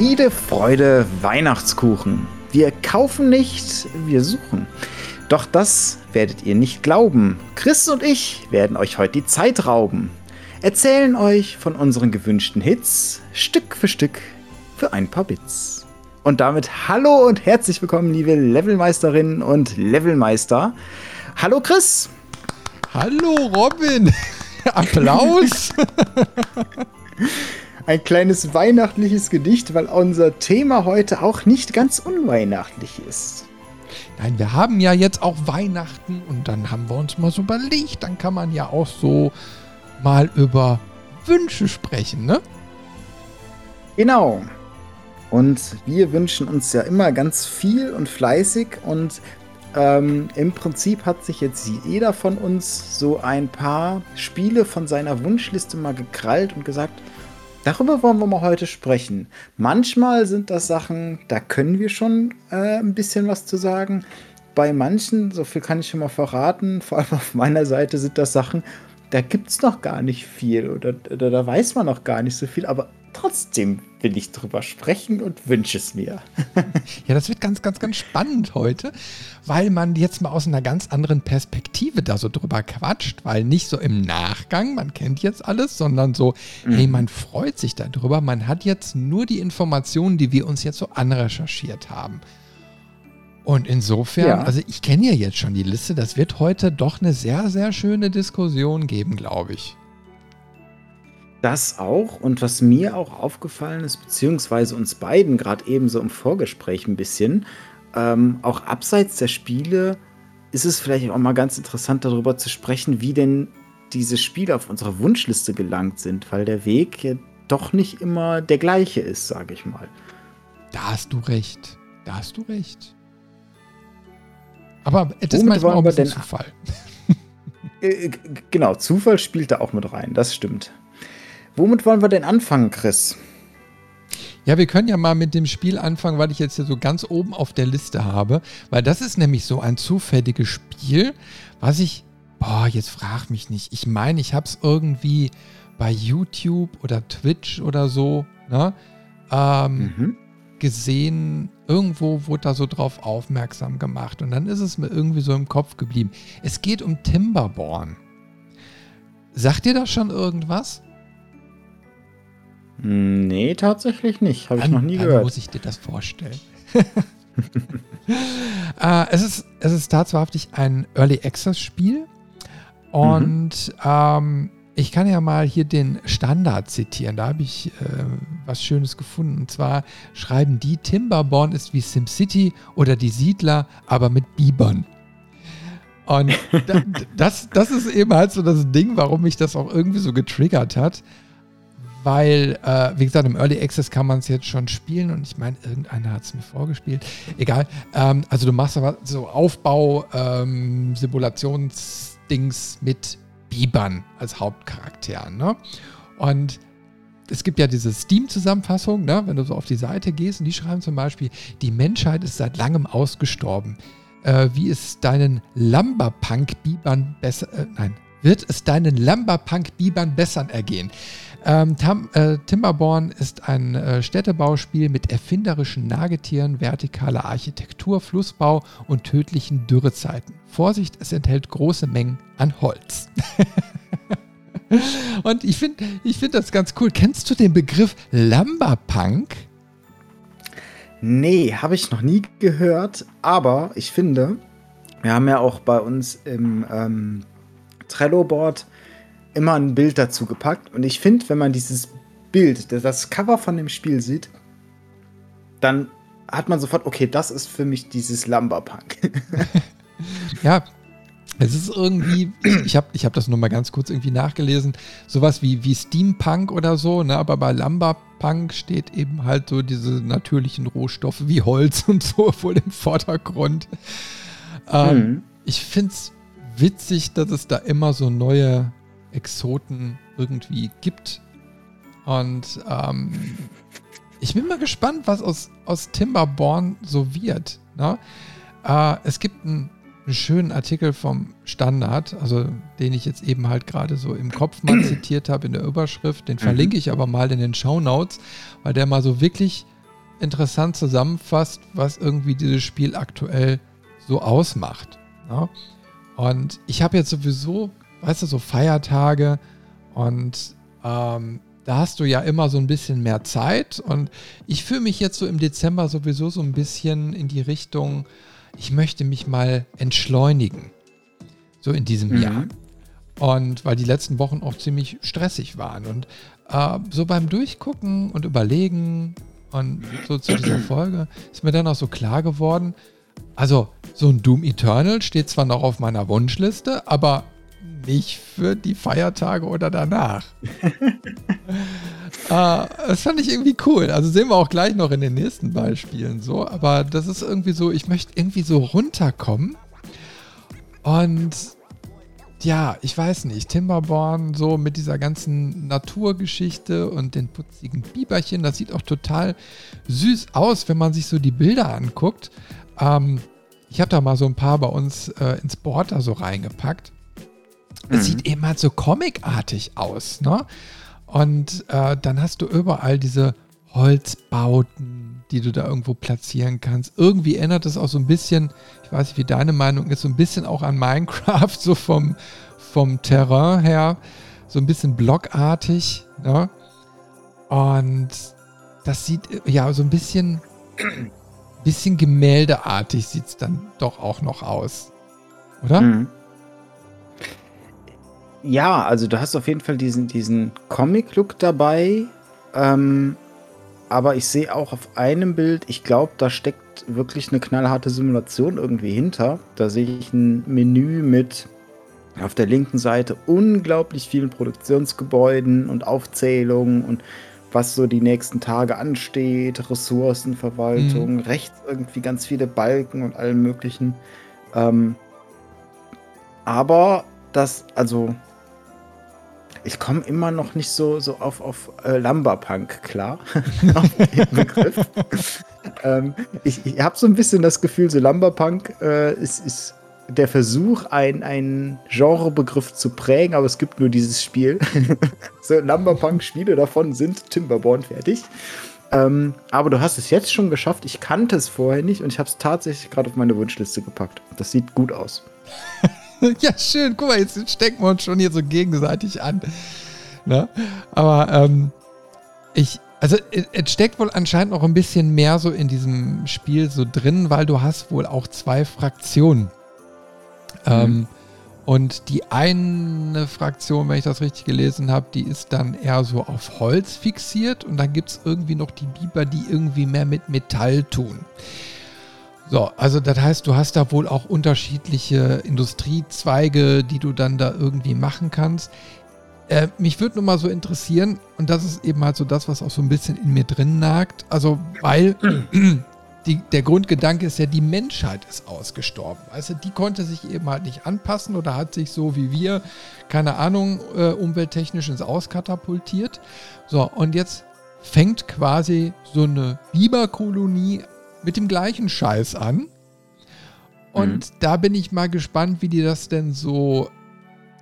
Friede, Freude, Weihnachtskuchen. Wir kaufen nicht, wir suchen. Doch das werdet ihr nicht glauben. Chris und ich werden euch heute die Zeit rauben. Erzählen euch von unseren gewünschten Hits, Stück für Stück, für ein paar Bits. Und damit hallo und herzlich willkommen, liebe Levelmeisterinnen und Levelmeister. Hallo Chris. Hallo Robin. Applaus. ein kleines weihnachtliches Gedicht, weil unser Thema heute auch nicht ganz unweihnachtlich ist. Nein, wir haben ja jetzt auch Weihnachten und dann haben wir uns mal so überlegt, dann kann man ja auch so mal über Wünsche sprechen, ne? Genau. Und wir wünschen uns ja immer ganz viel und fleißig und ähm, im Prinzip hat sich jetzt jeder von uns so ein paar Spiele von seiner Wunschliste mal gekrallt und gesagt, Darüber wollen wir mal heute sprechen. Manchmal sind das Sachen, da können wir schon äh, ein bisschen was zu sagen. Bei manchen, so viel kann ich schon mal verraten, vor allem auf meiner Seite sind das Sachen, da gibt es noch gar nicht viel oder, oder da weiß man noch gar nicht so viel, aber trotzdem will ich drüber sprechen und wünsche es mir. ja, das wird ganz, ganz, ganz spannend heute, weil man jetzt mal aus einer ganz anderen Perspektive da so drüber quatscht, weil nicht so im Nachgang, man kennt jetzt alles, sondern so, mhm. hey, man freut sich darüber, man hat jetzt nur die Informationen, die wir uns jetzt so anrecherchiert haben. Und insofern, ja. also ich kenne ja jetzt schon die Liste, das wird heute doch eine sehr, sehr schöne Diskussion geben, glaube ich. Das auch. Und was mir auch aufgefallen ist, beziehungsweise uns beiden gerade eben so im Vorgespräch ein bisschen, ähm, auch abseits der Spiele ist es vielleicht auch mal ganz interessant darüber zu sprechen, wie denn diese Spiele auf unsere Wunschliste gelangt sind, weil der Weg ja doch nicht immer der gleiche ist, sage ich mal. Da hast du recht. Da hast du recht. Aber es ist manchmal auch ein bisschen Zufall. Äh, genau, Zufall spielt da auch mit rein, das stimmt. Womit wollen wir denn anfangen, Chris? Ja, wir können ja mal mit dem Spiel anfangen, weil ich jetzt hier so ganz oben auf der Liste habe. Weil das ist nämlich so ein zufälliges Spiel, was ich. Boah, jetzt frag mich nicht. Ich meine, ich habe es irgendwie bei YouTube oder Twitch oder so ne, ähm, mhm. gesehen. Irgendwo wurde da so drauf aufmerksam gemacht. Und dann ist es mir irgendwie so im Kopf geblieben. Es geht um Timberborn. Sagt dir das schon irgendwas? Nee, tatsächlich nicht. Habe ich noch nie dann gehört. muss ich dir das vorstellen. äh, es, ist, es ist tatsächlich ein Early Access Spiel. Und mhm. ähm, ich kann ja mal hier den Standard zitieren. Da habe ich äh, was Schönes gefunden. Und zwar schreiben die, Timberborn ist wie SimCity oder die Siedler, aber mit Bibern. Und das, das ist eben halt so das Ding, warum mich das auch irgendwie so getriggert hat weil, äh, wie gesagt, im Early Access kann man es jetzt schon spielen und ich meine, irgendeiner hat es mir vorgespielt. Egal. Ähm, also du machst aber so Aufbau, ähm, mit Bibern als Hauptcharakteren. Ne? Und es gibt ja diese Steam-Zusammenfassung, ne? wenn du so auf die Seite gehst und die schreiben zum Beispiel, die Menschheit ist seit langem ausgestorben. Äh, wie es deinen Lumberpunk-Bibern besser, äh, nein, wird es deinen Lumberpunk-Bibern besser ergehen? Ähm, Tam, äh, Timberborn ist ein äh, Städtebauspiel mit erfinderischen Nagetieren, vertikaler Architektur, Flussbau und tödlichen Dürrezeiten. Vorsicht, es enthält große Mengen an Holz. und ich finde ich find das ganz cool. Kennst du den Begriff Lumberpunk? Nee, habe ich noch nie gehört, aber ich finde, wir haben ja auch bei uns im ähm, Trello-Board immer ein Bild dazu gepackt. Und ich finde, wenn man dieses Bild, das Cover von dem Spiel sieht, dann hat man sofort, okay, das ist für mich dieses Lumberpunk. ja, Es ist irgendwie, ich habe ich hab das nur mal ganz kurz irgendwie nachgelesen, sowas wie, wie Steampunk oder so, ne? aber bei Lumberpunk steht eben halt so diese natürlichen Rohstoffe wie Holz und so vor dem Vordergrund. Ähm, mhm. Ich finde es witzig, dass es da immer so neue Exoten irgendwie gibt. Und ähm, ich bin mal gespannt, was aus, aus Timberborn so wird. Ne? Äh, es gibt einen, einen, schönen Artikel vom Standard, also den ich jetzt eben halt gerade so im Kopf mal zitiert habe in der Überschrift. Den verlinke ich aber mal in den Show Notes, weil der mal so wirklich interessant zusammenfasst, was irgendwie dieses Spiel aktuell so ausmacht. Ne? Und ich habe jetzt sowieso, weißt du, so Feiertage und ähm, da hast du ja immer so ein bisschen mehr Zeit und ich fühle mich jetzt so im Dezember sowieso so ein bisschen in die Richtung, ich möchte mich mal entschleunigen. So in diesem mhm. Jahr. Und weil die letzten Wochen auch ziemlich stressig waren. Und äh, so beim Durchgucken und Überlegen und so zu dieser Folge ist mir dann auch so klar geworden, also so ein Doom Eternal steht zwar noch auf meiner Wunschliste, aber nicht für die Feiertage oder danach. äh, das fand ich irgendwie cool. Also sehen wir auch gleich noch in den nächsten Beispielen so. Aber das ist irgendwie so, ich möchte irgendwie so runterkommen. Und ja, ich weiß nicht, Timberborn so mit dieser ganzen Naturgeschichte und den putzigen Biberchen, das sieht auch total süß aus, wenn man sich so die Bilder anguckt. Ähm, ich habe da mal so ein paar bei uns äh, ins Board da so reingepackt. Es mhm. sieht eben halt so comicartig aus, ne? Und äh, dann hast du überall diese Holzbauten, die du da irgendwo platzieren kannst. Irgendwie erinnert es auch so ein bisschen, ich weiß nicht, wie deine Meinung ist, so ein bisschen auch an Minecraft, so vom, vom Terrain her, so ein bisschen blockartig. Ne? Und das sieht ja so ein bisschen, bisschen gemäldeartig sieht es dann doch auch noch aus. Oder? Mhm. Ja, also du hast auf jeden Fall diesen, diesen Comic-Look dabei. Ähm, aber ich sehe auch auf einem Bild, ich glaube, da steckt wirklich eine knallharte Simulation irgendwie hinter. Da sehe ich ein Menü mit auf der linken Seite unglaublich vielen Produktionsgebäuden und Aufzählungen und was so die nächsten Tage ansteht, Ressourcenverwaltung, mhm. rechts irgendwie ganz viele Balken und allem möglichen. Ähm, aber das, also ich komme immer noch nicht so, so auf, auf äh, Lumberpunk klar. ähm, ich ich habe so ein bisschen das Gefühl, so Lumberpunk äh, ist, ist der Versuch, einen Genrebegriff zu prägen, aber es gibt nur dieses Spiel. so Lumberpunk-Spiele davon sind Timberborn fertig. Ähm, aber du hast es jetzt schon geschafft. Ich kannte es vorher nicht und ich habe es tatsächlich gerade auf meine Wunschliste gepackt. Das sieht gut aus. ja, schön. Guck mal, jetzt stecken wir uns schon hier so gegenseitig an. Ne? Aber ähm, ich, also es steckt wohl anscheinend noch ein bisschen mehr so in diesem Spiel so drin, weil du hast wohl auch zwei Fraktionen. Mhm. Ähm, und die eine Fraktion, wenn ich das richtig gelesen habe, die ist dann eher so auf Holz fixiert und dann gibt es irgendwie noch die Biber, die irgendwie mehr mit Metall tun. So, also das heißt, du hast da wohl auch unterschiedliche Industriezweige, die du dann da irgendwie machen kannst. Äh, mich würde nur mal so interessieren, und das ist eben halt so das, was auch so ein bisschen in mir drin nagt. Also, weil die, der Grundgedanke ist ja, die Menschheit ist ausgestorben. Weißt du, die konnte sich eben halt nicht anpassen oder hat sich so wie wir, keine Ahnung, äh, umwelttechnisch ins Auskatapultiert. So, und jetzt fängt quasi so eine Biberkolonie mit dem gleichen Scheiß an. Und mhm. da bin ich mal gespannt, wie die das denn so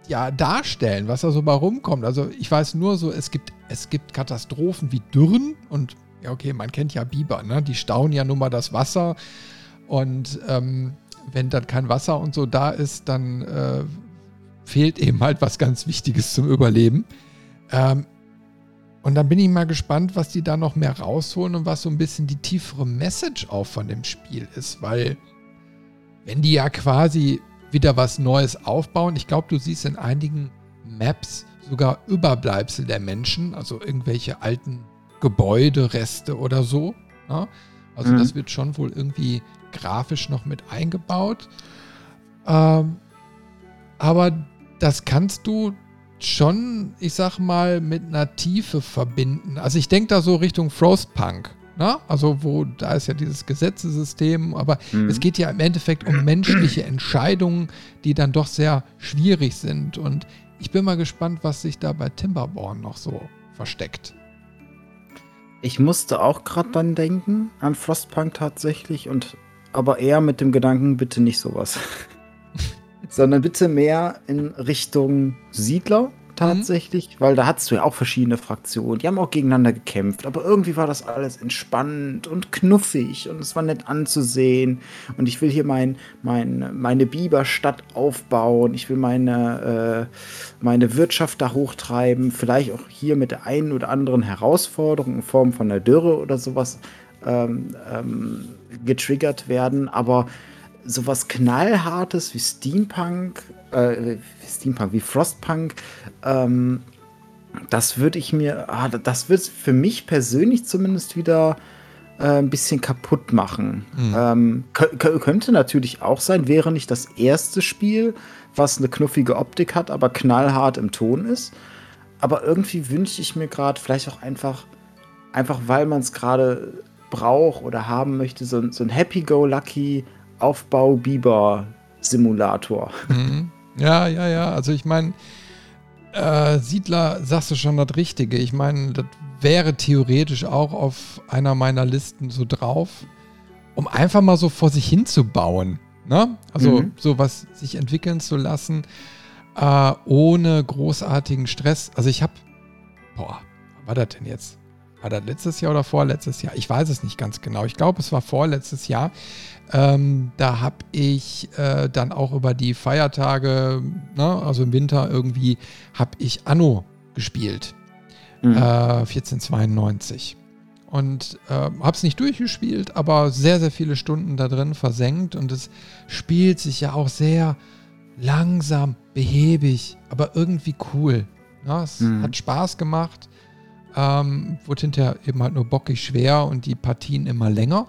ja, darstellen, was da so mal rumkommt. Also ich weiß nur so, es gibt, es gibt Katastrophen wie Dürren und ja, okay, man kennt ja Biber, ne? Die stauen ja nun mal das Wasser. Und ähm, wenn dann kein Wasser und so da ist, dann äh, fehlt eben halt was ganz Wichtiges zum Überleben. Ähm, und dann bin ich mal gespannt, was die da noch mehr rausholen und was so ein bisschen die tiefere Message auch von dem Spiel ist, weil wenn die ja quasi wieder was Neues aufbauen, ich glaube, du siehst in einigen Maps sogar Überbleibsel der Menschen, also irgendwelche alten Gebäudereste oder so. Ne? Also mhm. das wird schon wohl irgendwie grafisch noch mit eingebaut. Ähm, aber das kannst du schon, ich sag mal, mit einer Tiefe verbinden. Also ich denke da so Richtung Frostpunk. Ne? Also wo, da ist ja dieses Gesetzesystem, aber mhm. es geht ja im Endeffekt um menschliche Entscheidungen, die dann doch sehr schwierig sind. Und ich bin mal gespannt, was sich da bei Timberborn noch so versteckt. Ich musste auch gerade dann denken an Frostpunk tatsächlich und aber eher mit dem Gedanken, bitte nicht sowas. Sondern bitte mehr in Richtung Siedler tatsächlich, mhm. weil da hattest du ja auch verschiedene Fraktionen, die haben auch gegeneinander gekämpft, aber irgendwie war das alles entspannt und knuffig und es war nett anzusehen und ich will hier mein, mein, meine Biberstadt aufbauen, ich will meine, äh, meine Wirtschaft da hochtreiben, vielleicht auch hier mit der einen oder anderen Herausforderung in Form von einer Dürre oder sowas ähm, ähm, getriggert werden, aber sowas knallhartes wie Steampunk äh, Steampunk, wie Frostpunk, ähm, das würde ich mir, ah, das wird für mich persönlich zumindest wieder äh, ein bisschen kaputt machen. Mhm. Ähm, könnte natürlich auch sein, wäre nicht das erste Spiel, was eine knuffige Optik hat, aber knallhart im Ton ist. Aber irgendwie wünsche ich mir gerade vielleicht auch einfach, einfach weil man es gerade braucht oder haben möchte, so, so ein Happy-Go-Lucky Aufbau-Biber-Simulator. Mhm. Ja, ja, ja. Also ich meine, äh, Siedler, sagst du schon das Richtige. Ich meine, das wäre theoretisch auch auf einer meiner Listen so drauf, um einfach mal so vor sich hin zu bauen. Ne? Also mhm. so was sich entwickeln zu lassen, äh, ohne großartigen Stress. Also ich habe, boah, war das denn jetzt? War das letztes Jahr oder vorletztes Jahr? Ich weiß es nicht ganz genau. Ich glaube, es war vorletztes Jahr. Ähm, da habe ich äh, dann auch über die Feiertage, ne, also im Winter irgendwie, habe ich Anno gespielt. Mhm. Äh, 1492. Und äh, habe es nicht durchgespielt, aber sehr, sehr viele Stunden da drin versenkt. Und es spielt sich ja auch sehr langsam, behäbig, aber irgendwie cool. Ja, es mhm. hat Spaß gemacht. Ähm, wurde hinterher eben halt nur bockig schwer und die Partien immer länger.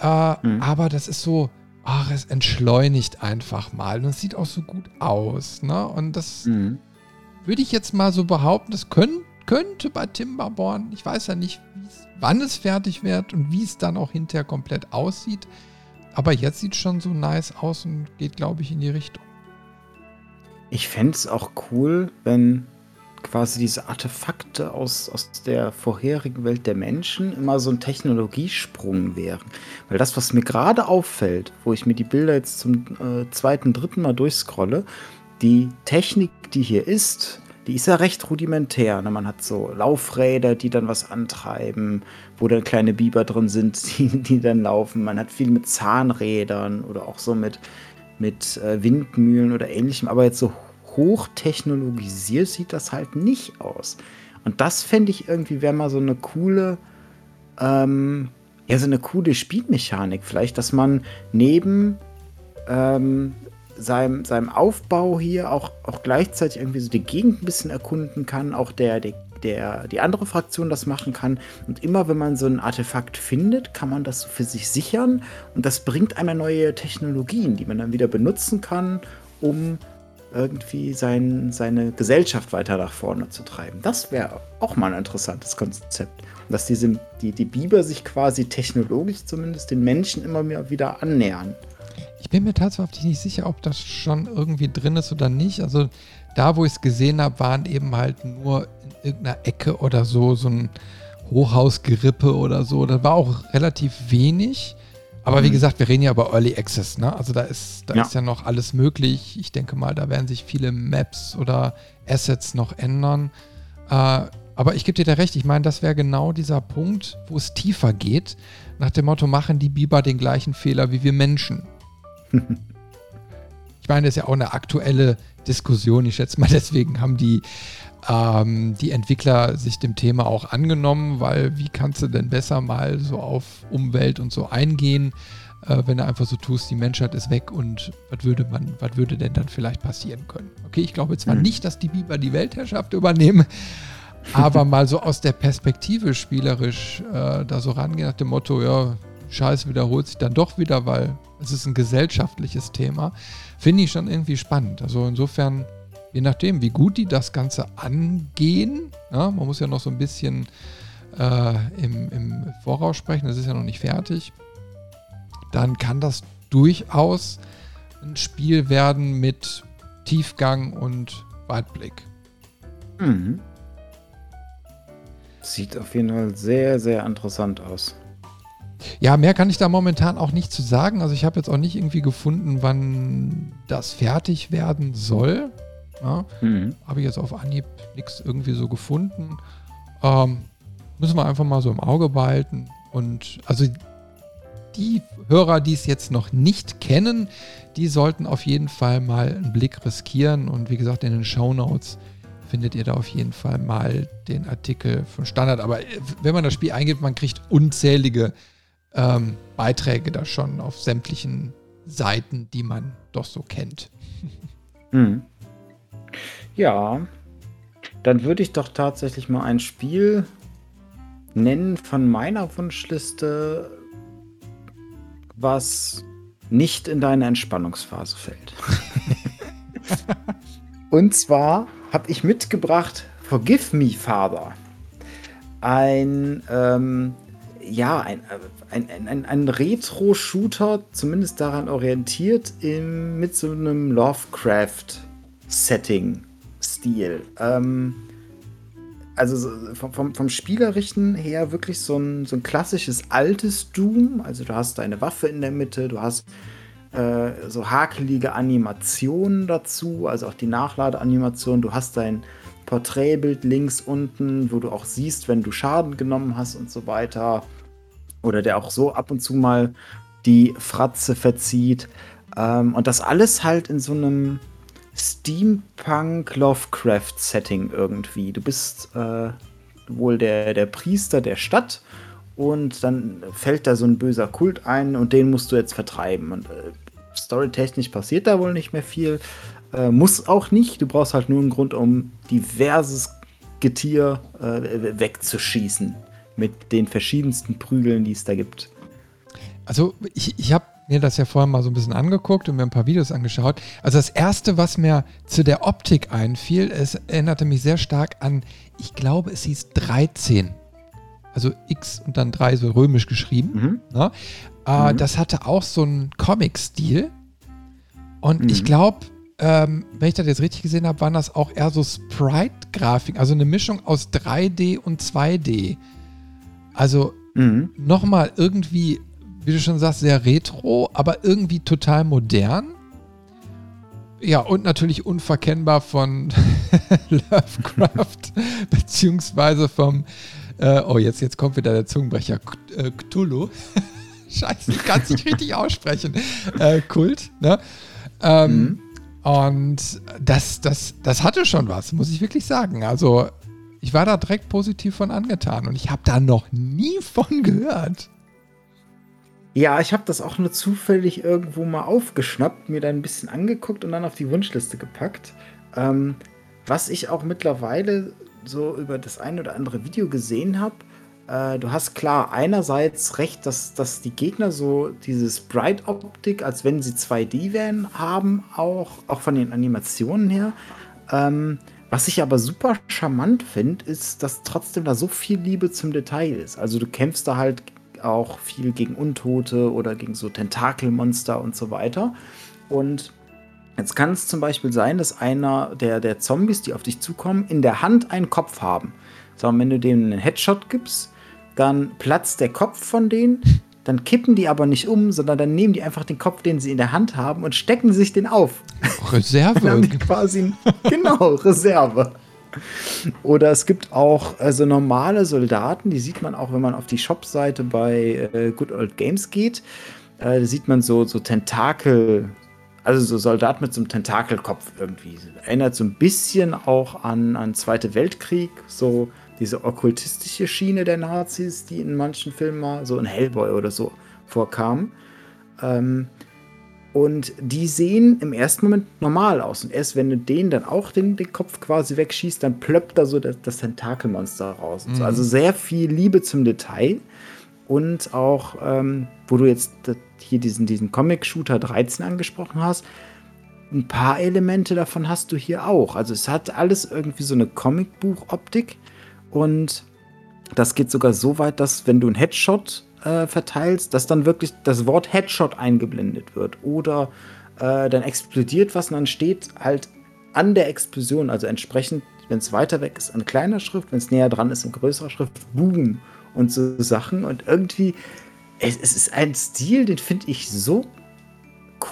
Äh, mhm. Aber das ist so, ach, es entschleunigt einfach mal. Und es sieht auch so gut aus. Ne? Und das mhm. würde ich jetzt mal so behaupten, das können, könnte bei Timberborn, ich weiß ja nicht, wann es fertig wird und wie es dann auch hinterher komplett aussieht. Aber jetzt sieht es schon so nice aus und geht, glaube ich, in die Richtung. Ich fände es auch cool, wenn quasi diese Artefakte aus, aus der vorherigen Welt der Menschen immer so ein Technologiesprung wären. Weil das, was mir gerade auffällt, wo ich mir die Bilder jetzt zum äh, zweiten, dritten Mal durchscrolle, die Technik, die hier ist, die ist ja recht rudimentär. Ne? Man hat so Laufräder, die dann was antreiben, wo dann kleine Biber drin sind, die, die dann laufen. Man hat viel mit Zahnrädern oder auch so mit, mit äh, Windmühlen oder ähnlichem. Aber jetzt so hochtechnologisiert sieht das halt nicht aus. Und das fände ich irgendwie, wäre mal so eine coole, ähm, ja, so eine coole Spielmechanik. Vielleicht, dass man neben ähm, seinem, seinem Aufbau hier auch, auch gleichzeitig irgendwie so die Gegend ein bisschen erkunden kann, auch der, der, der, die andere Fraktion das machen kann. Und immer wenn man so ein Artefakt findet, kann man das für sich sichern und das bringt einem neue Technologien, die man dann wieder benutzen kann, um irgendwie sein, seine Gesellschaft weiter nach vorne zu treiben. Das wäre auch mal ein interessantes Konzept. Dass diese, die, die Biber sich quasi technologisch zumindest den Menschen immer mehr wieder annähern. Ich bin mir tatsächlich nicht sicher, ob das schon irgendwie drin ist oder nicht. Also da, wo ich es gesehen habe, waren eben halt nur in irgendeiner Ecke oder so, so ein Hochhausgerippe oder so. Da war auch relativ wenig. Aber wie mhm. gesagt, wir reden ja über Early Access, ne? Also da ist, da ja. ist ja noch alles möglich. Ich denke mal, da werden sich viele Maps oder Assets noch ändern. Äh, aber ich gebe dir da recht, ich meine, das wäre genau dieser Punkt, wo es tiefer geht. Nach dem Motto, machen die Biber den gleichen Fehler wie wir Menschen. ich meine, das ist ja auch eine aktuelle Diskussion. Ich schätze mal, deswegen haben die ähm, die Entwickler sich dem Thema auch angenommen, weil wie kannst du denn besser mal so auf Umwelt und so eingehen, äh, wenn du einfach so tust, die Menschheit ist weg und was würde man, was würde denn dann vielleicht passieren können? Okay, ich glaube zwar mhm. nicht, dass die Biber die Weltherrschaft übernehmen, aber mal so aus der Perspektive spielerisch äh, da so rangehen nach dem Motto, ja, Scheiß wiederholt sich dann doch wieder, weil es ist ein gesellschaftliches Thema, finde ich schon irgendwie spannend. Also insofern, je nachdem, wie gut die das Ganze angehen, ja, man muss ja noch so ein bisschen äh, im, im Voraus sprechen, das ist ja noch nicht fertig, dann kann das durchaus ein Spiel werden mit Tiefgang und Weitblick. Mhm. Sieht auf jeden Fall sehr, sehr interessant aus. Ja, mehr kann ich da momentan auch nicht zu sagen. Also ich habe jetzt auch nicht irgendwie gefunden, wann das fertig werden soll. Ja, mhm. Habe ich jetzt auf Anhieb nichts irgendwie so gefunden. Ähm, müssen wir einfach mal so im Auge behalten. Und also die Hörer, die es jetzt noch nicht kennen, die sollten auf jeden Fall mal einen Blick riskieren. Und wie gesagt, in den Show Notes findet ihr da auf jeden Fall mal den Artikel von Standard. Aber äh, wenn man das Spiel eingibt, man kriegt unzählige ähm, Beiträge da schon auf sämtlichen Seiten, die man doch so kennt. Hm. Ja, dann würde ich doch tatsächlich mal ein Spiel nennen von meiner Wunschliste, was nicht in deine Entspannungsphase fällt. Und zwar habe ich mitgebracht Forgive Me, Father. Ein, ähm, ja, ein, ein, ein, ein Retro-Shooter, zumindest daran orientiert, im, mit so einem Lovecraft-Setting-Stil. Ähm, also vom, vom, vom, Spielerischen her wirklich so ein, so ein klassisches altes Doom. Also du hast deine Waffe in der Mitte, du hast äh, so hakelige Animationen dazu, also auch die Nachladeanimation. Du hast dein Porträtbild links unten, wo du auch siehst, wenn du Schaden genommen hast und so weiter. Oder der auch so ab und zu mal die Fratze verzieht. Ähm, und das alles halt in so einem Steampunk-Lovecraft-Setting irgendwie. Du bist äh, wohl der, der Priester der Stadt und dann fällt da so ein böser Kult ein und den musst du jetzt vertreiben. Und äh, storytechnisch passiert da wohl nicht mehr viel. Äh, muss auch nicht. Du brauchst halt nur einen Grund, um diverses Getier äh, wegzuschießen. Mit den verschiedensten Prügeln, die es da gibt. Also, ich, ich habe mir das ja vorhin mal so ein bisschen angeguckt und mir ein paar Videos angeschaut. Also, das erste, was mir zu der Optik einfiel, es erinnerte mich sehr stark an, ich glaube, es hieß 13 also X und dann 3 so römisch geschrieben. Mhm. Ne? Äh, mhm. Das hatte auch so einen Comic-Stil. Und mhm. ich glaube, ähm, wenn ich das jetzt richtig gesehen habe, waren das auch eher so Sprite-Grafik, also eine Mischung aus 3D und 2D. Also mhm. nochmal irgendwie, wie du schon sagst, sehr retro, aber irgendwie total modern. Ja, und natürlich unverkennbar von Lovecraft, beziehungsweise vom, äh, oh, jetzt, jetzt kommt wieder der Zungenbrecher, äh, Cthulhu. Scheiße, ich kann es nicht richtig aussprechen. Äh, Kult, ne? Ähm, mhm. Und das, das, das hatte schon was, muss ich wirklich sagen. Also, ich war da direkt positiv von angetan und ich habe da noch nie von gehört. Ja, ich habe das auch nur zufällig irgendwo mal aufgeschnappt, mir dann ein bisschen angeguckt und dann auf die Wunschliste gepackt. Ähm, was ich auch mittlerweile so über das ein oder andere Video gesehen habe, äh, du hast klar einerseits recht, dass, dass die Gegner so diese Sprite-Optik, als wenn sie 2D wären, haben, auch, auch von den Animationen her. Ähm, was ich aber super charmant finde, ist, dass trotzdem da so viel Liebe zum Detail ist. Also du kämpfst da halt auch viel gegen Untote oder gegen so Tentakelmonster und so weiter. Und jetzt kann es zum Beispiel sein, dass einer der, der Zombies, die auf dich zukommen, in der Hand einen Kopf haben. So, wenn du denen einen Headshot gibst, dann platzt der Kopf von denen, dann kippen die aber nicht um, sondern dann nehmen die einfach den Kopf, den sie in der Hand haben und stecken sich den auf. Reserve. dann haben die quasi, genau, Reserve. Oder es gibt auch also normale Soldaten, die sieht man auch, wenn man auf die Shop-Seite bei äh, Good Old Games geht. Äh, da sieht man so, so Tentakel, also so Soldat mit so einem Tentakelkopf irgendwie. Erinnert so ein bisschen auch an, an Zweite Weltkrieg, so diese okkultistische Schiene der Nazis, die in manchen Filmen mal so in Hellboy oder so vorkam. Ähm, und die sehen im ersten Moment normal aus. Und erst wenn du denen dann auch den, den Kopf quasi wegschießt, dann plöppt da so das, das Tentakelmonster raus. Mhm. So. Also sehr viel Liebe zum Detail. und auch, ähm, wo du jetzt hier diesen, diesen Comic-Shooter 13 angesprochen hast, ein paar Elemente davon hast du hier auch. Also es hat alles irgendwie so eine Comicbuch-Optik und das geht sogar so weit, dass wenn du einen Headshot äh, verteilst, dass dann wirklich das Wort Headshot eingeblendet wird oder äh, dann explodiert was und dann steht halt an der Explosion, also entsprechend, wenn es weiter weg ist, an kleiner Schrift, wenn es näher dran ist, in größerer Schrift, Boom und so Sachen und irgendwie, es, es ist ein Stil, den finde ich so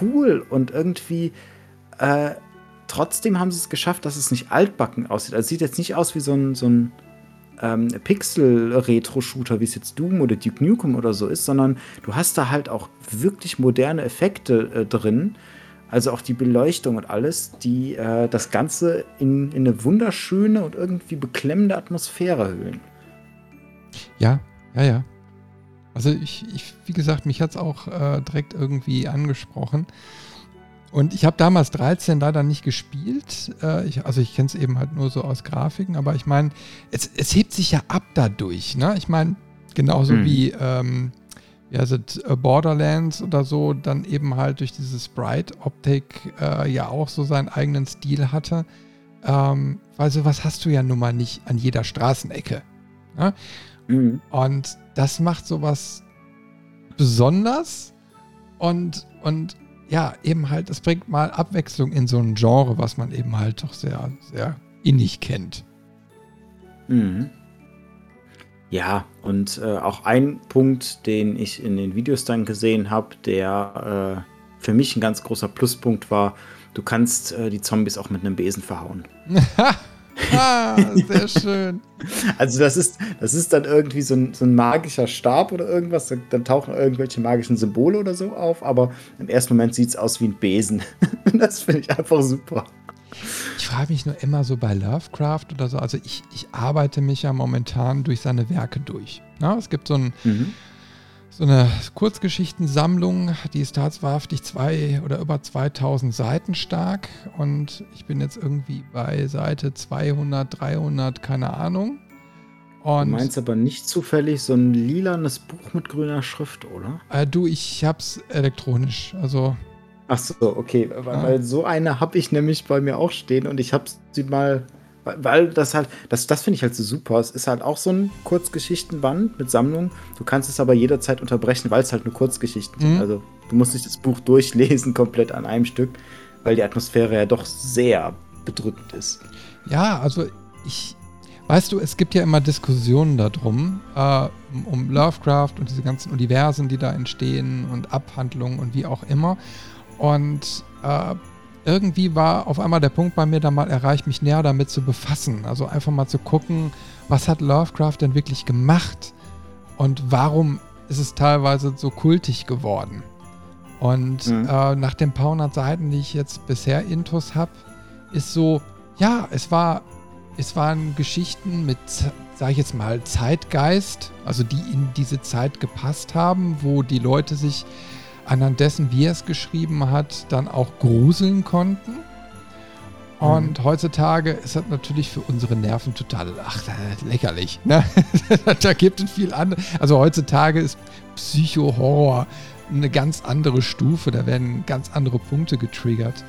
cool und irgendwie äh, trotzdem haben sie es geschafft, dass es nicht altbacken aussieht. Also es sieht jetzt nicht aus wie so ein, so ein ähm, Pixel-Retro-Shooter, wie es jetzt Doom oder Duke Nukem oder so ist, sondern du hast da halt auch wirklich moderne Effekte äh, drin. Also auch die Beleuchtung und alles, die äh, das Ganze in, in eine wunderschöne und irgendwie beklemmende Atmosphäre hüllen. Ja, ja, ja. Also ich, ich wie gesagt, mich hat es auch äh, direkt irgendwie angesprochen. Und ich habe damals 13 leider nicht gespielt. Äh, ich, also ich kenne es eben halt nur so aus Grafiken, aber ich meine, es, es, hebt sich ja ab dadurch. Ne? Ich meine, genauso hm. wie, ähm, es, äh, Borderlands oder so, dann eben halt durch diese Sprite-Optik äh, ja auch so seinen eigenen Stil hatte. Ähm, weil sowas hast du ja nun mal nicht an jeder Straßenecke. Ne? Mhm. Und das macht sowas besonders und, und ja, eben halt, es bringt mal Abwechslung in so ein Genre, was man eben halt doch sehr, sehr innig kennt. Mhm. Ja, und äh, auch ein Punkt, den ich in den Videos dann gesehen habe, der äh, für mich ein ganz großer Pluspunkt war, du kannst äh, die Zombies auch mit einem Besen verhauen. ah, sehr schön. Also das ist, das ist dann irgendwie so ein, so ein magischer Stab oder irgendwas. Dann tauchen irgendwelche magischen Symbole oder so auf, aber im ersten Moment sieht es aus wie ein Besen. das finde ich einfach super. Ich frage mich nur immer so bei Lovecraft oder so. Also ich, ich arbeite mich ja momentan durch seine Werke durch. Na, es gibt so ein mhm so eine Kurzgeschichtensammlung, die ist tatsächlich zwei oder über 2000 Seiten stark und ich bin jetzt irgendwie bei Seite 200, 300, keine Ahnung. Und du meinst aber nicht zufällig so ein lilanes Buch mit grüner Schrift, oder? Äh, du, ich hab's elektronisch, also. Ach so, okay, weil, ja. weil so eine habe ich nämlich bei mir auch stehen und ich habe sie mal weil das halt, das, das finde ich halt so super. Es ist halt auch so ein Kurzgeschichtenband mit Sammlung. Du kannst es aber jederzeit unterbrechen, weil es halt nur Kurzgeschichten mhm. sind. Also du musst nicht das Buch durchlesen komplett an einem Stück, weil die Atmosphäre ja doch sehr bedrückend ist. Ja, also ich, weißt du, es gibt ja immer Diskussionen darum, äh, um Lovecraft und diese ganzen Universen, die da entstehen und Abhandlungen und wie auch immer. Und äh, irgendwie war auf einmal der Punkt bei mir da mal erreicht, mich näher damit zu befassen. Also einfach mal zu gucken, was hat Lovecraft denn wirklich gemacht und warum ist es teilweise so kultig geworden. Und mhm. äh, nach den paar hundert Seiten, die ich jetzt bisher intus habe, ist so, ja, es war, es waren Geschichten mit, sag ich jetzt mal, Zeitgeist, also die in diese Zeit gepasst haben, wo die Leute sich anhand dessen, wie er es geschrieben hat, dann auch gruseln konnten. Und mhm. heutzutage ist das natürlich für unsere Nerven total ach, lächerlich. Ne? da gibt es viel andere. Also heutzutage ist Psycho-Horror eine ganz andere Stufe. Da werden ganz andere Punkte getriggert.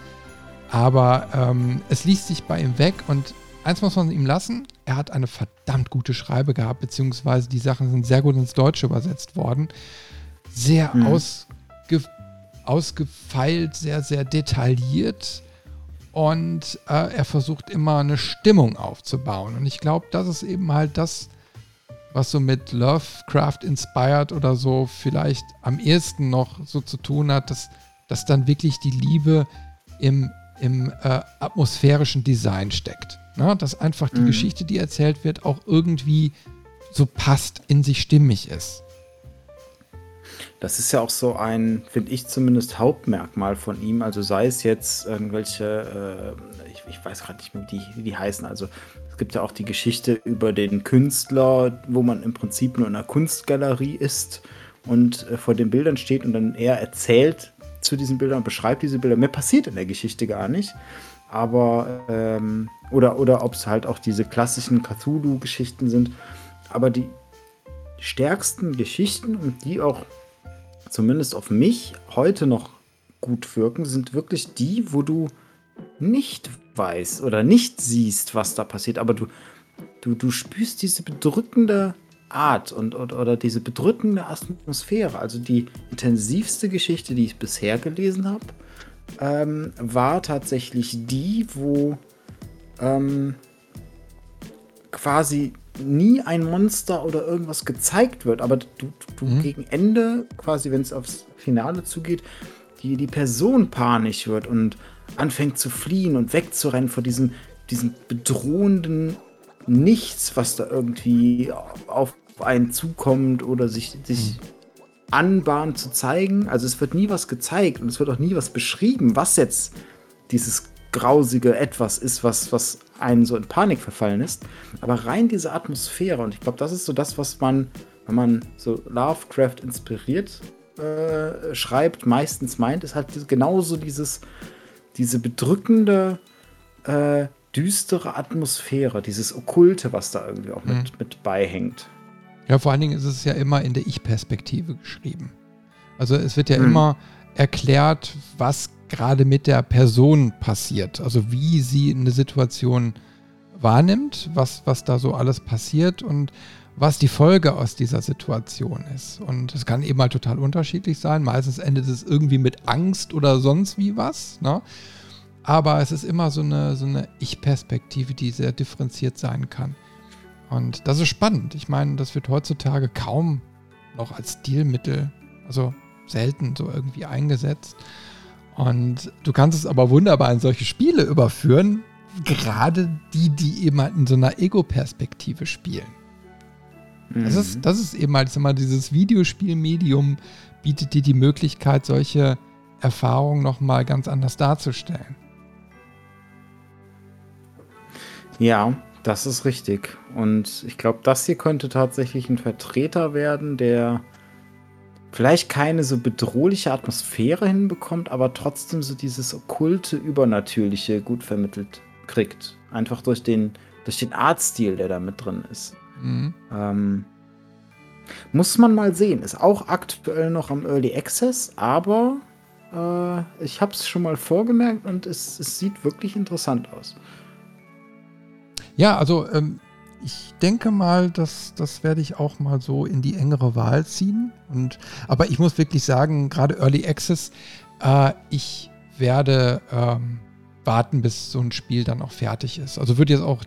Aber ähm, es liest sich bei ihm weg und eins muss man ihm lassen. Er hat eine verdammt gute Schreibe gehabt, beziehungsweise die Sachen sind sehr gut ins Deutsche übersetzt worden. Sehr mhm. aus, ausgefeilt, sehr, sehr detailliert und äh, er versucht immer eine Stimmung aufzubauen. Und ich glaube, das ist eben halt das, was so mit Lovecraft inspired oder so vielleicht am ehesten noch so zu tun hat, dass, dass dann wirklich die Liebe im, im äh, atmosphärischen Design steckt. Ne? Dass einfach die mhm. Geschichte, die erzählt wird, auch irgendwie so passt, in sich stimmig ist. Das ist ja auch so ein, finde ich zumindest, Hauptmerkmal von ihm. Also sei es jetzt irgendwelche, äh, ich, ich, weiß gerade nicht mehr, wie die, heißen. Also es gibt ja auch die Geschichte über den Künstler, wo man im Prinzip nur in einer Kunstgalerie ist und äh, vor den Bildern steht und dann er erzählt zu diesen Bildern und beschreibt diese Bilder. Mehr passiert in der Geschichte gar nicht. Aber, ähm, oder, oder ob es halt auch diese klassischen Cthulhu-Geschichten sind. Aber die, stärksten Geschichten und die auch zumindest auf mich heute noch gut wirken, sind wirklich die, wo du nicht weißt oder nicht siehst, was da passiert, aber du, du, du spürst diese bedrückende Art und, oder, oder diese bedrückende Atmosphäre. Also die intensivste Geschichte, die ich bisher gelesen habe, ähm, war tatsächlich die, wo ähm, quasi nie ein Monster oder irgendwas gezeigt wird, aber du, du mhm. gegen Ende, quasi wenn es aufs Finale zugeht, die, die Person panisch wird und anfängt zu fliehen und wegzurennen vor diesem, diesem bedrohenden Nichts, was da irgendwie auf einen zukommt oder sich, sich mhm. anbahnt zu zeigen. Also es wird nie was gezeigt und es wird auch nie was beschrieben, was jetzt dieses grausige Etwas ist, was, was einen so in Panik verfallen ist. Aber rein diese Atmosphäre, und ich glaube, das ist so das, was man, wenn man so Lovecraft inspiriert äh, schreibt, meistens meint, ist halt genauso dieses, diese bedrückende, äh, düstere Atmosphäre, dieses Okkulte, was da irgendwie auch mit, mhm. mit beihängt. Ja, vor allen Dingen ist es ja immer in der Ich-Perspektive geschrieben. Also es wird ja mhm. immer erklärt, was gerade mit der Person passiert. Also wie sie eine Situation wahrnimmt, was, was da so alles passiert und was die Folge aus dieser Situation ist. Und es kann eben halt total unterschiedlich sein. Meistens endet es irgendwie mit Angst oder sonst wie was. Ne? Aber es ist immer so eine, so eine Ich-Perspektive, die sehr differenziert sein kann. Und das ist spannend. Ich meine, das wird heutzutage kaum noch als Stilmittel, also selten so irgendwie eingesetzt. Und du kannst es aber wunderbar in solche Spiele überführen, gerade die, die eben halt in so einer Ego-Perspektive spielen. Mhm. Das, ist, mhm. das ist eben halt, mal, dieses Videospielmedium bietet dir die Möglichkeit, solche Erfahrungen nochmal ganz anders darzustellen. Ja, das ist richtig. Und ich glaube, das hier könnte tatsächlich ein Vertreter werden, der vielleicht keine so bedrohliche Atmosphäre hinbekommt, aber trotzdem so dieses okkulte, übernatürliche gut vermittelt kriegt. Einfach durch den, durch den Artstil, der da mit drin ist. Mhm. Ähm, muss man mal sehen. Ist auch aktuell noch am Early Access, aber äh, ich habe es schon mal vorgemerkt und es, es sieht wirklich interessant aus. Ja, also ähm, ich denke mal, dass das werde ich auch mal so in die engere Wahl ziehen. Und, aber ich muss wirklich sagen, gerade Early Access, äh, ich werde ähm, warten, bis so ein Spiel dann auch fertig ist. Also würde jetzt auch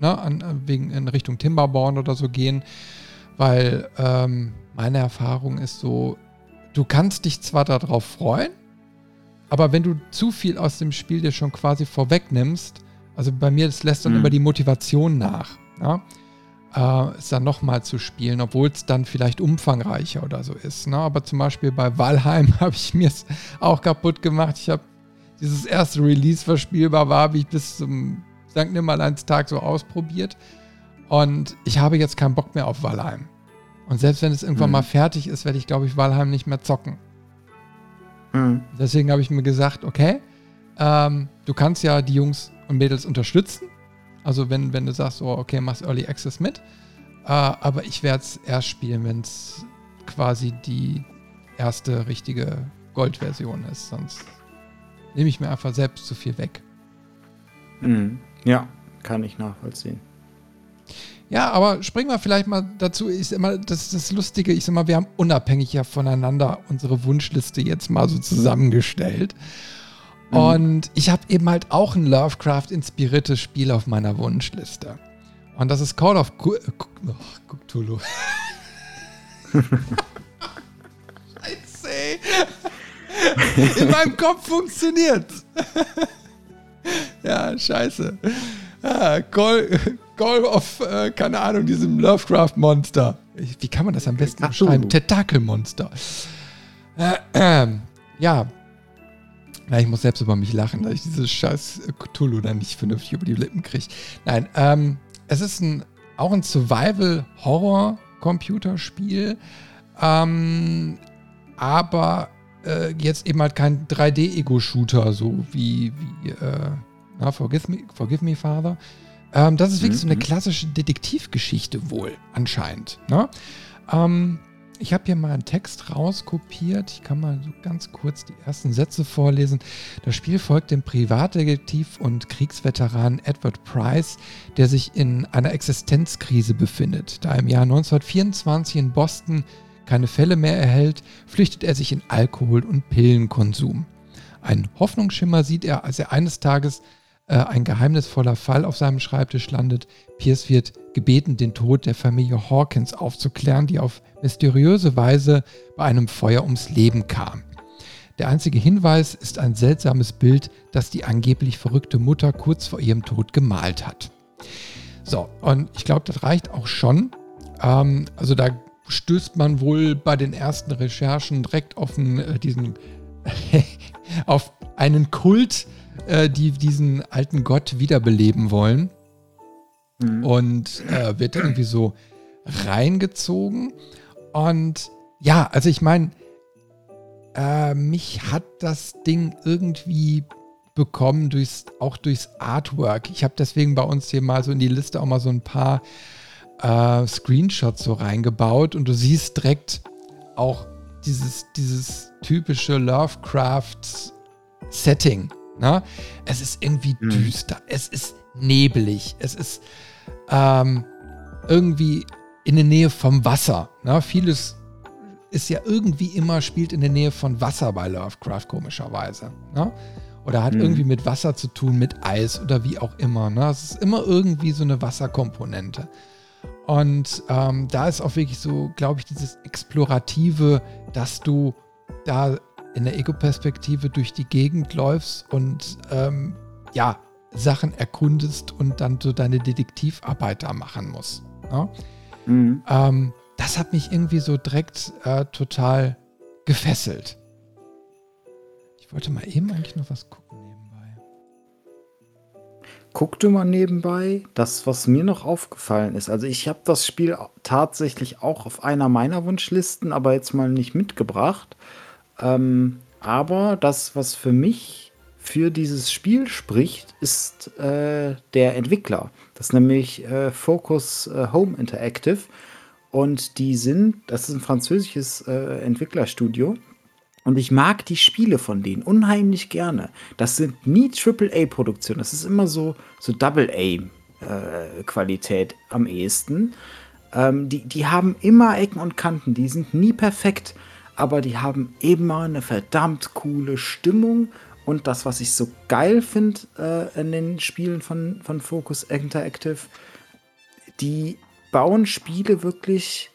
ne, an, wegen in Richtung Timberborn oder so gehen, weil ähm, meine Erfahrung ist so, du kannst dich zwar darauf freuen, aber wenn du zu viel aus dem Spiel dir schon quasi vorwegnimmst, also bei mir, das lässt dann mhm. immer die Motivation nach, ja? äh, es dann nochmal zu spielen, obwohl es dann vielleicht umfangreicher oder so ist. Ne? Aber zum Beispiel bei Valheim habe ich mir es auch kaputt gemacht. Ich habe dieses erste Release, was spielbar war, habe ich bis zum St. Nimmerleins-Tag so ausprobiert. Und ich habe jetzt keinen Bock mehr auf Valheim. Und selbst wenn es irgendwann mhm. mal fertig ist, werde ich, glaube ich, Valheim nicht mehr zocken. Mhm. Deswegen habe ich mir gesagt, okay, ähm, du kannst ja die Jungs und Mädels unterstützen. Also wenn, wenn du sagst, oh, okay, machst Early Access mit. Äh, aber ich werde es erst spielen, wenn es quasi die erste richtige Gold-Version ist. Sonst nehme ich mir einfach selbst zu viel weg. Mhm. Ja, kann ich nachvollziehen. Ja, aber springen wir vielleicht mal dazu. Ich mal, das ist das Lustige. Ich sag mal, wir haben unabhängig ja voneinander unsere Wunschliste jetzt mal so zusammengestellt. Mhm. Und ich habe eben halt auch ein Lovecraft-inspiriertes Spiel auf meiner Wunschliste. Und das ist Call of Cthulhu. Oh, Cthulhu. Scheiße. In meinem Kopf funktioniert. ja, scheiße. Ah, Call, Call of, äh, keine Ahnung, diesem Lovecraft-Monster. Wie kann man das am besten beschreiben? Tentakelmonster. Äh, äh, ja, ja, ich muss selbst über mich lachen, dass ich dieses scheiß Cthulhu dann nicht vernünftig über die Lippen kriege. Nein, ähm, es ist ein, auch ein Survival-Horror-Computerspiel, ähm, aber äh, jetzt eben halt kein 3D-Ego-Shooter, so wie, wie äh, na, Forgive, me, Forgive Me, Father. Ähm, das ist wirklich mhm. so eine mhm. klassische Detektivgeschichte wohl, anscheinend. Ne? Ähm, ich habe hier mal einen Text rauskopiert. Ich kann mal so ganz kurz die ersten Sätze vorlesen. Das Spiel folgt dem Privatdetektiv und Kriegsveteran Edward Price, der sich in einer Existenzkrise befindet. Da er im Jahr 1924 in Boston keine Fälle mehr erhält, flüchtet er sich in Alkohol- und Pillenkonsum. Einen Hoffnungsschimmer sieht er, als er eines Tages äh, ein geheimnisvoller Fall auf seinem Schreibtisch landet. Pierce wird gebeten, den Tod der Familie Hawkins aufzuklären, die auf mysteriöse Weise bei einem Feuer ums Leben kam. Der einzige Hinweis ist ein seltsames Bild, das die angeblich verrückte Mutter kurz vor ihrem Tod gemalt hat. So, und ich glaube, das reicht auch schon. Ähm, also da stößt man wohl bei den ersten Recherchen direkt auf einen, äh, diesen, auf einen Kult, äh, die diesen alten Gott wiederbeleben wollen. Mhm. Und äh, wird irgendwie so reingezogen. Und ja, also ich meine, äh, mich hat das Ding irgendwie bekommen, durchs, auch durchs Artwork. Ich habe deswegen bei uns hier mal so in die Liste auch mal so ein paar äh, Screenshots so reingebaut und du siehst direkt auch dieses, dieses typische Lovecraft-Setting. Ne? Es ist irgendwie mhm. düster, es ist nebelig, es ist ähm, irgendwie in der Nähe vom Wasser. Ne? Vieles ist ja irgendwie immer, spielt in der Nähe von Wasser bei Lovecraft, komischerweise. Ne? Oder hat mhm. irgendwie mit Wasser zu tun, mit Eis oder wie auch immer. Ne? Es ist immer irgendwie so eine Wasserkomponente. Und ähm, da ist auch wirklich so, glaube ich, dieses Explorative, dass du da in der Ego-Perspektive durch die Gegend läufst und ähm, ja, Sachen erkundest und dann so deine Detektivarbeit da machen musst. Ne? Mhm. Ähm, das hat mich irgendwie so direkt äh, total gefesselt. Ich wollte mal eben eigentlich noch was gucken nebenbei. Guck du mal nebenbei, das, was mir noch aufgefallen ist. Also ich habe das Spiel tatsächlich auch auf einer meiner Wunschlisten, aber jetzt mal nicht mitgebracht. Ähm, aber das, was für mich für dieses Spiel spricht, ist äh, der Entwickler. Das ist nämlich äh, Focus äh, Home Interactive. Und die sind, das ist ein französisches äh, Entwicklerstudio. Und ich mag die Spiele von denen unheimlich gerne. Das sind nie AAA-Produktionen. Das ist immer so, so Double-A-Qualität äh, am ehesten. Ähm, die, die haben immer Ecken und Kanten. Die sind nie perfekt aber die haben immer eine verdammt coole Stimmung. Und das, was ich so geil finde äh, in den Spielen von, von Focus Interactive, die bauen Spiele wirklich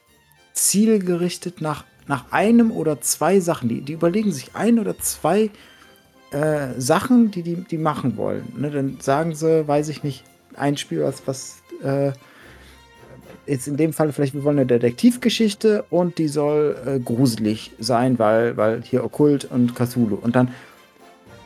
zielgerichtet nach, nach einem oder zwei Sachen. Die, die überlegen sich ein oder zwei äh, Sachen, die die, die machen wollen. Ne, dann sagen sie, weiß ich nicht, ein Spiel, was, was äh, jetzt in dem Fall vielleicht, wir wollen eine Detektivgeschichte und die soll äh, gruselig sein, weil, weil hier Okkult und Cthulhu. Und dann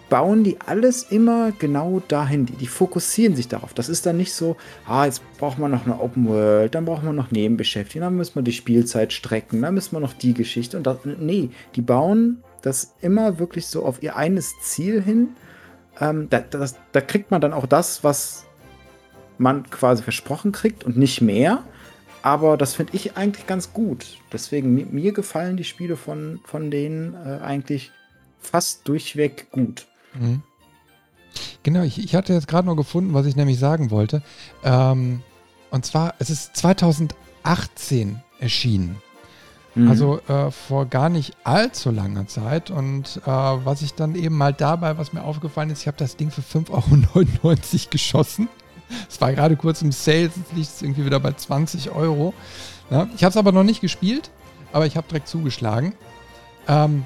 bauen die alles immer genau dahin. Die, die fokussieren sich darauf. Das ist dann nicht so, ah, jetzt braucht man noch eine Open World, dann braucht man noch Nebenbeschäftigung, dann müssen wir die Spielzeit strecken, dann müssen wir noch die Geschichte. Und das, nee, die bauen das immer wirklich so auf ihr eines Ziel hin. Ähm, da, das, da kriegt man dann auch das, was man quasi versprochen kriegt und nicht mehr. Aber das finde ich eigentlich ganz gut. Deswegen, mir, mir, gefallen die Spiele von, von denen äh, eigentlich fast durchweg gut. Mhm. Genau, ich, ich, hatte jetzt gerade noch gefunden, was ich nämlich sagen wollte. Ähm, und zwar, es ist 2018 erschienen. Mhm. Also äh, vor gar nicht allzu langer Zeit. Und äh, was ich dann eben mal dabei, was mir aufgefallen ist, ich habe das Ding für 5,99 Euro geschossen. Es war gerade kurz im Sale, jetzt liegt es irgendwie wieder bei 20 Euro. Ja, ich habe es aber noch nicht gespielt, aber ich habe direkt zugeschlagen. Ähm,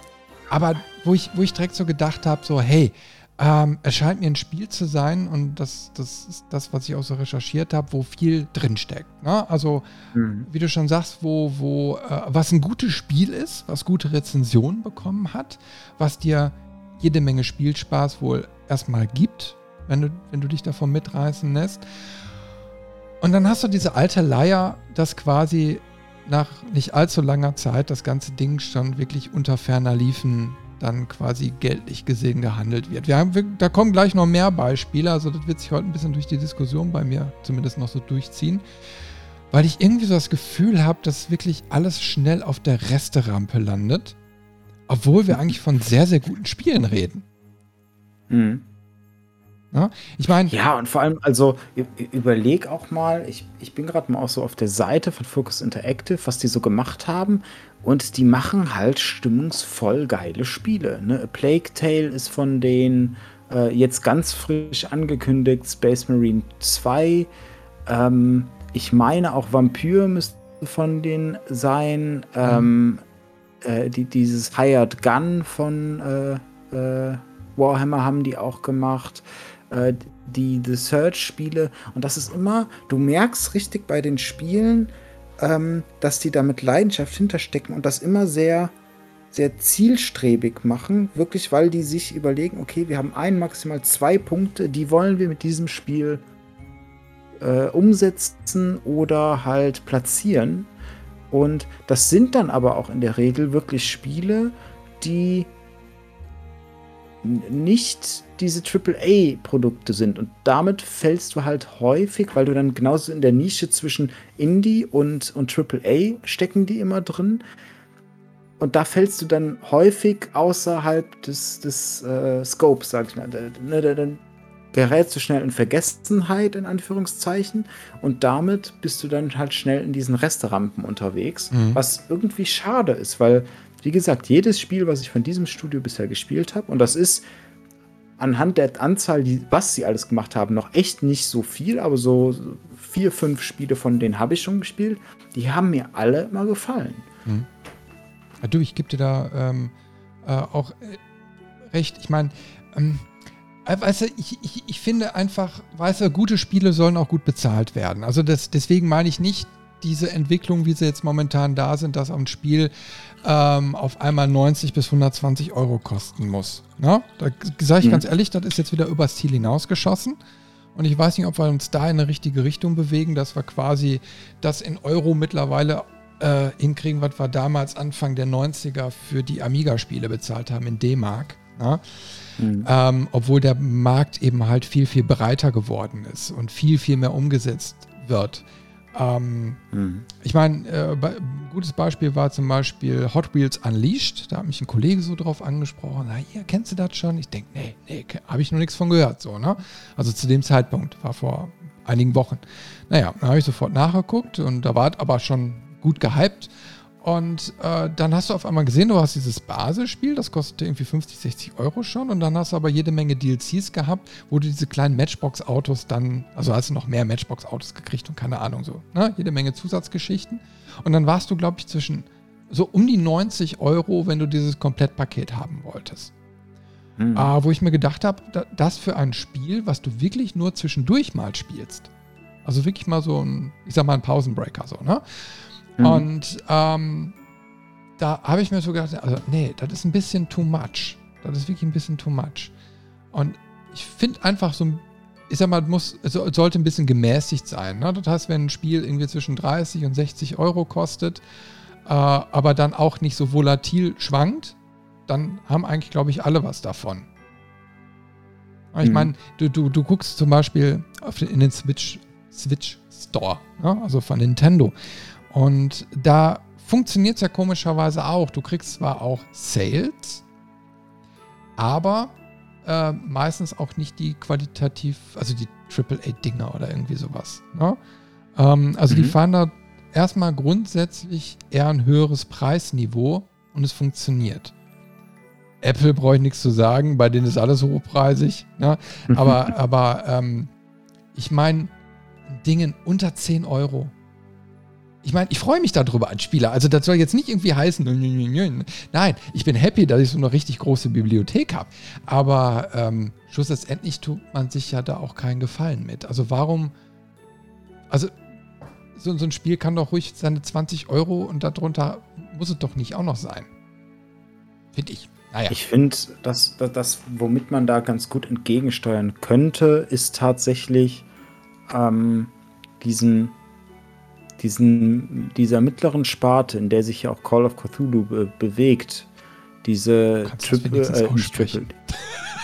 aber wo ich, wo ich direkt so gedacht habe, so, hey, ähm, es scheint mir ein Spiel zu sein und das, das ist das, was ich auch so recherchiert habe, wo viel drinsteckt. Ne? Also, mhm. wie du schon sagst, wo, wo, äh, was ein gutes Spiel ist, was gute Rezensionen bekommen hat, was dir jede Menge Spielspaß wohl erstmal gibt, wenn du, wenn du dich davon mitreißen lässt. Und dann hast du diese alte Leier, dass quasi nach nicht allzu langer Zeit das ganze Ding schon wirklich unter ferner Liefen dann quasi geldlich gesehen gehandelt wird. Wir haben, wir, da kommen gleich noch mehr Beispiele, also das wird sich heute ein bisschen durch die Diskussion bei mir zumindest noch so durchziehen. weil ich irgendwie so das Gefühl habe, dass wirklich alles schnell auf der Resterampe landet, obwohl wir eigentlich von sehr, sehr guten Spielen reden. Mhm. Ja, ich meine. Ja, und vor allem, also überleg auch mal, ich, ich bin gerade mal auch so auf der Seite von Focus Interactive, was die so gemacht haben. Und die machen halt stimmungsvoll geile Spiele. Ne? A Plague Tale ist von denen äh, jetzt ganz frisch angekündigt, Space Marine 2. Ähm, ich meine auch Vampyr müsste von denen sein. Ähm, äh, die, dieses Hired Gun von äh, äh Warhammer haben die auch gemacht äh, die The Search-Spiele. Und das ist immer, du merkst richtig bei den Spielen, ähm, dass die da mit Leidenschaft hinterstecken und das immer sehr, sehr zielstrebig machen. Wirklich, weil die sich überlegen, okay, wir haben ein, maximal zwei Punkte, die wollen wir mit diesem Spiel äh, umsetzen oder halt platzieren. Und das sind dann aber auch in der Regel wirklich Spiele, die nicht diese AAA-Produkte sind. Und damit fällst du halt häufig, weil du dann genauso in der Nische zwischen Indie und, und AAA stecken die immer drin. Und da fällst du dann häufig außerhalb des, des äh, Scopes, sag ich mal. Ne, dann gerätst du schnell in Vergessenheit, in Anführungszeichen. Und damit bist du dann halt schnell in diesen Resterampen unterwegs. Mhm. Was irgendwie schade ist, weil wie gesagt, jedes Spiel, was ich von diesem Studio bisher gespielt habe, und das ist anhand der Anzahl, die, was sie alles gemacht haben, noch echt nicht so viel, aber so vier, fünf Spiele von denen habe ich schon gespielt, die haben mir alle immer gefallen. Hm. Ja, du, ich gebe dir da ähm, äh, auch äh, recht. Ich meine, ähm, äh, weißt du, ich, ich, ich finde einfach, weißt du, gute Spiele sollen auch gut bezahlt werden. Also das, deswegen meine ich nicht diese Entwicklung, wie sie jetzt momentan da sind, dass ein Spiel ähm, auf einmal 90 bis 120 Euro kosten muss. Na? Da sage ich mhm. ganz ehrlich, das ist jetzt wieder übers Ziel hinausgeschossen. Und ich weiß nicht, ob wir uns da in eine richtige Richtung bewegen, dass wir quasi das in Euro mittlerweile äh, hinkriegen, was wir damals Anfang der 90er für die Amiga-Spiele bezahlt haben in D-Mark. Mhm. Ähm, obwohl der Markt eben halt viel, viel breiter geworden ist und viel, viel mehr umgesetzt wird. Ähm, mhm. Ich meine, äh, gutes Beispiel war zum Beispiel Hot Wheels Unleashed. Da hat mich ein Kollege so drauf angesprochen. Na, hier, kennst du das schon? Ich denke, nee, nee, habe ich noch nichts von gehört. So, ne? Also zu dem Zeitpunkt, war vor einigen Wochen. Naja, dann habe ich sofort nachgeguckt und da war es aber schon gut gehypt. Und äh, dann hast du auf einmal gesehen, du hast dieses Basisspiel, das kostete irgendwie 50, 60 Euro schon. Und dann hast du aber jede Menge DLCs gehabt, wo du diese kleinen Matchbox-Autos dann, also hast du noch mehr Matchbox-Autos gekriegt und keine Ahnung so, ne? Jede Menge Zusatzgeschichten. Und dann warst du, glaube ich, zwischen so um die 90 Euro, wenn du dieses Komplettpaket haben wolltest. Mhm. Äh, wo ich mir gedacht habe, das für ein Spiel, was du wirklich nur zwischendurch mal spielst. Also wirklich mal so ein, ich sag mal, ein Pausenbreaker so, ne? Mhm. Und ähm, da habe ich mir so gedacht, also nee, das ist ein bisschen too much. Das ist wirklich ein bisschen too much. Und ich finde einfach so, ich sag mal, muss, es sollte ein bisschen gemäßigt sein. Ne? Das heißt, wenn ein Spiel irgendwie zwischen 30 und 60 Euro kostet, äh, aber dann auch nicht so volatil schwankt, dann haben eigentlich, glaube ich, alle was davon. Ich mhm. meine, du, du, du guckst zum Beispiel den, in den Switch, Switch Store, ne? also von Nintendo. Und da funktioniert es ja komischerweise auch. Du kriegst zwar auch Sales, aber äh, meistens auch nicht die qualitativ, also die AAA-Dinger oder irgendwie sowas. Ne? Ähm, also mhm. die fahren da erstmal grundsätzlich eher ein höheres Preisniveau und es funktioniert. Apple brauche ich nichts zu sagen, bei denen ist alles hochpreisig. Ne? Aber, aber ähm, ich meine, Dingen unter 10 Euro ich meine, ich freue mich darüber als Spieler. Also das soll jetzt nicht irgendwie heißen, nein, ich bin happy, dass ich so eine richtig große Bibliothek habe. Aber ähm, schlussendlich tut man sich ja da auch keinen Gefallen mit. Also warum, also so, so ein Spiel kann doch ruhig seine 20 Euro und darunter muss es doch nicht auch noch sein. Finde ich. Naja. Ich finde, dass das, womit man da ganz gut entgegensteuern könnte, ist tatsächlich ähm, diesen diesen, dieser mittleren Sparte, in der sich ja auch Call of Cthulhu be bewegt, diese Triple, äh, Triple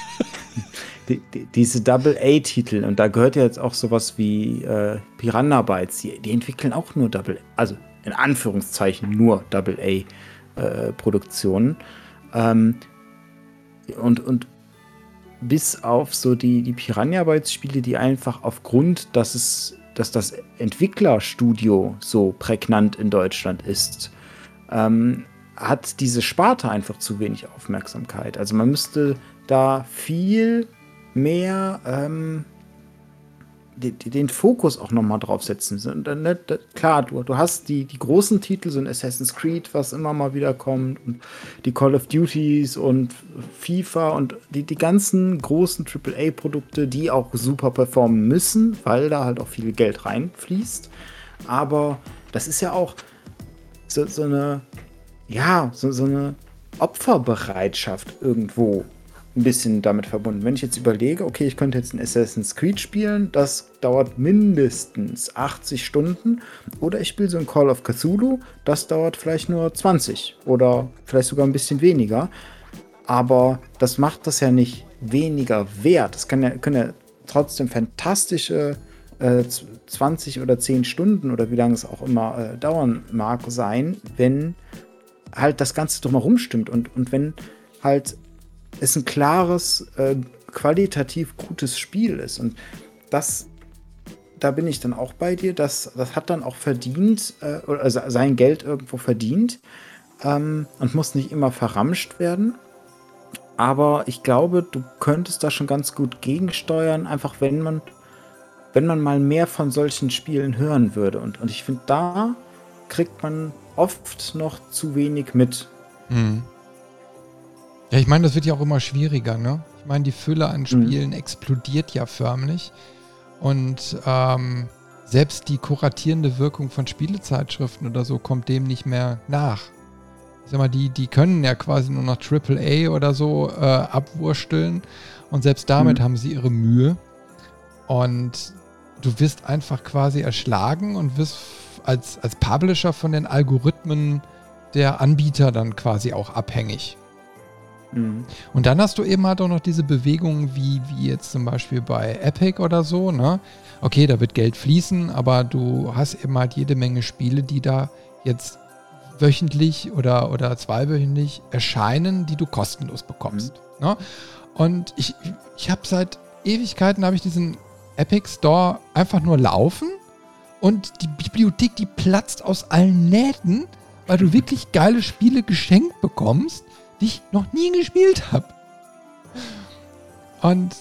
die, die, diese Double-A-Titel, und da gehört ja jetzt auch sowas wie äh, Piranha Bytes, die, die entwickeln auch nur Double, also in Anführungszeichen nur Double-A-Produktionen. Äh, ähm, und, und bis auf so die, die Piranha Bytes Spiele, die einfach aufgrund, dass es, dass das Entwicklerstudio so prägnant in Deutschland ist, ähm, hat diese Sparte einfach zu wenig Aufmerksamkeit. Also man müsste da viel mehr ähm, den Fokus auch nochmal draufsetzen. Ne, klar, du, du hast die, die großen Titel, so ein Assassin's Creed, was immer mal wieder kommt, und die Call of Duties und FIFA und die, die ganzen großen AAA-Produkte, die auch super performen müssen, weil da halt auch viel Geld reinfließt. Aber das ist ja auch so, so eine, ja, so, so eine Opferbereitschaft irgendwo ein bisschen damit verbunden. Wenn ich jetzt überlege, okay, ich könnte jetzt ein Assassin's Creed spielen, das dauert mindestens 80 Stunden. Oder ich spiele so ein Call of Cthulhu, das dauert vielleicht nur 20 oder vielleicht sogar ein bisschen weniger. Aber das macht das ja nicht weniger wert. Das kann ja, können ja trotzdem fantastische äh, 20 oder 10 Stunden oder wie lange es auch immer äh, dauern mag sein, wenn halt das Ganze drumherum stimmt und, und wenn halt es ein klares, äh, qualitativ gutes Spiel ist. Und das, da bin ich dann auch bei dir, das, das hat dann auch verdient, äh, also sein Geld irgendwo verdient ähm, und muss nicht immer verramscht werden. Aber ich glaube, du könntest da schon ganz gut gegensteuern, einfach wenn man, wenn man mal mehr von solchen Spielen hören würde. Und, und ich finde, da kriegt man oft noch zu wenig mit. Mhm. Ja, ich meine, das wird ja auch immer schwieriger, ne? Ich meine, die Fülle an mhm. Spielen mhm. explodiert ja förmlich. Und ähm, selbst die kuratierende Wirkung von Spielezeitschriften oder so kommt dem nicht mehr nach. Ich sag mal, die, die können ja quasi nur noch AAA oder so äh, abwursteln. Und selbst damit mhm. haben sie ihre Mühe. Und du wirst einfach quasi erschlagen und wirst als, als Publisher von den Algorithmen der Anbieter dann quasi auch abhängig. Mhm. Und dann hast du eben halt auch noch diese Bewegungen wie, wie jetzt zum Beispiel bei Epic oder so, ne? Okay, da wird Geld fließen, aber du hast eben halt jede Menge Spiele, die da jetzt wöchentlich oder, oder zweiwöchentlich erscheinen, die du kostenlos bekommst. Mhm. Ne? Und ich, ich habe seit Ewigkeiten habe ich diesen Epic Store einfach nur laufen und die Bibliothek, die platzt aus allen Nähten, weil du wirklich geile Spiele geschenkt bekommst die ich noch nie gespielt habe. Und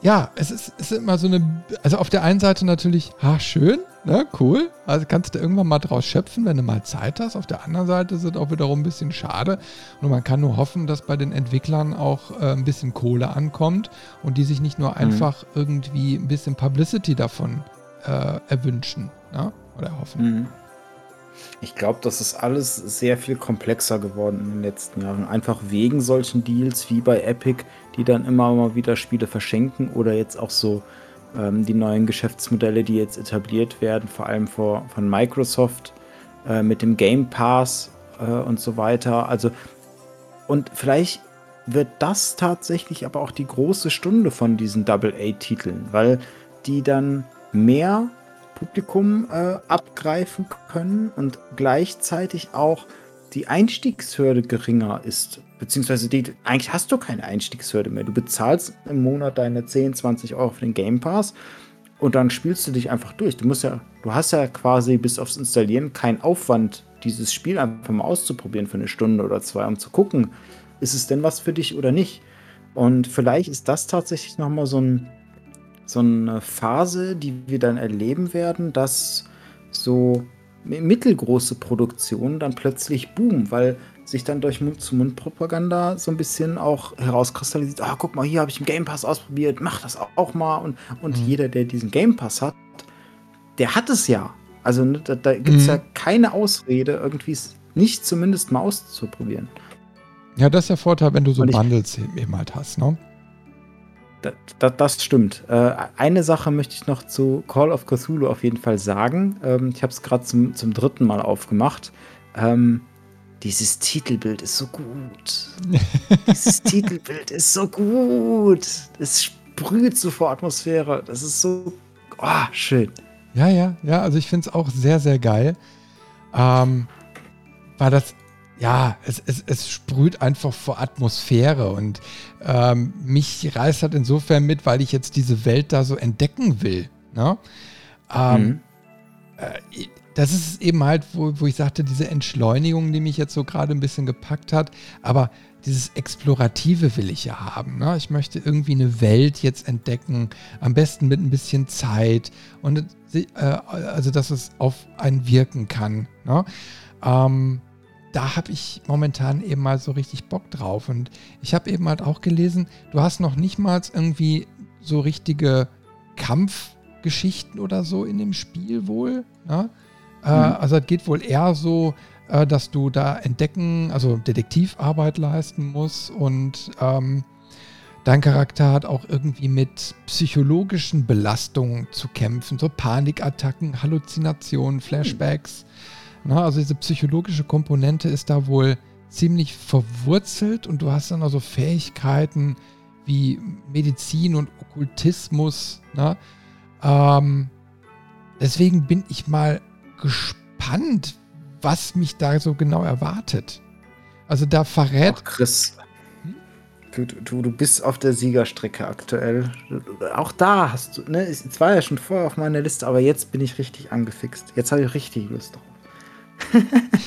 ja, es ist, es ist immer so eine, also auf der einen Seite natürlich, ha, schön, ne, cool. Also kannst du irgendwann mal draus schöpfen, wenn du mal Zeit hast. Auf der anderen Seite ist es auch wiederum ein bisschen schade. Und man kann nur hoffen, dass bei den Entwicklern auch äh, ein bisschen Kohle ankommt und die sich nicht nur mhm. einfach irgendwie ein bisschen Publicity davon äh, erwünschen ne, oder hoffen. Mhm. Ich glaube, das ist alles sehr viel komplexer geworden in den letzten Jahren. Einfach wegen solchen Deals wie bei Epic, die dann immer mal wieder Spiele verschenken oder jetzt auch so ähm, die neuen Geschäftsmodelle, die jetzt etabliert werden, vor allem vor, von Microsoft äh, mit dem Game Pass äh, und so weiter. Also, und vielleicht wird das tatsächlich aber auch die große Stunde von diesen Double-A-Titeln, weil die dann mehr Publikum äh, abgreifen können und gleichzeitig auch die Einstiegshürde geringer ist. Beziehungsweise die, eigentlich hast du keine Einstiegshürde mehr. Du bezahlst im Monat deine 10, 20 Euro für den Game Pass und dann spielst du dich einfach durch. Du musst ja, du hast ja quasi bis aufs Installieren keinen Aufwand, dieses Spiel einfach mal auszuprobieren für eine Stunde oder zwei, um zu gucken, ist es denn was für dich oder nicht. Und vielleicht ist das tatsächlich nochmal so ein so eine Phase, die wir dann erleben werden, dass so mittelgroße Produktionen dann plötzlich boomen, weil sich dann durch Mund-zu-Mund-Propaganda so ein bisschen auch herauskristallisiert, ah, guck mal, hier habe ich einen Game Pass ausprobiert, mach das auch mal. Und, und mhm. jeder, der diesen Game Pass hat, der hat es ja. Also ne, da, da gibt es mhm. ja keine Ausrede, irgendwie es nicht zumindest mal auszuprobieren. Ja, das ist der Vorteil, wenn du so Bundles eben halt hast, ne? Das, das stimmt. Äh, eine Sache möchte ich noch zu Call of Cthulhu auf jeden Fall sagen. Ähm, ich habe es gerade zum, zum dritten Mal aufgemacht. Ähm, dieses Titelbild ist so gut. dieses Titelbild ist so gut. Es sprüht so vor Atmosphäre. Das ist so oh, schön. Ja, ja, ja. Also ich finde es auch sehr, sehr geil. Ähm, weil das, ja, es, es, es sprüht einfach vor Atmosphäre und ähm, mich reißt halt insofern mit, weil ich jetzt diese Welt da so entdecken will. Ne? Ähm, mhm. äh, das ist eben halt, wo, wo ich sagte, diese Entschleunigung, die mich jetzt so gerade ein bisschen gepackt hat. Aber dieses Explorative will ich ja haben. Ne? Ich möchte irgendwie eine Welt jetzt entdecken, am besten mit ein bisschen Zeit und äh, also, dass es auf einen wirken kann. Ne? Ähm, da habe ich momentan eben mal so richtig Bock drauf. Und ich habe eben halt auch gelesen, du hast noch nicht mal irgendwie so richtige Kampfgeschichten oder so in dem Spiel wohl. Ne? Äh, mhm. also es geht wohl eher so, äh, dass du da entdecken, also Detektivarbeit leisten musst und ähm, dein Charakter hat auch irgendwie mit psychologischen Belastungen zu kämpfen, so Panikattacken, Halluzinationen, Flashbacks. Na, also diese psychologische Komponente ist da wohl ziemlich verwurzelt und du hast dann also Fähigkeiten wie Medizin und Okkultismus. Ne? Ähm, deswegen bin ich mal gespannt, was mich da so genau erwartet. Also da verrät. Ach, Chris. Du, du, du bist auf der Siegerstrecke aktuell. Auch da hast du, ne, es war ja schon vorher auf meiner Liste, aber jetzt bin ich richtig angefixt. Jetzt habe ich richtig Lust drauf.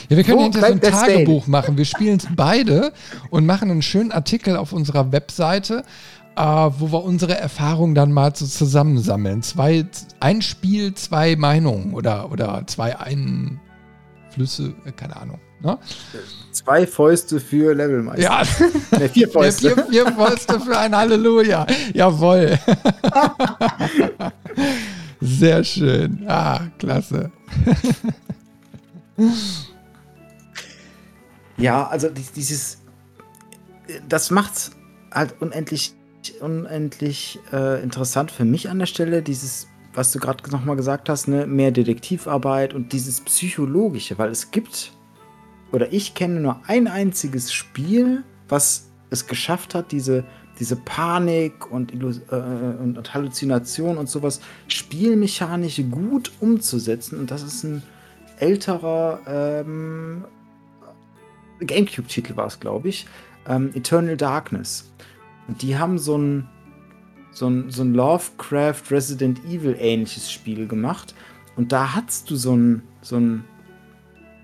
Ja, wir können hinterher so ein Tagebuch Stain? machen. Wir spielen es beide und machen einen schönen Artikel auf unserer Webseite äh, wo wir unsere Erfahrungen dann mal so zusammensammeln. Zwei, ein Spiel, zwei Meinungen oder, oder zwei Einflüsse, äh, keine Ahnung. Ne? Zwei Fäuste für Levelmeister. Ja, ne, vier Fäuste. Ja, vier, vier Fäuste für ein Halleluja. Jawohl. Sehr schön. Ah, klasse. ja, also dieses, das macht halt unendlich unendlich äh, interessant für mich an der Stelle, dieses, was du gerade nochmal gesagt hast, ne, mehr Detektivarbeit und dieses Psychologische, weil es gibt, oder ich kenne nur ein einziges Spiel, was es geschafft hat, diese, diese Panik und, äh, und Halluzination und sowas spielmechanisch gut umzusetzen. Und das ist ein älterer ähm, Gamecube-Titel war es, glaube ich. Ähm, Eternal Darkness. Und die haben so ein, so ein, so ein Lovecraft Resident Evil ähnliches Spiel gemacht. Und da hast du so ein, so ein,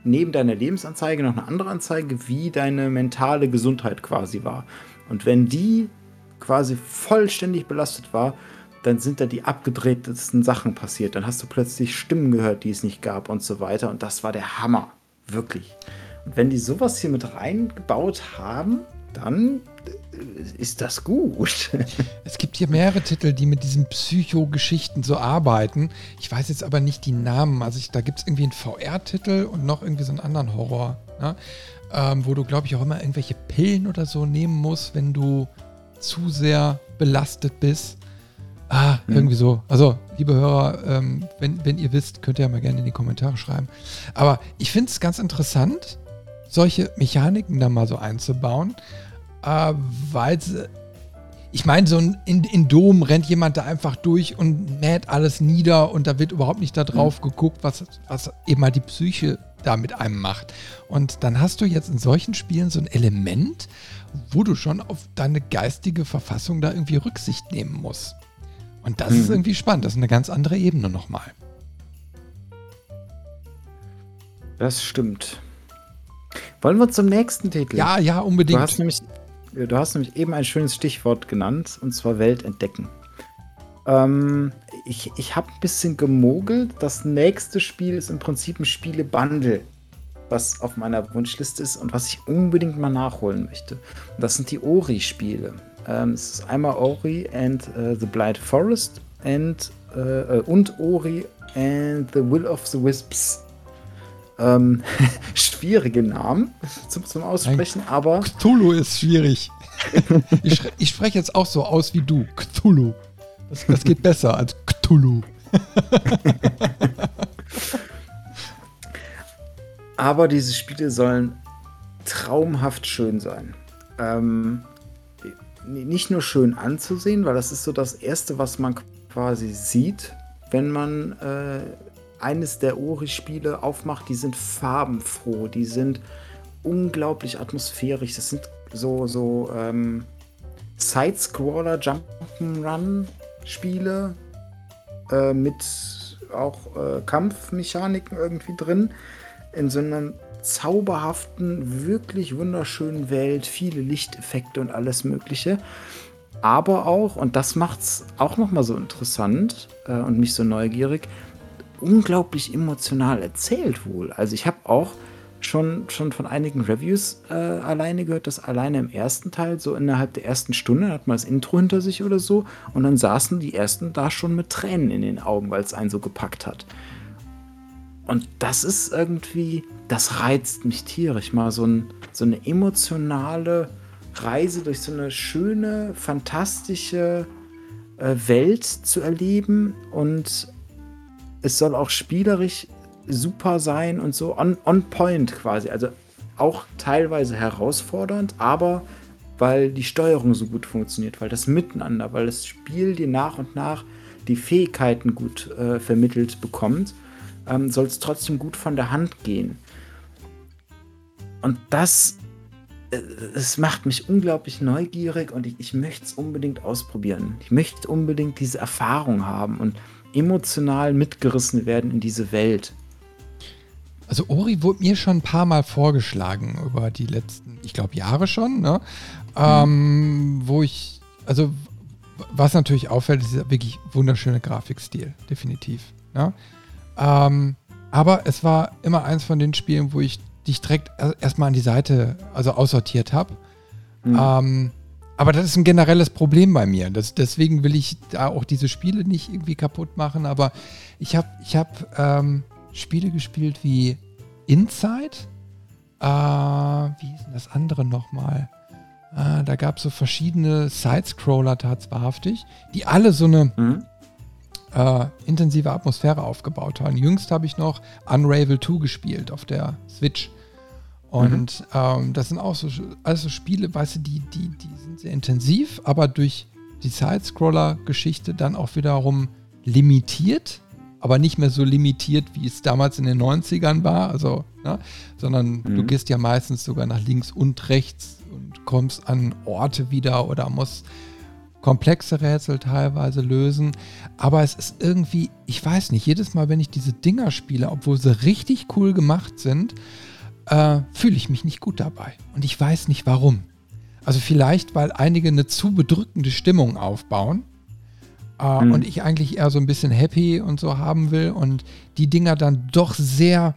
neben deiner Lebensanzeige noch eine andere Anzeige, wie deine mentale Gesundheit quasi war. Und wenn die quasi vollständig belastet war, dann sind da die abgedrehtesten Sachen passiert. Dann hast du plötzlich Stimmen gehört, die es nicht gab und so weiter. Und das war der Hammer. Wirklich. Und wenn die sowas hier mit reingebaut haben, dann ist das gut. Es gibt hier mehrere Titel, die mit diesen Psycho-Geschichten so arbeiten. Ich weiß jetzt aber nicht die Namen. Also ich, da gibt es irgendwie einen VR-Titel und noch irgendwie so einen anderen Horror, ne? ähm, wo du, glaube ich, auch immer irgendwelche Pillen oder so nehmen musst, wenn du zu sehr belastet bist. Ah, hm. irgendwie so. Also, liebe Hörer, ähm, wenn, wenn ihr wisst, könnt ihr ja mal gerne in die Kommentare schreiben. Aber ich finde es ganz interessant, solche Mechaniken da mal so einzubauen äh, weil ich meine, so ein, in, in Dom rennt jemand da einfach durch und mäht alles nieder und da wird überhaupt nicht darauf mhm. geguckt, was, was eben mal die Psyche da mit einem macht. Und dann hast du jetzt in solchen Spielen so ein Element, wo du schon auf deine geistige Verfassung da irgendwie Rücksicht nehmen musst. Und das mhm. ist irgendwie spannend. Das ist eine ganz andere Ebene nochmal. Das stimmt. Wollen wir zum nächsten Titel? Ja, ja, unbedingt. Du hast nämlich Du hast nämlich eben ein schönes Stichwort genannt, und zwar Welt entdecken. Ähm, ich ich habe ein bisschen gemogelt. Das nächste Spiel ist im Prinzip ein Spiele-Bundle, was auf meiner Wunschliste ist und was ich unbedingt mal nachholen möchte. Und das sind die Ori-Spiele. Ähm, es ist einmal Ori and uh, the Blind Forest and, uh, und Ori and the Will of the Wisps. Ähm, schwierige Namen zum, zum Aussprechen, Ein aber. Cthulhu ist schwierig. ich, ich spreche jetzt auch so aus wie du. Cthulhu. Das, das geht besser als Cthulhu. aber diese Spiele sollen traumhaft schön sein. Ähm, nicht nur schön anzusehen, weil das ist so das Erste, was man quasi sieht, wenn man äh, eines der Ori-Spiele aufmacht. Die sind farbenfroh, die sind unglaublich atmosphärisch. Das sind so, so ähm, Side-Scroller, Jump'n'Run-Spiele äh, mit auch äh, Kampfmechaniken irgendwie drin. In so einer zauberhaften, wirklich wunderschönen Welt, viele Lichteffekte und alles Mögliche. Aber auch, und das macht es auch nochmal so interessant äh, und mich so neugierig, unglaublich emotional erzählt wohl. Also ich habe auch schon, schon von einigen Reviews äh, alleine gehört, dass alleine im ersten Teil, so innerhalb der ersten Stunde, hat man das Intro hinter sich oder so, und dann saßen die ersten da schon mit Tränen in den Augen, weil es einen so gepackt hat. Und das ist irgendwie, das reizt mich tierisch, mal so, ein, so eine emotionale Reise durch so eine schöne, fantastische äh, Welt zu erleben. Und es soll auch spielerisch super sein und so on, on point quasi. Also auch teilweise herausfordernd, aber weil die Steuerung so gut funktioniert, weil das Miteinander, weil das Spiel dir nach und nach die Fähigkeiten gut äh, vermittelt bekommt ähm, soll es trotzdem gut von der Hand gehen. Und das, äh, es macht mich unglaublich neugierig und ich, ich möchte es unbedingt ausprobieren. Ich möchte unbedingt diese Erfahrung haben und emotional mitgerissen werden in diese Welt. Also Ori wurde mir schon ein paar Mal vorgeschlagen über die letzten, ich glaube, Jahre schon, ne? Mhm. Ähm, wo ich, also was natürlich auffällt, ist dieser wirklich wunderschöne Grafikstil, definitiv. Ne? Ähm, aber es war immer eins von den Spielen, wo ich dich direkt erstmal an die Seite, also aussortiert habe. Mhm. Ähm, aber das ist ein generelles Problem bei mir. Das, deswegen will ich da auch diese Spiele nicht irgendwie kaputt machen. Aber ich habe ich hab, ähm, Spiele gespielt wie Inside. Äh, wie hieß denn das andere nochmal? Äh, da gab es so verschiedene Sidescroller tatsächlich, die alle so eine mhm äh, intensive Atmosphäre aufgebaut haben. Jüngst habe ich noch Unravel 2 gespielt auf der Switch. Und mhm. ähm, das sind auch so, also Spiele, weißt du, die, die, die sind sehr intensiv, aber durch die Side-Scroller-Geschichte dann auch wiederum limitiert, aber nicht mehr so limitiert, wie es damals in den 90ern war, also, ne, sondern mhm. du gehst ja meistens sogar nach links und rechts und kommst an Orte wieder oder musst komplexe Rätsel teilweise lösen. Aber es ist irgendwie, ich weiß nicht, jedes Mal, wenn ich diese Dinger spiele, obwohl sie richtig cool gemacht sind, äh, fühle ich mich nicht gut dabei. Und ich weiß nicht warum. Also vielleicht, weil einige eine zu bedrückende Stimmung aufbauen. Äh, mhm. Und ich eigentlich eher so ein bisschen happy und so haben will. Und die Dinger dann doch sehr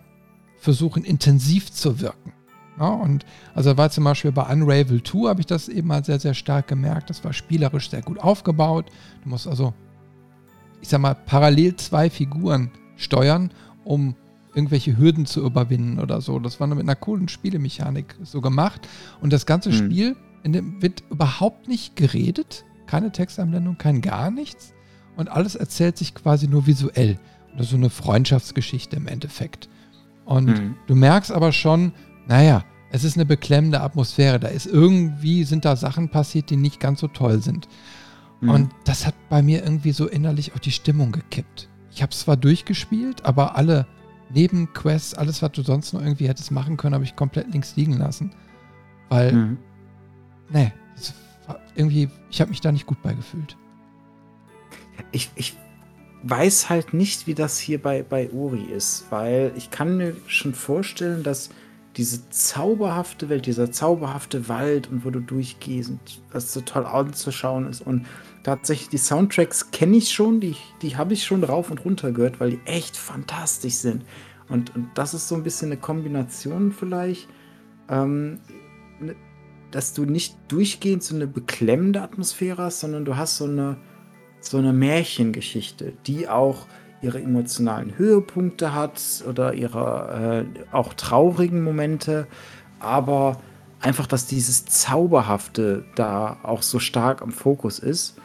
versuchen, intensiv zu wirken. Ja, und also war zum Beispiel bei Unravel 2 habe ich das eben mal sehr, sehr stark gemerkt. Das war spielerisch sehr gut aufgebaut. Du musst also, ich sag mal, parallel zwei Figuren steuern, um irgendwelche Hürden zu überwinden oder so. Das war mit einer coolen Spielemechanik so gemacht. Und das ganze mhm. Spiel, in dem wird überhaupt nicht geredet, keine Textanblendung, kein gar nichts. Und alles erzählt sich quasi nur visuell. Das ist so eine Freundschaftsgeschichte im Endeffekt. Und mhm. du merkst aber schon, naja, es ist eine beklemmende Atmosphäre. Da ist irgendwie, sind da Sachen passiert, die nicht ganz so toll sind. Mhm. Und das hat bei mir irgendwie so innerlich auch die Stimmung gekippt. Ich habe es zwar durchgespielt, aber alle Nebenquests, alles, was du sonst noch irgendwie hättest machen können, habe ich komplett links liegen lassen. Weil, mhm. nee, irgendwie, ich habe mich da nicht gut bei gefühlt. Ich, ich weiß halt nicht, wie das hier bei, bei Uri ist, weil ich kann mir schon vorstellen, dass diese zauberhafte Welt, dieser zauberhafte Wald und wo du durchgehst und was so toll anzuschauen ist. Und tatsächlich die Soundtracks kenne ich schon, die, die habe ich schon rauf und runter gehört, weil die echt fantastisch sind. Und, und das ist so ein bisschen eine Kombination vielleicht, ähm, ne, dass du nicht durchgehend so eine beklemmende Atmosphäre hast, sondern du hast so eine, so eine Märchengeschichte, die auch ihre emotionalen Höhepunkte hat oder ihre äh, auch traurigen Momente, aber einfach, dass dieses Zauberhafte da auch so stark am Fokus ist.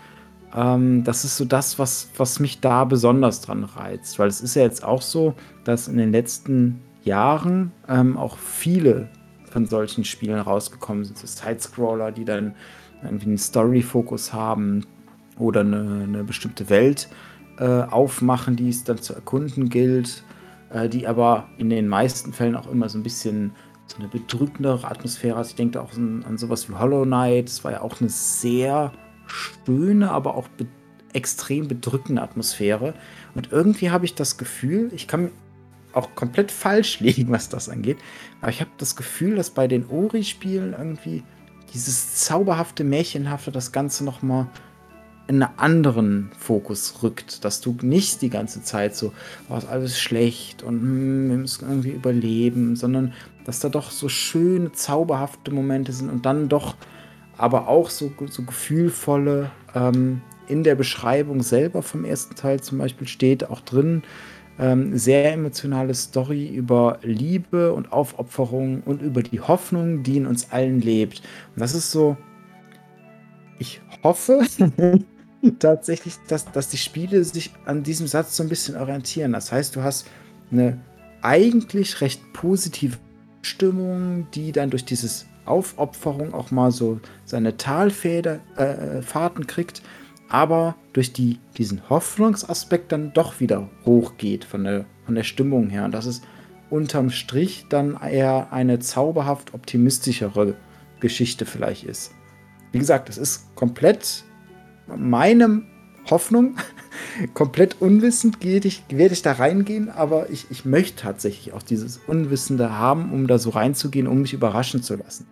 Ähm, das ist so das, was, was mich da besonders dran reizt, weil es ist ja jetzt auch so, dass in den letzten Jahren ähm, auch viele von solchen Spielen rausgekommen sind. So Sidescroller, die dann irgendwie einen Story-Fokus haben oder eine, eine bestimmte Welt äh, aufmachen, die es dann zu erkunden gilt, äh, die aber in den meisten Fällen auch immer so ein bisschen so eine bedrückendere Atmosphäre hat. Ich denke auch an, an sowas wie Hollow Knight. Das war ja auch eine sehr schöne, aber auch be extrem bedrückende Atmosphäre. Und irgendwie habe ich das Gefühl, ich kann auch komplett falsch liegen, was das angeht, aber ich habe das Gefühl, dass bei den Ori-Spielen irgendwie dieses zauberhafte, märchenhafte das Ganze nochmal in einen anderen Fokus rückt, dass du nicht die ganze Zeit so, oh, ist alles schlecht und hm, wir müssen irgendwie überleben, sondern dass da doch so schöne, zauberhafte Momente sind und dann doch aber auch so, so gefühlvolle, ähm, in der Beschreibung selber vom ersten Teil zum Beispiel steht auch drin, ähm, sehr emotionale Story über Liebe und Aufopferung und über die Hoffnung, die in uns allen lebt. Und das ist so, ich hoffe tatsächlich, dass, dass die Spiele sich an diesem Satz so ein bisschen orientieren. Das heißt, du hast eine eigentlich recht positive Stimmung, die dann durch dieses Aufopferung auch mal so seine Talfahrten äh, kriegt aber durch die, diesen Hoffnungsaspekt dann doch wieder hochgeht von der, von der Stimmung her. Und das ist unterm Strich dann eher eine zauberhaft optimistischere Geschichte vielleicht ist. Wie gesagt, es ist komplett meine Hoffnung, komplett unwissend werde ich, werde ich da reingehen, aber ich, ich möchte tatsächlich auch dieses Unwissende haben, um da so reinzugehen, um mich überraschen zu lassen.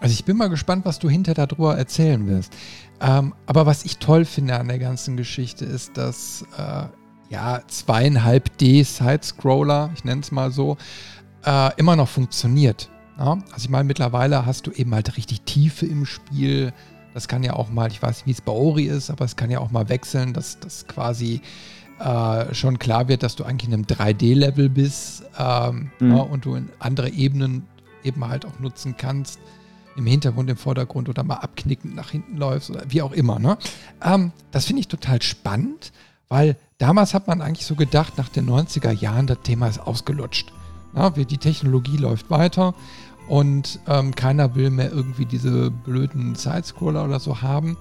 Also ich bin mal gespannt, was du hinterher darüber erzählen wirst. Ähm, aber was ich toll finde an der ganzen Geschichte ist, dass äh, ja zweieinhalb D Side-Scroller, ich nenne es mal so, äh, immer noch funktioniert. Ja? Also ich meine, mittlerweile hast du eben halt richtig Tiefe im Spiel. Das kann ja auch mal, ich weiß nicht, wie es bei Ori ist, aber es kann ja auch mal wechseln, dass das quasi äh, schon klar wird, dass du eigentlich in einem 3D-Level bist ähm, mhm. ja, und du in andere Ebenen eben halt auch nutzen kannst im Hintergrund, im Vordergrund oder mal abknickend nach hinten läufst oder wie auch immer. Ne? Ähm, das finde ich total spannend, weil damals hat man eigentlich so gedacht, nach den 90er Jahren, das Thema ist ausgelutscht. Na, die Technologie läuft weiter und ähm, keiner will mehr irgendwie diese blöden Sidescroller oder so haben.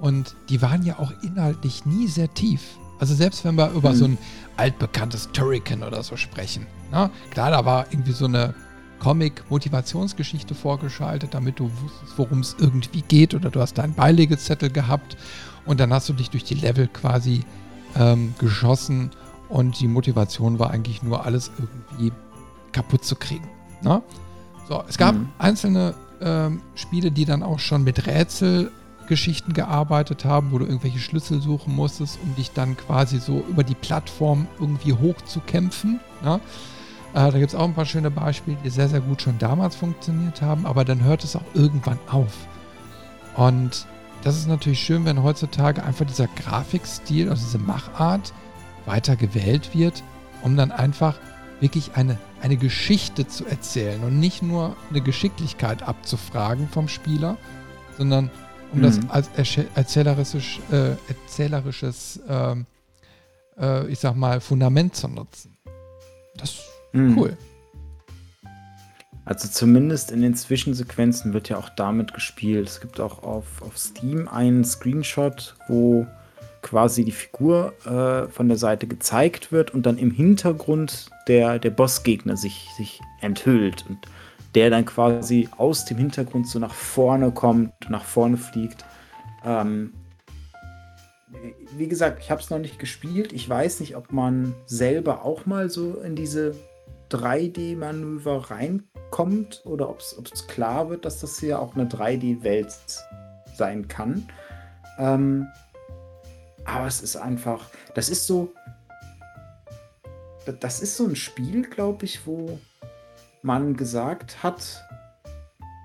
Und die waren ja auch inhaltlich nie sehr tief. Also selbst wenn wir über mhm. so ein altbekanntes Turrican oder so sprechen. Na, klar, da war irgendwie so eine Comic-Motivationsgeschichte vorgeschaltet, damit du wusstest, worum es irgendwie geht oder du hast deinen Beilegezettel gehabt und dann hast du dich durch die Level quasi ähm, geschossen und die Motivation war eigentlich nur alles irgendwie kaputt zu kriegen. Na? So, es gab mhm. einzelne ähm, Spiele, die dann auch schon mit Rätselgeschichten gearbeitet haben, wo du irgendwelche Schlüssel suchen musstest, um dich dann quasi so über die Plattform irgendwie hochzukämpfen. Ne? Äh, da gibt es auch ein paar schöne Beispiele, die sehr, sehr gut schon damals funktioniert haben, aber dann hört es auch irgendwann auf. Und das ist natürlich schön, wenn heutzutage einfach dieser Grafikstil, also diese Machart weiter gewählt wird, um dann einfach wirklich eine, eine Geschichte zu erzählen und nicht nur eine Geschicklichkeit abzufragen vom Spieler, sondern um mhm. das als erzählerisch, äh, erzählerisches, äh, äh, ich sag mal, Fundament zu nutzen. Das Mhm. Cool. Also zumindest in den Zwischensequenzen wird ja auch damit gespielt. Es gibt auch auf, auf Steam einen Screenshot, wo quasi die Figur äh, von der Seite gezeigt wird und dann im Hintergrund der, der Bossgegner sich, sich enthüllt und der dann quasi aus dem Hintergrund so nach vorne kommt, nach vorne fliegt. Ähm, wie gesagt, ich habe es noch nicht gespielt. Ich weiß nicht, ob man selber auch mal so in diese 3D-Manöver reinkommt oder ob es klar wird, dass das hier auch eine 3D-Welt sein kann. Ähm, aber es ist einfach, das ist so, das ist so ein Spiel, glaube ich, wo man gesagt hat,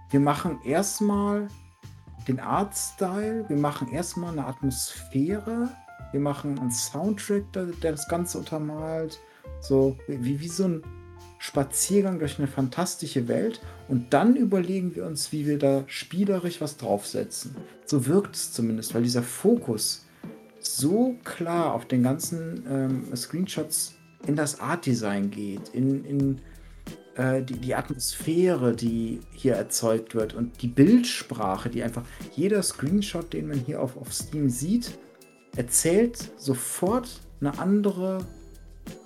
wir machen erstmal den Artstyle, wir machen erstmal eine Atmosphäre, wir machen einen Soundtrack, der, der das Ganze untermalt. So wie, wie so ein Spaziergang durch eine fantastische Welt und dann überlegen wir uns, wie wir da spielerisch was draufsetzen. So wirkt es zumindest, weil dieser Fokus so klar auf den ganzen ähm, Screenshots in das Art-Design geht, in, in äh, die, die Atmosphäre, die hier erzeugt wird und die Bildsprache, die einfach jeder Screenshot, den man hier auf, auf Steam sieht, erzählt sofort eine andere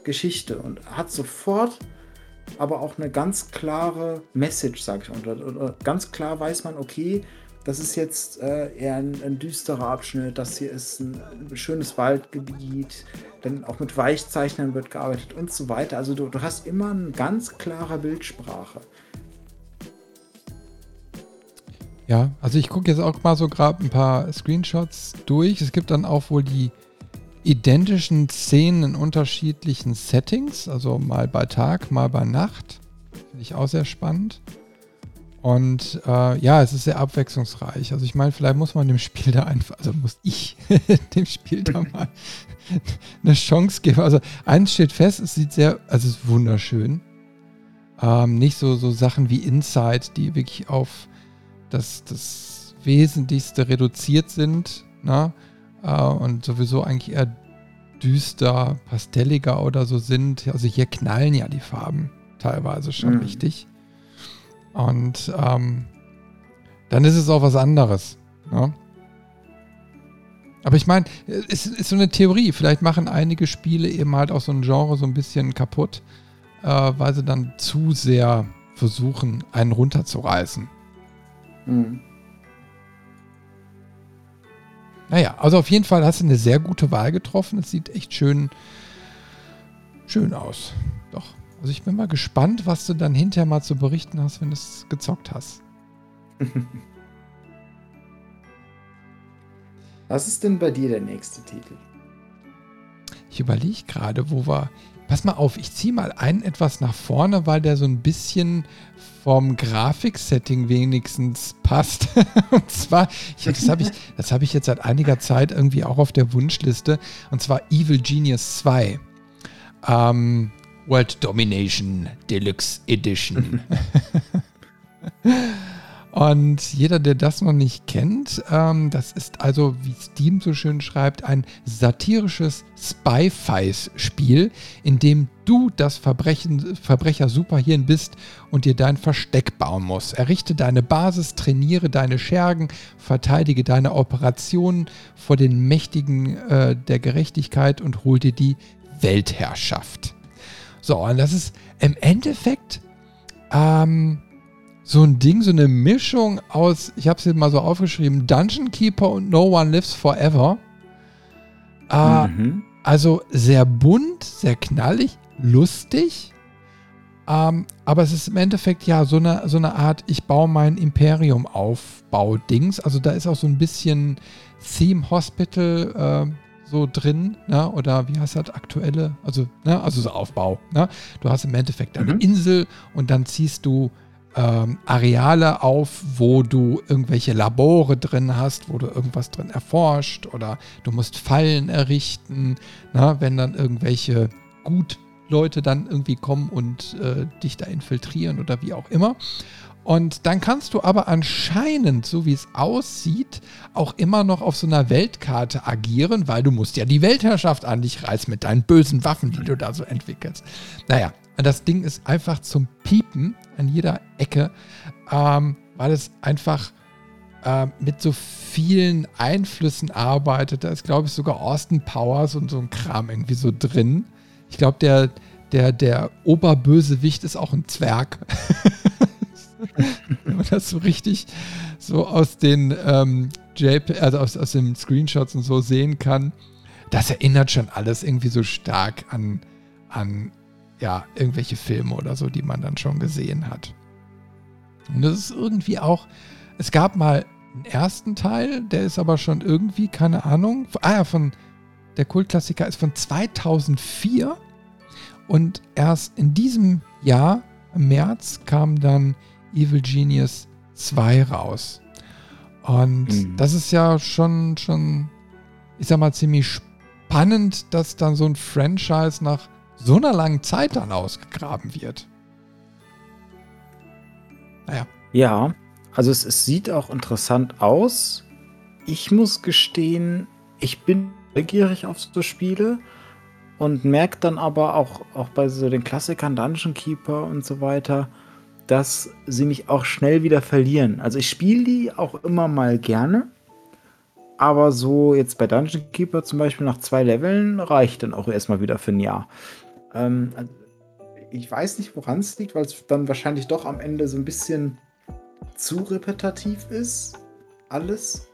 Geschichte und hat sofort aber auch eine ganz klare Message, sag ich mal. Oder, oder ganz klar weiß man, okay, das ist jetzt äh, eher ein, ein, düsterer Abschnitt, das hier ist ein, ein, schönes Waldgebiet, dann auch mit Weichzeichnern wird gearbeitet und so weiter. Also du, du hast immer eine ganz klare Bildsprache. Ja, also ich gucke jetzt auch mal so gerade ein paar Screenshots durch. Es gibt dann auch wohl die identischen Szenen in unterschiedlichen Settings, also mal bei Tag, mal bei Nacht. Finde ich auch sehr spannend. Und äh, ja, es ist sehr abwechslungsreich. Also ich meine, vielleicht muss man dem Spiel da einfach, also muss ich dem Spiel da mal eine Chance geben. Also eins steht fest, es sieht sehr, also es ist wunderschön. Ähm, nicht so, so Sachen wie Inside, die wirklich auf das, das Wesentlichste reduziert sind. Ne? Äh, und sowieso eigentlich eher düster, pastelliger oder so sind. Also hier knallen ja die Farben teilweise schon mhm. richtig. Und ähm, dann ist es auch was anderes. Ne? Aber ich meine, es ist so eine Theorie. Vielleicht machen einige Spiele eben halt auch so ein Genre so ein bisschen kaputt, äh, weil sie dann zu sehr versuchen, einen runterzureißen. Mhm. Naja, also auf jeden Fall hast du eine sehr gute Wahl getroffen. Es sieht echt schön, schön aus. Also ich bin mal gespannt, was du dann hinterher mal zu berichten hast, wenn du es gezockt hast. Was ist denn bei dir der nächste Titel? Ich überlege gerade, wo wir. Pass mal auf, ich ziehe mal einen etwas nach vorne, weil der so ein bisschen vom Grafiksetting wenigstens passt. und zwar, ich, das habe ich, hab ich jetzt seit einiger Zeit irgendwie auch auf der Wunschliste. Und zwar Evil Genius 2. Ähm, World Domination Deluxe Edition. Und jeder, der das noch nicht kennt, ähm, das ist also, wie Steam so schön schreibt, ein satirisches Spy-Fice-Spiel, in dem du das Verbrechen, Verbrecher-Superhirn bist und dir dein Versteck bauen musst. Errichte deine Basis, trainiere deine Schergen, verteidige deine Operationen vor den Mächtigen äh, der Gerechtigkeit und hol dir die Weltherrschaft. So, und das ist im Endeffekt ähm, so ein Ding, so eine Mischung aus, ich habe es hier mal so aufgeschrieben, Dungeon Keeper und No One Lives Forever. Äh, mhm. Also sehr bunt, sehr knallig, lustig. Ähm, aber es ist im Endeffekt ja so eine, so eine Art, ich baue mein Imperium aufbau-Dings. Also da ist auch so ein bisschen Theme Hospital äh, so drin, ne? oder wie heißt das, aktuelle, also, ne? also so Aufbau. Ne? Du hast im Endeffekt eine mhm. Insel und dann ziehst du ähm, Areale auf, wo du irgendwelche Labore drin hast, wo du irgendwas drin erforscht oder du musst Fallen errichten, ne? wenn dann irgendwelche gut Leute dann irgendwie kommen und äh, dich da infiltrieren oder wie auch immer. Und dann kannst du aber anscheinend, so wie es aussieht, auch immer noch auf so einer Weltkarte agieren, weil du musst ja die Weltherrschaft an dich reißen mit deinen bösen Waffen, die du da so entwickelst. Naja, das Ding ist einfach zum Piepen an jeder Ecke, ähm, weil es einfach äh, mit so vielen Einflüssen arbeitet. Da ist, glaube ich, sogar Austin Powers und so ein Kram irgendwie so drin. Ich glaube, der, der, der Oberbösewicht ist auch ein Zwerg. Wenn man das so richtig so aus den ähm, JP, also aus, aus den Screenshots und so sehen kann, das erinnert schon alles irgendwie so stark an, an ja, irgendwelche Filme oder so, die man dann schon gesehen hat. Und das ist irgendwie auch, es gab mal einen ersten Teil, der ist aber schon irgendwie, keine Ahnung, ah ja, von, der Kultklassiker ist von 2004 und erst in diesem Jahr, im März, kam dann Evil Genius 2 raus. Und mhm. das ist ja schon, schon, ich sag mal, ziemlich spannend, dass dann so ein Franchise nach so einer langen Zeit dann ausgegraben wird. Naja. Ja, also es, es sieht auch interessant aus. Ich muss gestehen, ich bin neugierig auf so Spiele und merke dann aber auch, auch bei so den Klassikern Dungeon Keeper und so weiter, dass sie mich auch schnell wieder verlieren. Also ich spiele die auch immer mal gerne, aber so jetzt bei Dungeon Keeper zum Beispiel nach zwei Leveln reicht dann auch erstmal wieder für ein Jahr. Ähm, ich weiß nicht, woran es liegt, weil es dann wahrscheinlich doch am Ende so ein bisschen zu repetitiv ist, alles.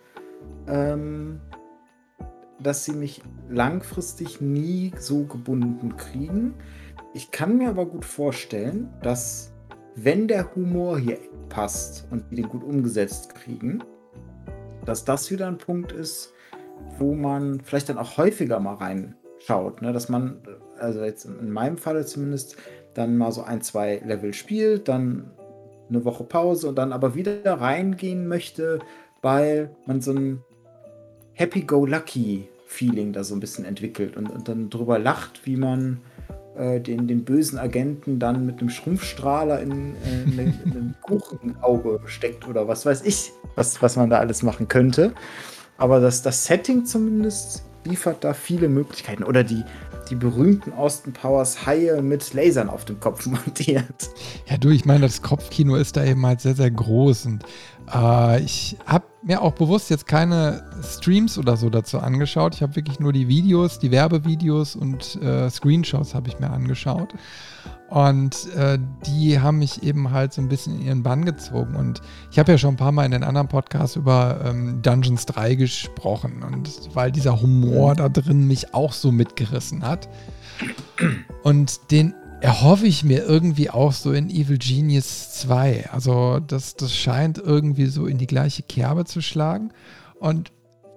Ähm, dass sie mich langfristig nie so gebunden kriegen. Ich kann mir aber gut vorstellen, dass wenn der Humor hier passt und die den gut umgesetzt kriegen, dass das wieder ein Punkt ist, wo man vielleicht dann auch häufiger mal reinschaut. Ne? Dass man, also jetzt in meinem Falle zumindest, dann mal so ein, zwei Level spielt, dann eine Woche Pause und dann aber wieder reingehen möchte, weil man so ein Happy-Go-Lucky-Feeling da so ein bisschen entwickelt und, und dann drüber lacht, wie man äh, den, den bösen Agenten dann mit einem Schrumpfstrahler in, äh, in, in ein Kuchenauge steckt oder was weiß ich, was, was man da alles machen könnte. Aber das, das Setting zumindest liefert da viele Möglichkeiten. Oder die, die berühmten Austin Powers Haie mit Lasern auf dem Kopf montiert. Ja, du, ich meine, das Kopfkino ist da eben halt sehr, sehr groß und äh, ich habe mir auch bewusst jetzt keine Streams oder so dazu angeschaut. Ich habe wirklich nur die Videos, die Werbevideos und äh, Screenshots habe ich mir angeschaut. Und äh, die haben mich eben halt so ein bisschen in ihren Bann gezogen. Und ich habe ja schon ein paar Mal in den anderen Podcasts über ähm, Dungeons 3 gesprochen. Und weil dieser Humor da drin mich auch so mitgerissen hat. Und den erhoffe ich mir irgendwie auch so in Evil Genius 2. Also das, das scheint irgendwie so in die gleiche Kerbe zu schlagen. Und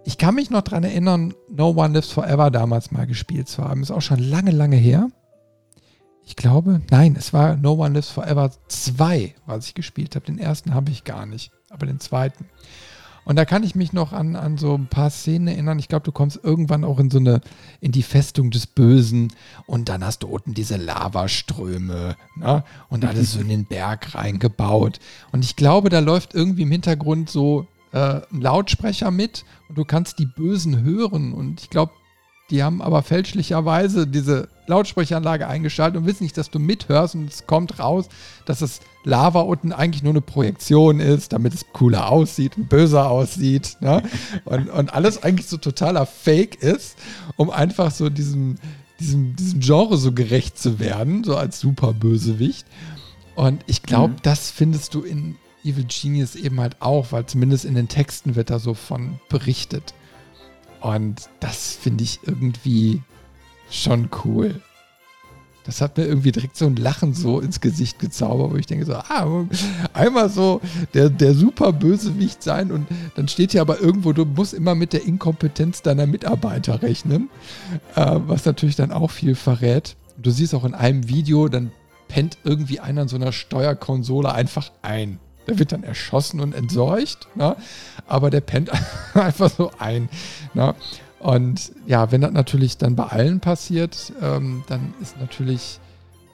ich kann mich noch daran erinnern, No One Lives Forever damals mal gespielt zu haben. Ist auch schon lange, lange her. Ich glaube, nein, es war No One Lives Forever 2, was ich gespielt habe. Den ersten habe ich gar nicht, aber den zweiten. Und da kann ich mich noch an, an so ein paar Szenen erinnern. Ich glaube, du kommst irgendwann auch in so eine, in die Festung des Bösen und dann hast du unten diese Lavaströme ne? und alles so in den Berg reingebaut. Und ich glaube, da läuft irgendwie im Hintergrund so äh, ein Lautsprecher mit und du kannst die Bösen hören. Und ich glaube, die haben aber fälschlicherweise diese Lautsprecheranlage eingeschaltet und wissen nicht, dass du mithörst und es kommt raus, dass das Lava unten eigentlich nur eine Projektion ist, damit es cooler aussieht und böser aussieht. Ne? Und, und alles eigentlich so totaler Fake ist, um einfach so diesem, diesem, diesem Genre so gerecht zu werden, so als super Bösewicht. Und ich glaube, mhm. das findest du in Evil Genius eben halt auch, weil zumindest in den Texten wird da so von berichtet. Und das finde ich irgendwie schon cool. Das hat mir irgendwie direkt so ein Lachen so ins Gesicht gezaubert, wo ich denke so, ah, einmal so der, der super Bösewicht sein und dann steht hier aber irgendwo, du musst immer mit der Inkompetenz deiner Mitarbeiter rechnen, äh, was natürlich dann auch viel verrät. Du siehst auch in einem Video, dann pennt irgendwie einer an so einer Steuerkonsole einfach ein. Der wird dann erschossen und entsorgt, ne? aber der pennt einfach so ein. Ne? Und ja, wenn das natürlich dann bei allen passiert, ähm, dann ist natürlich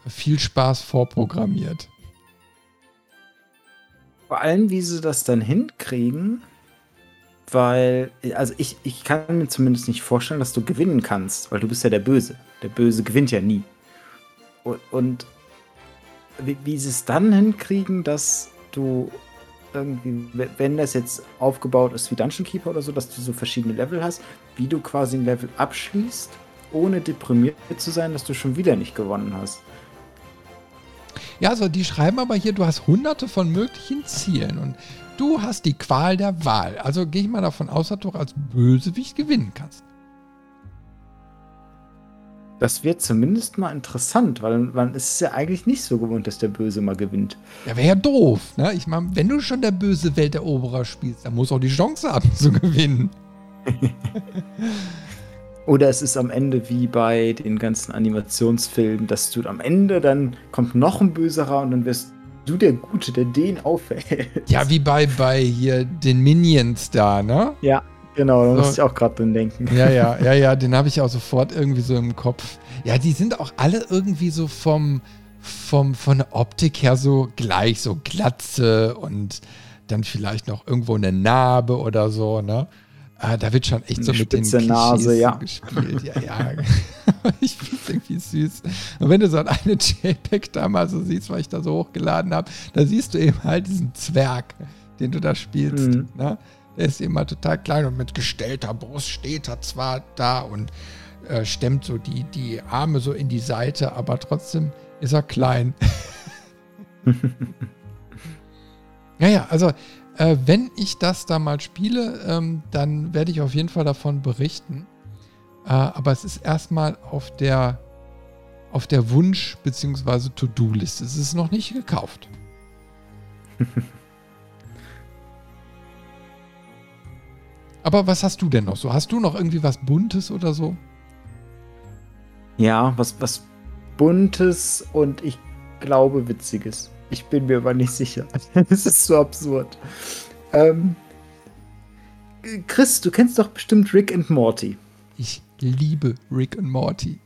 viel Spaß vorprogrammiert. Vor allem, wie sie das dann hinkriegen, weil, also ich, ich kann mir zumindest nicht vorstellen, dass du gewinnen kannst, weil du bist ja der Böse. Der Böse gewinnt ja nie. Und, und wie, wie sie es dann hinkriegen, dass du irgendwie, wenn das jetzt aufgebaut ist wie Dungeon Keeper oder so, dass du so verschiedene Level hast, wie du quasi ein Level abschließt, ohne deprimiert zu sein, dass du schon wieder nicht gewonnen hast. Ja, also die schreiben aber hier, du hast hunderte von möglichen Zielen und du hast die Qual der Wahl. Also gehe ich mal davon aus, dass du als Bösewicht gewinnen kannst. Das wird zumindest mal interessant, weil man ist es ja eigentlich nicht so gewohnt, dass der Böse mal gewinnt. Ja, wäre ja doof. Ne? Ich meine, wenn du schon der böse Welteroberer spielst, dann muss auch die Chance haben zu gewinnen. Oder es ist am Ende wie bei den ganzen Animationsfilmen, dass du am Ende dann kommt noch ein Böserer und dann wirst du der Gute, der den aufhält. Ja, wie bei, bei hier den Minions da, ne? Ja, Genau, da so. muss ich auch gerade drin denken. Ja, ja, ja, ja, den habe ich auch sofort irgendwie so im Kopf. Ja, die sind auch alle irgendwie so vom, vom, von der Optik her so gleich, so Glatze und dann vielleicht noch irgendwo eine Narbe oder so, ne? Ah, da wird schon echt so mit den Klischees Nase, ja. gespielt. Ja, ja. ich finde es irgendwie süß. Und wenn du so eine JPEG da mal so siehst, was ich da so hochgeladen habe, da siehst du eben halt diesen Zwerg, den du da spielst. Mhm. Ne? Der ist immer total klein und mit gestellter Brust steht er zwar da und äh, stemmt so die, die Arme so in die Seite, aber trotzdem ist er klein. ja, ja, also äh, wenn ich das da mal spiele, ähm, dann werde ich auf jeden Fall davon berichten. Äh, aber es ist erstmal auf der, auf der Wunsch- bzw. To-Do-Liste. Es ist noch nicht gekauft. aber was hast du denn noch so? Hast du noch irgendwie was Buntes oder so? Ja, was, was Buntes und ich glaube Witziges. Ich bin mir aber nicht sicher. Es ist so absurd. Ähm, Chris, du kennst doch bestimmt Rick and Morty. Ich liebe Rick and Morty.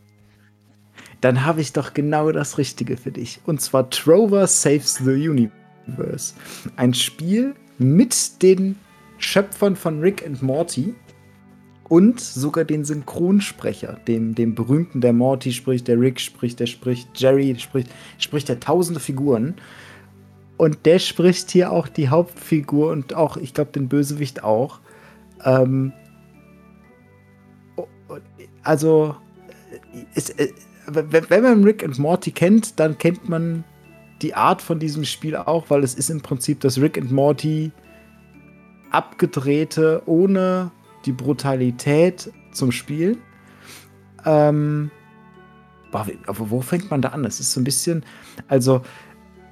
Dann habe ich doch genau das Richtige für dich. Und zwar Trover Saves the Universe. Ein Spiel mit den Schöpfern von Rick and Morty und sogar den Synchronsprecher, dem, dem berühmten, der Morty spricht, der Rick spricht, der spricht, Jerry spricht, spricht der tausende Figuren. Und der spricht hier auch die Hauptfigur und auch, ich glaube, den Bösewicht auch. Ähm, also, es, äh, wenn man Rick und Morty kennt, dann kennt man die Art von diesem Spiel auch, weil es ist im Prinzip das Rick und Morty abgedrehte, ohne die Brutalität zum Spiel. Ähm, aber wo fängt man da an? Es ist so ein bisschen, also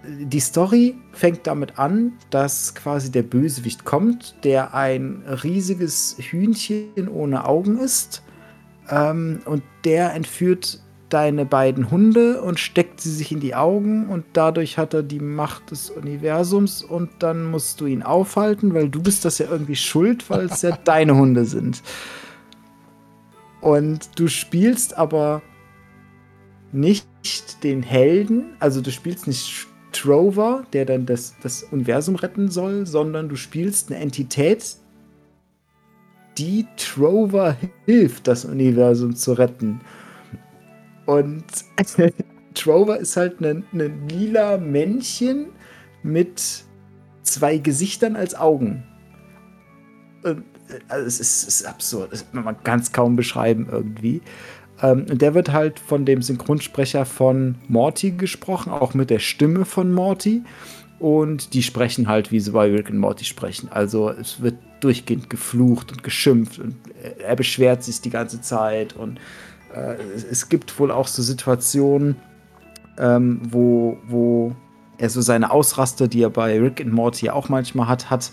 die Story fängt damit an, dass quasi der Bösewicht kommt, der ein riesiges Hühnchen ohne Augen ist. Ähm, und der entführt deine beiden Hunde und steckt sie sich in die Augen und dadurch hat er die Macht des Universums und dann musst du ihn aufhalten, weil du bist das ja irgendwie schuld, weil es ja deine Hunde sind. Und du spielst aber nicht den Helden, also du spielst nicht Trover, der dann das, das Universum retten soll, sondern du spielst eine Entität, die Trover hilft, das Universum zu retten. Und Trover ist halt ein lila Männchen mit zwei Gesichtern als Augen. Und, also es, ist, es ist absurd. Das kann man ganz kaum beschreiben irgendwie. Ähm, der wird halt von dem Synchronsprecher von Morty gesprochen, auch mit der Stimme von Morty. Und die sprechen halt, wie sie bei Rick und Morty sprechen. Also es wird durchgehend geflucht und geschimpft und er beschwert sich die ganze Zeit und äh, es gibt wohl auch so Situationen, ähm, wo, wo er so seine Ausraster, die er bei Rick and Morty auch manchmal hat, hat.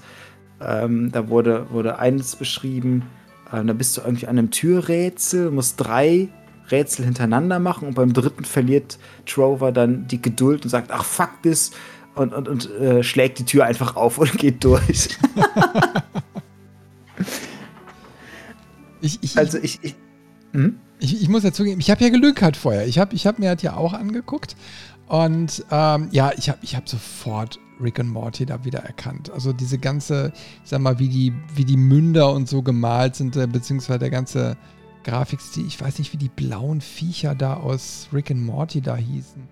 Ähm, da wurde, wurde eines beschrieben, äh, da bist du irgendwie an einem Türrätsel, musst drei Rätsel hintereinander machen und beim dritten verliert Trover dann die Geduld und sagt, ach fuck this und, und, und äh, schlägt die Tür einfach auf und geht durch. ich, ich, also ich, ich hm? Ich, ich muss ja zugeben, ich habe ja gelügt halt vorher. Ich habe ich hab mir halt ja auch angeguckt. Und ähm, ja, ich habe ich hab sofort Rick und Morty da wieder erkannt. Also diese ganze, ich sag mal, wie die, wie die Münder und so gemalt sind, äh, beziehungsweise der ganze Grafikstil. Ich weiß nicht, wie die blauen Viecher da aus Rick und Morty da hießen.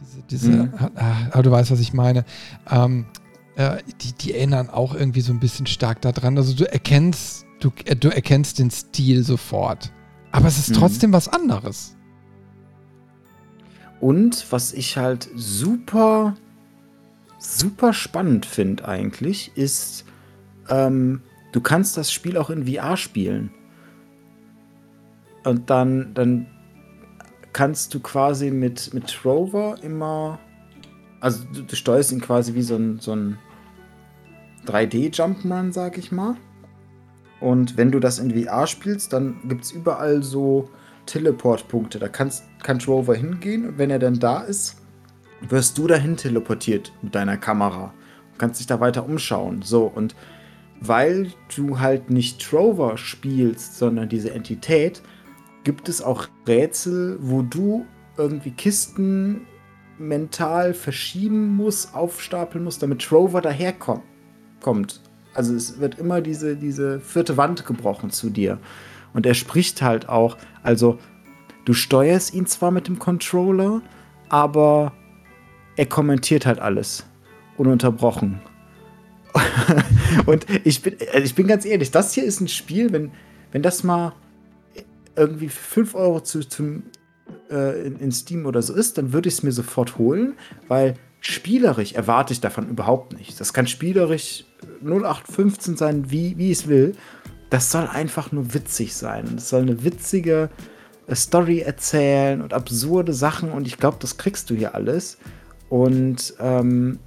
Diese, diese, mhm. ah, ah, du weißt, was ich meine. Ähm, äh, die, die erinnern auch irgendwie so ein bisschen stark daran. Also du erkennst, du, äh, du erkennst den Stil sofort. Aber es ist mhm. trotzdem was anderes. Und was ich halt super, super spannend finde eigentlich, ist, ähm, du kannst das Spiel auch in VR spielen. Und dann, dann kannst du quasi mit, mit Trover immer, also du, du steuerst ihn quasi wie so ein, so ein 3D-Jumpman, sag ich mal. Und wenn du das in VR spielst, dann gibt es überall so Teleportpunkte. Da kannst, kann Trover hingehen und wenn er dann da ist, wirst du dahin teleportiert mit deiner Kamera. Du kannst dich da weiter umschauen. So, und weil du halt nicht Trover spielst, sondern diese Entität, gibt es auch Rätsel, wo du irgendwie Kisten mental verschieben musst, aufstapeln musst, damit Trover daherkommt. Also es wird immer diese, diese vierte Wand gebrochen zu dir. Und er spricht halt auch, also du steuerst ihn zwar mit dem Controller, aber er kommentiert halt alles. Ununterbrochen. und ich bin, also ich bin ganz ehrlich, das hier ist ein Spiel, wenn, wenn das mal irgendwie 5 Euro zu, zum, äh, in, in, Steam oder so ist, dann würde ich es mir sofort holen, weil spielerisch erwarte ich davon überhaupt nichts. Das kann spielerisch 0815 sein, wie, wie es will. Das soll einfach nur witzig sein. Das soll eine witzige äh, Story erzählen und absurde Sachen und ich glaube, das kriegst du hier alles. Und ähm,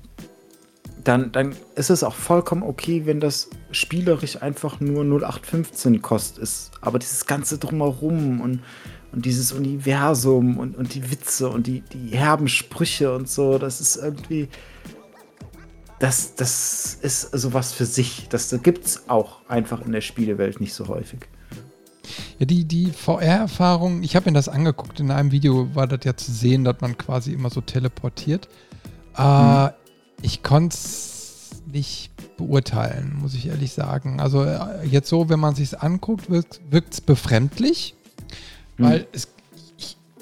dann, dann ist es auch vollkommen okay, wenn das spielerisch einfach nur 0815 kostet ist. Aber dieses Ganze drumherum und, und dieses Universum und, und die Witze und die, die herben Sprüche und so, das ist irgendwie. Das, das ist sowas für sich. Das gibt es auch einfach in der Spielewelt nicht so häufig. Ja, die, die VR-Erfahrung, ich habe mir das angeguckt, in einem Video war das ja zu sehen, dass man quasi immer so teleportiert. Äh, ich konnte es nicht beurteilen, muss ich ehrlich sagen. Also äh, jetzt so, wenn man sich anguckt, wirkt es befremdlich, mhm. weil es,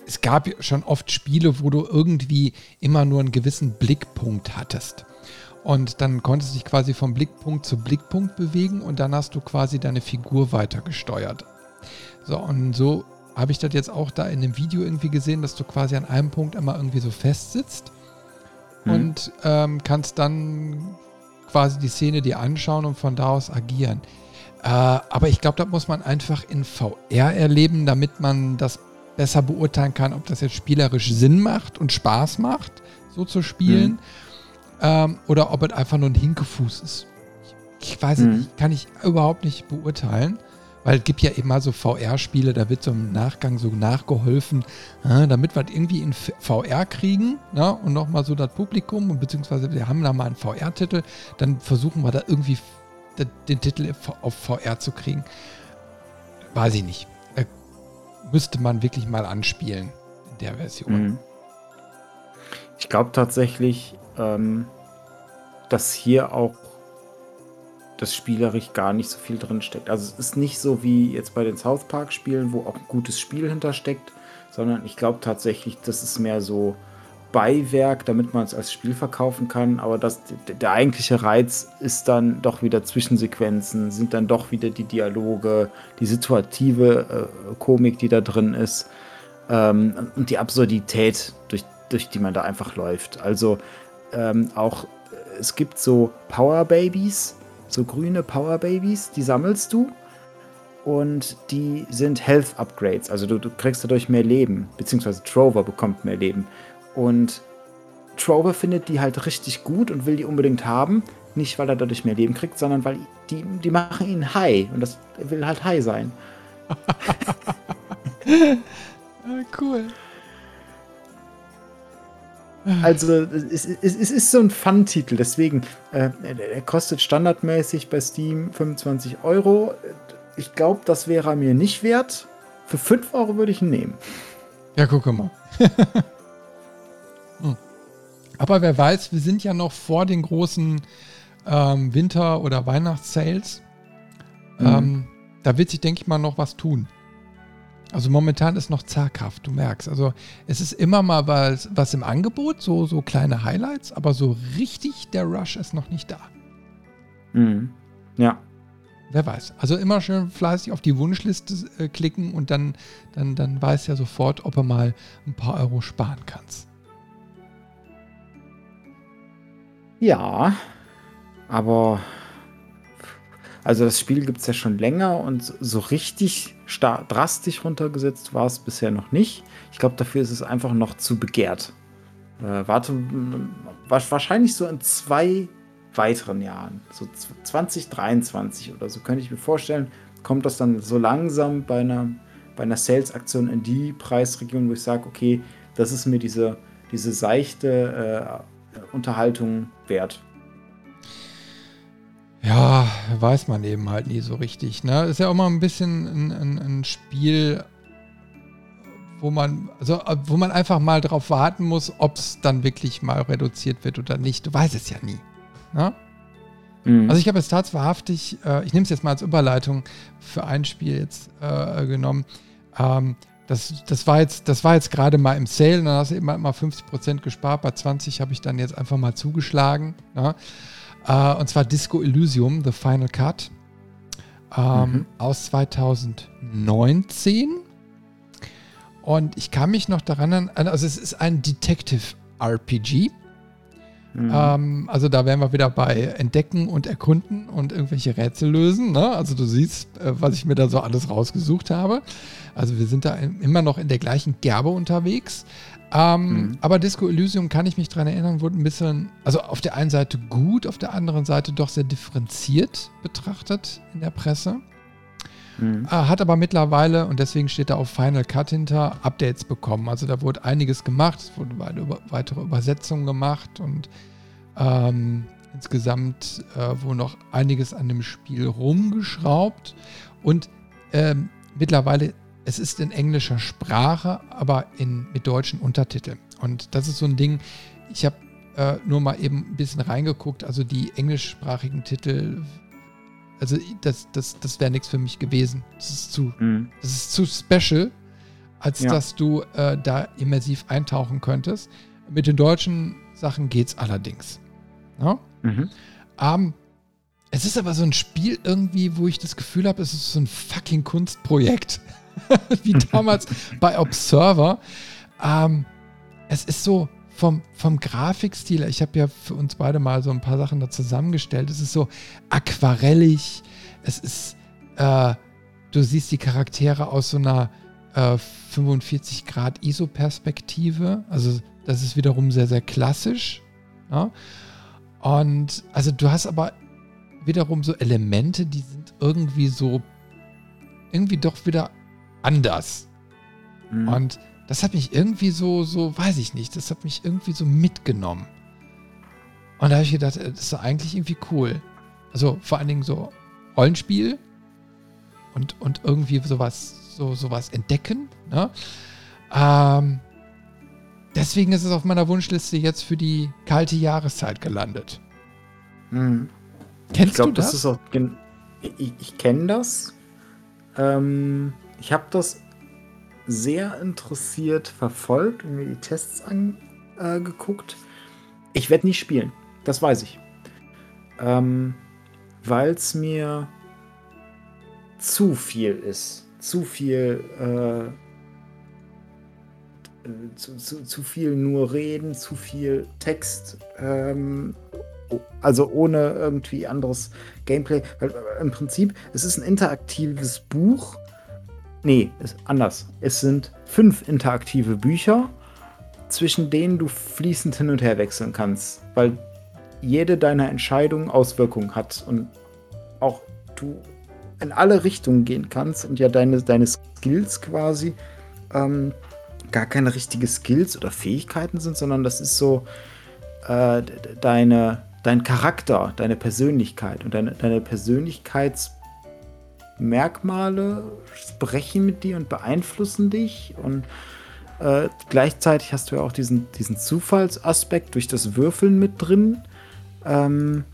es gab schon oft Spiele, wo du irgendwie immer nur einen gewissen Blickpunkt hattest. Und dann konntest du dich quasi vom Blickpunkt zu Blickpunkt bewegen und dann hast du quasi deine Figur weiter gesteuert. So, und so habe ich das jetzt auch da in dem Video irgendwie gesehen, dass du quasi an einem Punkt immer irgendwie so fest sitzt hm. und ähm, kannst dann quasi die Szene dir anschauen und von da aus agieren. Äh, aber ich glaube, da muss man einfach in VR erleben, damit man das besser beurteilen kann, ob das jetzt spielerisch Sinn macht und Spaß macht, so zu spielen, hm. Ähm, oder ob es einfach nur ein Hinkefuß ist. Ich, ich weiß hm. nicht, kann ich überhaupt nicht beurteilen. Weil es gibt ja immer so VR-Spiele, da wird so im Nachgang so nachgeholfen, äh, damit wir irgendwie in VR kriegen ne? und nochmal so das Publikum, beziehungsweise wir haben da mal einen VR-Titel, dann versuchen wir da irgendwie den Titel auf VR zu kriegen. Weiß ich nicht. Da müsste man wirklich mal anspielen in der Version. Mhm. Ich glaube tatsächlich, ähm, dass hier auch das spielerisch gar nicht so viel drin steckt. Also es ist nicht so wie jetzt bei den South Park Spielen, wo auch ein gutes Spiel hintersteckt, sondern ich glaube tatsächlich, das ist mehr so Beiwerk, damit man es als Spiel verkaufen kann. Aber das, der eigentliche Reiz ist dann doch wieder Zwischensequenzen, sind dann doch wieder die Dialoge, die situative äh, Komik, die da drin ist ähm, und die Absurdität, durch, durch die man da einfach läuft. Also ähm, auch es gibt so Power Babies, so grüne Power Babies, die sammelst du und die sind Health Upgrades. Also du, du kriegst dadurch mehr Leben, beziehungsweise Trover bekommt mehr Leben. Und Trover findet die halt richtig gut und will die unbedingt haben. Nicht, weil er dadurch mehr Leben kriegt, sondern weil die, die machen ihn high. Und das will halt high sein. Ah, cool. Also es, es, es, ist so ein Fun-Titel, deswegen, äh, er kostet standardmäßig bei Steam 25 Euro. Ich glaube, das wäre er mir nicht wert. Für 5 Euro würde ich ihn nehmen. Ja, guck mal. hm. Aber wer weiß, wir sind ja noch vor den großen ähm, Winter- oder Weihnachtssales. Mhm. Ähm, da wird sich, denke ich mal, noch was tun. Also momentan ist noch zaghaft, du merkst. Also es ist immer mal was, was im Angebot, so, so kleine Highlights, aber so richtig der Rush ist noch nicht da. Mhm. Ja. Wer weiß. Also immer schön fleißig auf die Wunschliste äh, klicken und dann, dann, dann weiß ja sofort, ob er mal ein paar Euro sparen kannst. Ja, aber also das Spiel gibt es ja schon länger und so richtig drastisch runtergesetzt war es bisher noch nicht. Ich glaube, dafür ist es einfach noch zu begehrt. Äh, warte, wahrscheinlich so in zwei weiteren Jahren, so 2023 oder so, könnte ich mir vorstellen, kommt das dann so langsam bei einer, bei einer Sales-Aktion in die Preisregion, wo ich sage, okay, das ist mir diese, diese seichte äh, Unterhaltung wert. Ja, weiß man eben halt nie so richtig. Ne? Ist ja auch mal ein bisschen ein, ein, ein Spiel, wo man, also wo man einfach mal drauf warten muss, ob es dann wirklich mal reduziert wird oder nicht. Du weißt es ja nie. Ne? Mhm. Also ich habe es tatsächlich, äh, ich nehme es jetzt mal als Überleitung für ein Spiel jetzt äh, genommen. Ähm, das, das war jetzt, das war jetzt gerade mal im Sale, dann hast du immer mal 50% gespart. Bei 20 habe ich dann jetzt einfach mal zugeschlagen. Ja? Äh, und zwar Disco Elysium, The Final Cut. Ähm, mhm. Aus 2019. Und ich kann mich noch daran erinnern, also es ist ein Detective RPG. Mhm. Ähm, also da wären wir wieder bei Entdecken und Erkunden und irgendwelche Rätsel lösen. Ne? Also du siehst, äh, was ich mir da so alles rausgesucht habe. Also wir sind da immer noch in der gleichen Gerbe unterwegs. Ähm, mhm. Aber Disco Elysium kann ich mich daran erinnern, wurde ein bisschen, also auf der einen Seite gut, auf der anderen Seite doch sehr differenziert betrachtet in der Presse. Mhm. Äh, hat aber mittlerweile, und deswegen steht da auf Final Cut hinter, Updates bekommen. Also da wurde einiges gemacht, es wurden weitere Übersetzungen gemacht und ähm, insgesamt äh, wurde noch einiges an dem Spiel rumgeschraubt. Und ähm, mittlerweile, es ist in englischer Sprache, aber in, mit deutschen Untertiteln. Und das ist so ein Ding, ich habe äh, nur mal eben ein bisschen reingeguckt. Also die englischsprachigen Titel also das, das, das wäre nichts für mich gewesen. Das ist zu, mhm. das ist zu special, als ja. dass du äh, da immersiv eintauchen könntest. Mit den deutschen Sachen geht es allerdings. Ja? Mhm. Um, es ist aber so ein Spiel irgendwie, wo ich das Gefühl habe, es ist so ein fucking Kunstprojekt. Wie damals bei Observer. Um, es ist so, vom, vom Grafikstil, ich habe ja für uns beide mal so ein paar Sachen da zusammengestellt. Es ist so aquarellig, es ist, äh, du siehst die Charaktere aus so einer äh, 45 Grad ISO-Perspektive. Also das ist wiederum sehr, sehr klassisch. Ja? Und also du hast aber wiederum so Elemente, die sind irgendwie so, irgendwie doch wieder anders. Mhm. Und das hat mich irgendwie so, so, weiß ich nicht, das hat mich irgendwie so mitgenommen. Und da habe ich gedacht, äh, das ist eigentlich irgendwie cool. Also vor allen Dingen so Rollenspiel und, und irgendwie sowas, so, sowas entdecken. Ne? Ähm, deswegen ist es auf meiner Wunschliste jetzt für die kalte Jahreszeit gelandet. Hm. Kennst ich glaub, du das? das ist auch, ich, ich kenne das. Ähm, ich habe das sehr interessiert verfolgt und mir die Tests angeguckt. Äh, ich werde nicht spielen, das weiß ich. Ähm, Weil es mir zu viel ist. Zu viel. Äh, zu, zu, zu, viel nur reden, zu viel Text. Ähm, also ohne irgendwie anderes Gameplay. Weil äh, im Prinzip, es ist ein interaktives Buch Nee, ist anders. Es sind fünf interaktive Bücher, zwischen denen du fließend hin und her wechseln kannst, weil jede deiner Entscheidungen Auswirkungen hat und auch du in alle Richtungen gehen kannst und ja deine, deine Skills quasi ähm, gar keine richtige Skills oder Fähigkeiten sind, sondern das ist so äh, deine, dein Charakter, deine Persönlichkeit und deine, deine Persönlichkeits- Merkmale sprechen mit dir und beeinflussen dich. Und äh, gleichzeitig hast du ja auch diesen, diesen Zufallsaspekt durch das Würfeln mit drin. Ähm,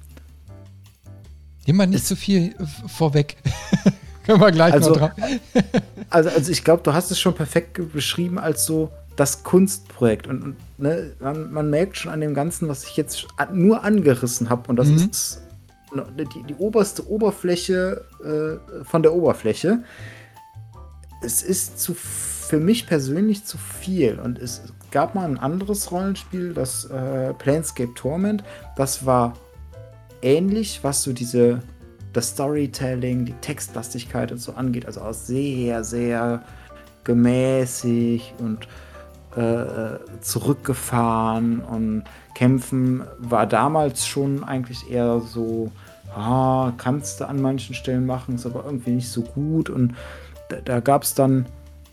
mal nicht zu so viel vorweg. Können wir gleich also, noch dran. also, also ich glaube, du hast es schon perfekt beschrieben als so das Kunstprojekt. Und, und ne, man, man, merkt schon an dem Ganzen, was ich jetzt nur angerissen habe. Und das mhm. ist die, die oberste Oberfläche äh, von der Oberfläche. Es ist zu, für mich persönlich zu viel. Und es gab mal ein anderes Rollenspiel, das äh, Planescape Torment. Das war ähnlich, was so diese das Storytelling, die Textlastigkeit und so angeht. Also auch sehr, sehr gemäßig und äh, zurückgefahren und Kämpfen war damals schon eigentlich eher so, ah, kannst du an manchen Stellen machen, ist aber irgendwie nicht so gut. Und da, da gab es dann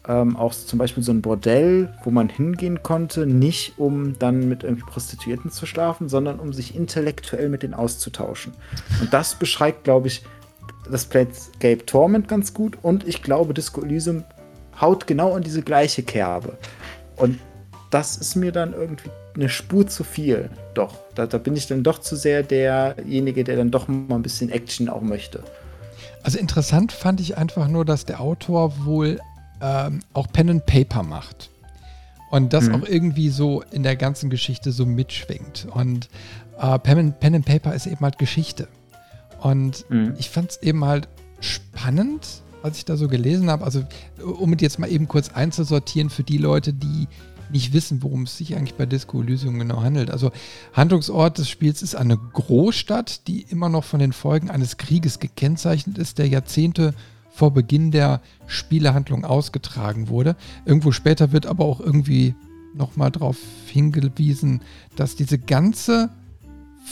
ähm, auch zum Beispiel so ein Bordell, wo man hingehen konnte, nicht um dann mit irgendwie Prostituierten zu schlafen, sondern um sich intellektuell mit denen auszutauschen. Und das beschreibt, glaube ich, das Playscape Torment ganz gut und ich glaube, Disco Elysium haut genau in diese gleiche Kerbe. Und das ist mir dann irgendwie eine Spur zu viel. Doch, da, da bin ich dann doch zu sehr derjenige, der dann doch mal ein bisschen Action auch möchte. Also interessant fand ich einfach nur, dass der Autor wohl ähm, auch Pen and Paper macht. Und das mhm. auch irgendwie so in der ganzen Geschichte so mitschwingt. Und äh, Pen, Pen and Paper ist eben halt Geschichte. Und mhm. ich fand es eben halt spannend, was ich da so gelesen habe. Also, um es jetzt mal eben kurz einzusortieren für die Leute, die nicht wissen, worum es sich eigentlich bei Disco Elysium genau handelt. Also Handlungsort des Spiels ist eine Großstadt, die immer noch von den Folgen eines Krieges gekennzeichnet ist, der Jahrzehnte vor Beginn der Spielehandlung ausgetragen wurde. Irgendwo später wird aber auch irgendwie nochmal darauf hingewiesen, dass diese ganze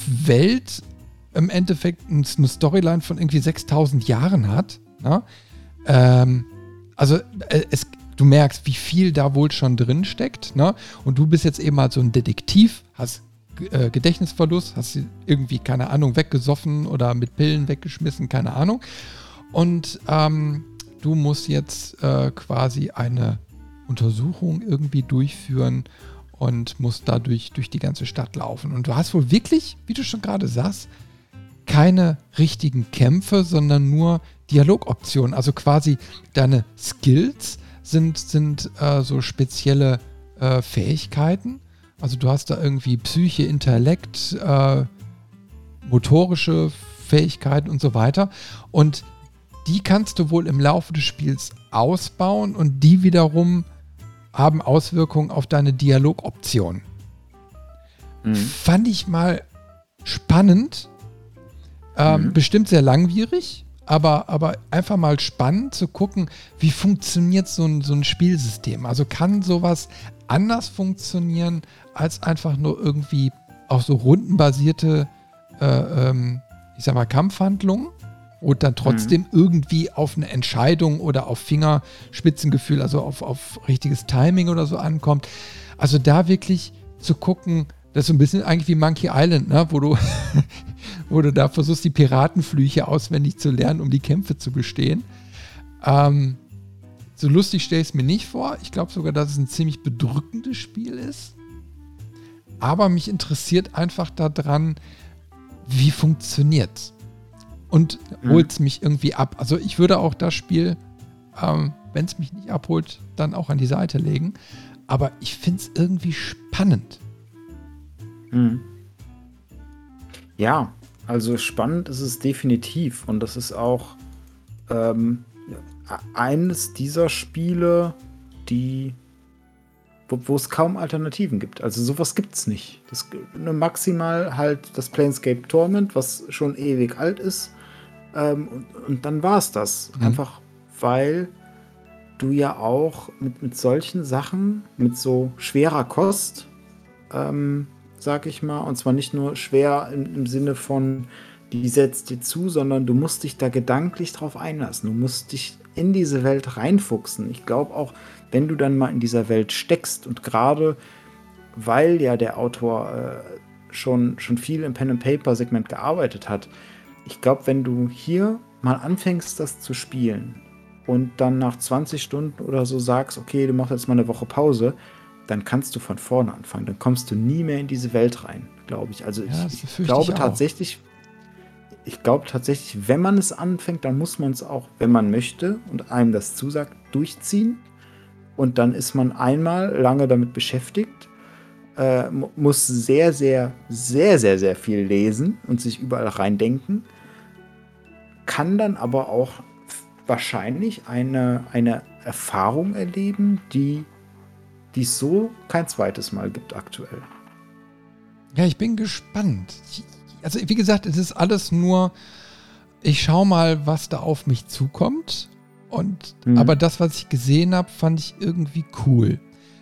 Welt im Endeffekt eine Storyline von irgendwie 6000 Jahren hat. Ne? Ähm, also äh, es, du merkst, wie viel da wohl schon drin steckt. Ne? Und du bist jetzt eben halt so ein Detektiv, hast äh, Gedächtnisverlust, hast irgendwie, keine Ahnung, weggesoffen oder mit Pillen weggeschmissen, keine Ahnung. Und ähm, du musst jetzt äh, quasi eine Untersuchung irgendwie durchführen und musst dadurch durch die ganze Stadt laufen. Und du hast wohl wirklich, wie du schon gerade sagst, keine richtigen Kämpfe, sondern nur Dialogoptionen. Also quasi deine Skills sind, sind äh, so spezielle äh, Fähigkeiten. Also du hast da irgendwie Psyche, Intellekt, äh, motorische Fähigkeiten und so weiter. Und die kannst du wohl im Laufe des Spiels ausbauen und die wiederum haben Auswirkungen auf deine Dialogoption. Mhm. Fand ich mal spannend. Ähm, mhm. Bestimmt sehr langwierig, aber, aber einfach mal spannend zu gucken, wie funktioniert so ein, so ein Spielsystem. Also kann sowas anders funktionieren als einfach nur irgendwie auch so rundenbasierte, äh, ähm, ich sag mal, Kampfhandlungen und dann trotzdem mhm. irgendwie auf eine Entscheidung oder auf Fingerspitzengefühl, also auf, auf richtiges Timing oder so ankommt. Also da wirklich zu gucken, das ist so ein bisschen eigentlich wie Monkey Island, ne? wo, du wo du da versuchst, die Piratenflüche auswendig zu lernen, um die Kämpfe zu bestehen. Ähm, so lustig stelle ich es mir nicht vor. Ich glaube sogar, dass es ein ziemlich bedrückendes Spiel ist. Aber mich interessiert einfach daran, wie funktioniert es und mhm. holt es mich irgendwie ab. Also ich würde auch das Spiel, ähm, wenn es mich nicht abholt, dann auch an die Seite legen. Aber ich finde es irgendwie spannend. Mhm. Ja, also spannend ist es definitiv. Und das ist auch ähm, eines dieser Spiele, die wo, es kaum Alternativen gibt. Also sowas gibt es nicht. Das, ne, maximal halt das Planescape Torment, was schon ewig alt ist, ähm, und, und, dann war es das. Mhm. Einfach weil du ja auch mit, mit solchen Sachen, mit so schwerer Kost, ähm, sag ich mal, und zwar nicht nur schwer im, im Sinne von, die setzt dir zu, sondern du musst dich da gedanklich drauf einlassen. Du musst dich in diese Welt reinfuchsen. Ich glaube auch, wenn du dann mal in dieser Welt steckst und gerade weil ja der Autor äh, schon, schon viel im Pen-and-Paper-Segment gearbeitet hat, ich glaube, wenn du hier mal anfängst, das zu spielen und dann nach 20 Stunden oder so sagst, okay, du machst jetzt mal eine Woche Pause, dann kannst du von vorne anfangen. Dann kommst du nie mehr in diese Welt rein, glaube ich. Also ja, ich, ich glaube ich tatsächlich, ich glaube tatsächlich, wenn man es anfängt, dann muss man es auch, wenn man möchte und einem das zusagt, durchziehen. Und dann ist man einmal lange damit beschäftigt, äh, muss sehr, sehr, sehr, sehr, sehr viel lesen und sich überall reindenken kann dann aber auch wahrscheinlich eine, eine Erfahrung erleben, die es so kein zweites Mal gibt aktuell. Ja, ich bin gespannt. Also wie gesagt, es ist alles nur, ich schaue mal, was da auf mich zukommt. Und mhm. aber das, was ich gesehen habe, fand ich irgendwie cool.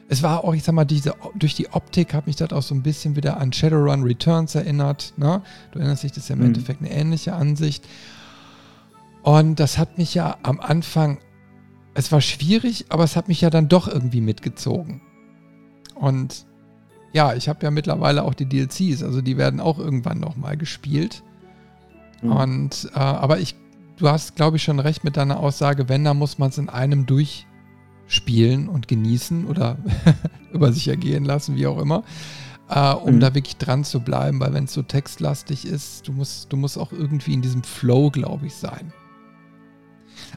Es war auch, ich sag mal, diese, durch die Optik hat mich das auch so ein bisschen wieder an Shadowrun Returns erinnert. Ne? Du erinnerst dich, das ist ja im mhm. Endeffekt eine ähnliche Ansicht. Und das hat mich ja am Anfang, es war schwierig, aber es hat mich ja dann doch irgendwie mitgezogen. Und ja, ich habe ja mittlerweile auch die DLCs, also die werden auch irgendwann nochmal gespielt. Mhm. Und, äh, aber ich, du hast, glaube ich, schon recht mit deiner Aussage, wenn, dann muss man es in einem durchspielen und genießen oder über sich ergehen lassen, wie auch immer. äh, um mhm. da wirklich dran zu bleiben, weil wenn es so textlastig ist, du musst, du musst auch irgendwie in diesem Flow, glaube ich, sein.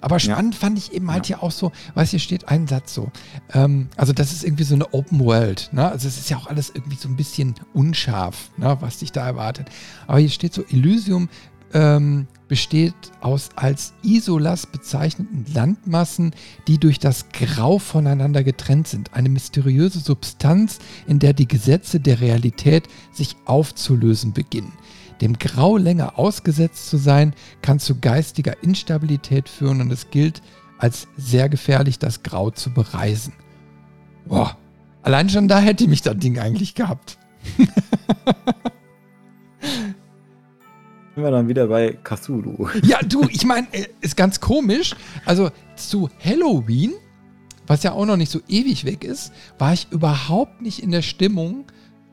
Aber spannend ja. fand ich eben halt ja. hier auch so, weiß hier steht ein Satz so. Ähm, also das ist irgendwie so eine Open World. Ne? Also es ist ja auch alles irgendwie so ein bisschen unscharf, ne? was dich da erwartet. Aber hier steht so, Elysium ähm, besteht aus als Isolas bezeichneten Landmassen, die durch das Grau voneinander getrennt sind. Eine mysteriöse Substanz, in der die Gesetze der Realität sich aufzulösen beginnen. Dem Grau länger ausgesetzt zu sein, kann zu geistiger Instabilität führen und es gilt als sehr gefährlich, das Grau zu bereisen. Boah, allein schon da hätte mich das Ding eigentlich gehabt. Sind wir dann wieder bei Cthulhu. Ja, du, ich meine, äh, ist ganz komisch. Also zu Halloween, was ja auch noch nicht so ewig weg ist, war ich überhaupt nicht in der Stimmung,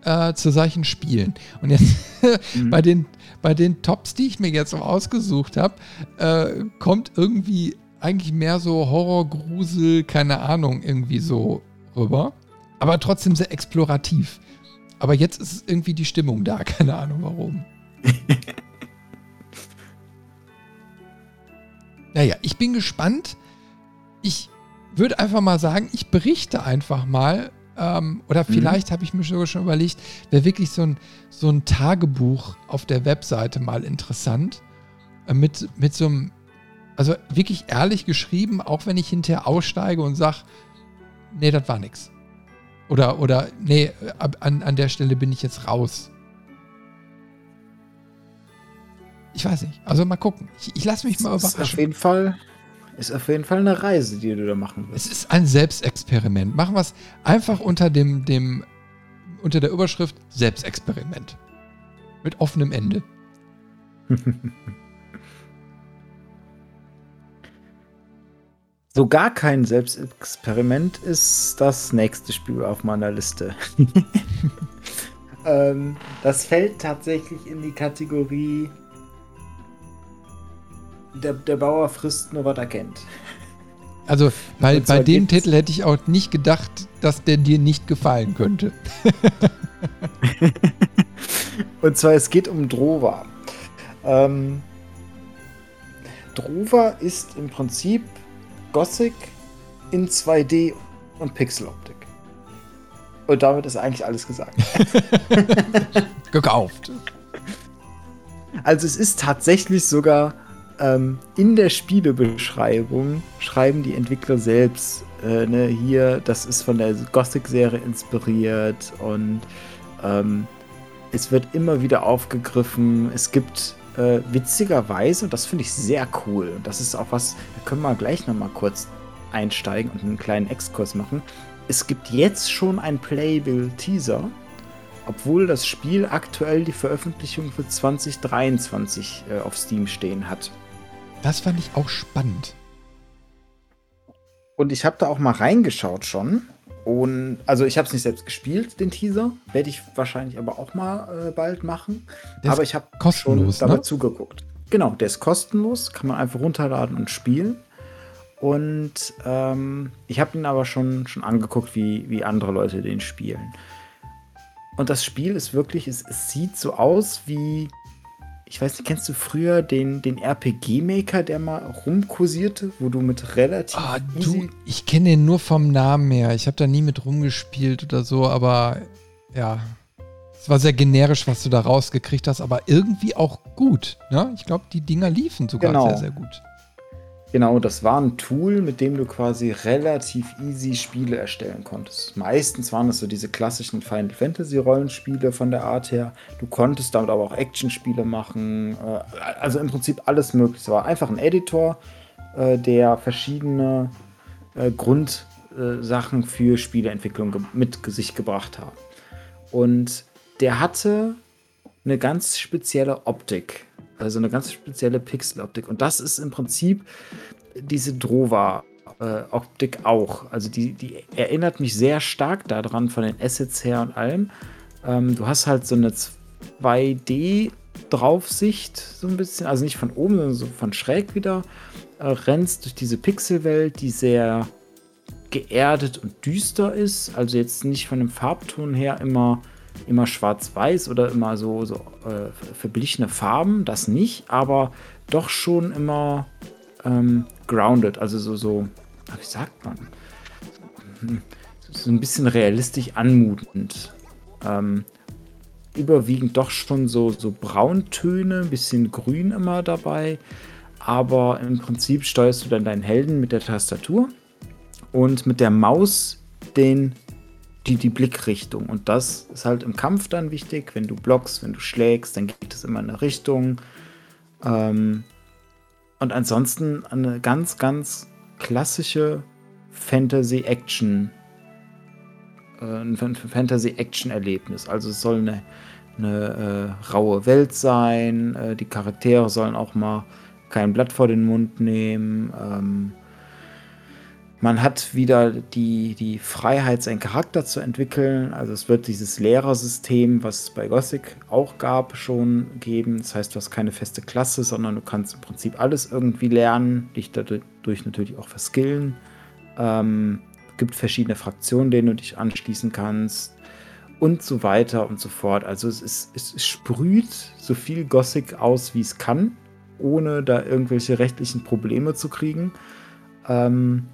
äh, zu solchen Spielen. Und jetzt mhm. bei, den, bei den Tops, die ich mir jetzt noch ausgesucht habe, äh, kommt irgendwie eigentlich mehr so Horror, Grusel, keine Ahnung, irgendwie so rüber. Aber trotzdem sehr explorativ. Aber jetzt ist irgendwie die Stimmung da, keine Ahnung warum. naja, ich bin gespannt. Ich würde einfach mal sagen, ich berichte einfach mal, ähm, oder vielleicht mhm. habe ich mir sogar schon überlegt, wäre wirklich so ein, so ein Tagebuch auf der Webseite mal interessant. Äh, mit, mit so einem, also wirklich ehrlich geschrieben, auch wenn ich hinterher aussteige und sage, nee, das war nix. Oder, oder nee, an, an der Stelle bin ich jetzt raus. Ich weiß nicht. Also mal gucken. Ich, ich lasse mich mal überraschen. Auf jeden Fall ist auf jeden Fall eine Reise, die du da machen wirst. Es ist ein Selbstexperiment. Machen wir es einfach unter dem, dem, unter der Überschrift Selbstexperiment. Mit offenem Ende. so gar kein Selbstexperiment ist das nächste Spiel auf meiner Liste. ähm, das fällt tatsächlich in die Kategorie der, der Bauer frisst nur, was er kennt. Also bei, bei dem Titel hätte ich auch nicht gedacht, dass der dir nicht gefallen könnte. und zwar, es geht um Drova. Ähm, Drova ist im Prinzip Gothic in 2D und Pixeloptik. Und damit ist eigentlich alles gesagt. Gekauft. Also es ist tatsächlich sogar ähm, in der Spielebeschreibung schreiben die Entwickler selbst, äh, ne, hier, das ist von der Gothic-Serie inspiriert und ähm, es wird immer wieder aufgegriffen. Es gibt äh, witzigerweise, und das finde ich sehr cool, und das ist auch was, da können wir gleich nochmal kurz einsteigen und einen kleinen Exkurs machen. Es gibt jetzt schon ein Playable Teaser, obwohl das Spiel aktuell die Veröffentlichung für 2023 äh, auf Steam stehen hat. Das fand ich auch spannend. Und ich habe da auch mal reingeschaut schon. Und also ich habe es nicht selbst gespielt, den Teaser. Werde ich wahrscheinlich aber auch mal äh, bald machen. Der aber ich habe schon dabei ne? zugeguckt. Genau, der ist kostenlos, kann man einfach runterladen und spielen. Und ähm, ich habe ihn aber schon, schon angeguckt, wie, wie andere Leute den spielen. Und das Spiel ist wirklich, es, es sieht so aus wie ich weiß nicht, kennst du früher den, den RPG-Maker, der mal rumkursierte, wo du mit relativ. Ah, du, ich kenne den nur vom Namen her. Ich habe da nie mit rumgespielt oder so, aber ja. Es war sehr generisch, was du da rausgekriegt hast, aber irgendwie auch gut. Ne? Ich glaube, die Dinger liefen sogar genau. sehr, sehr gut. Genau, das war ein Tool, mit dem du quasi relativ easy Spiele erstellen konntest. Meistens waren es so diese klassischen Final Fantasy Rollenspiele von der Art her. Du konntest damit aber auch Actionspiele machen. Äh, also im Prinzip alles möglich. Es war einfach ein Editor, äh, der verschiedene äh, Grundsachen für Spieleentwicklung mit sich gebracht hat. Und der hatte eine ganz spezielle Optik also eine ganz spezielle Pixeloptik. Und das ist im Prinzip diese Drova-Optik äh, auch. Also die, die erinnert mich sehr stark daran von den Assets her und allem. Ähm, du hast halt so eine 2D-Draufsicht, so ein bisschen, also nicht von oben, sondern so von schräg wieder. Äh, rennst durch diese Pixelwelt, die sehr geerdet und düster ist. Also jetzt nicht von dem Farbton her immer immer schwarz-weiß oder immer so, so äh, verblichene Farben, das nicht, aber doch schon immer ähm, grounded, also so, so, wie sagt man? Hm, so ein bisschen realistisch anmutend. Ähm, überwiegend doch schon so, so Brauntöne, ein bisschen Grün immer dabei. Aber im Prinzip steuerst du dann deinen Helden mit der Tastatur und mit der Maus den, die, die Blickrichtung. Und das ist halt im Kampf dann wichtig. Wenn du blockst, wenn du schlägst, dann geht es immer in eine Richtung. Ähm, und ansonsten eine ganz, ganz klassische Fantasy-Action- äh, ein Fantasy-Action-Erlebnis. Also es soll eine, eine äh, raue Welt sein. Äh, die Charaktere sollen auch mal kein Blatt vor den Mund nehmen. Ähm, man hat wieder die, die Freiheit, seinen Charakter zu entwickeln. Also es wird dieses Lehrersystem, was es bei Gothic auch gab, schon geben. Das heißt, du hast keine feste Klasse, sondern du kannst im Prinzip alles irgendwie lernen, dich dadurch natürlich auch verskillen. Ähm, gibt verschiedene Fraktionen, denen du dich anschließen kannst und so weiter und so fort. Also es, ist, es sprüht so viel Gothic aus, wie es kann, ohne da irgendwelche rechtlichen Probleme zu kriegen. Ähm,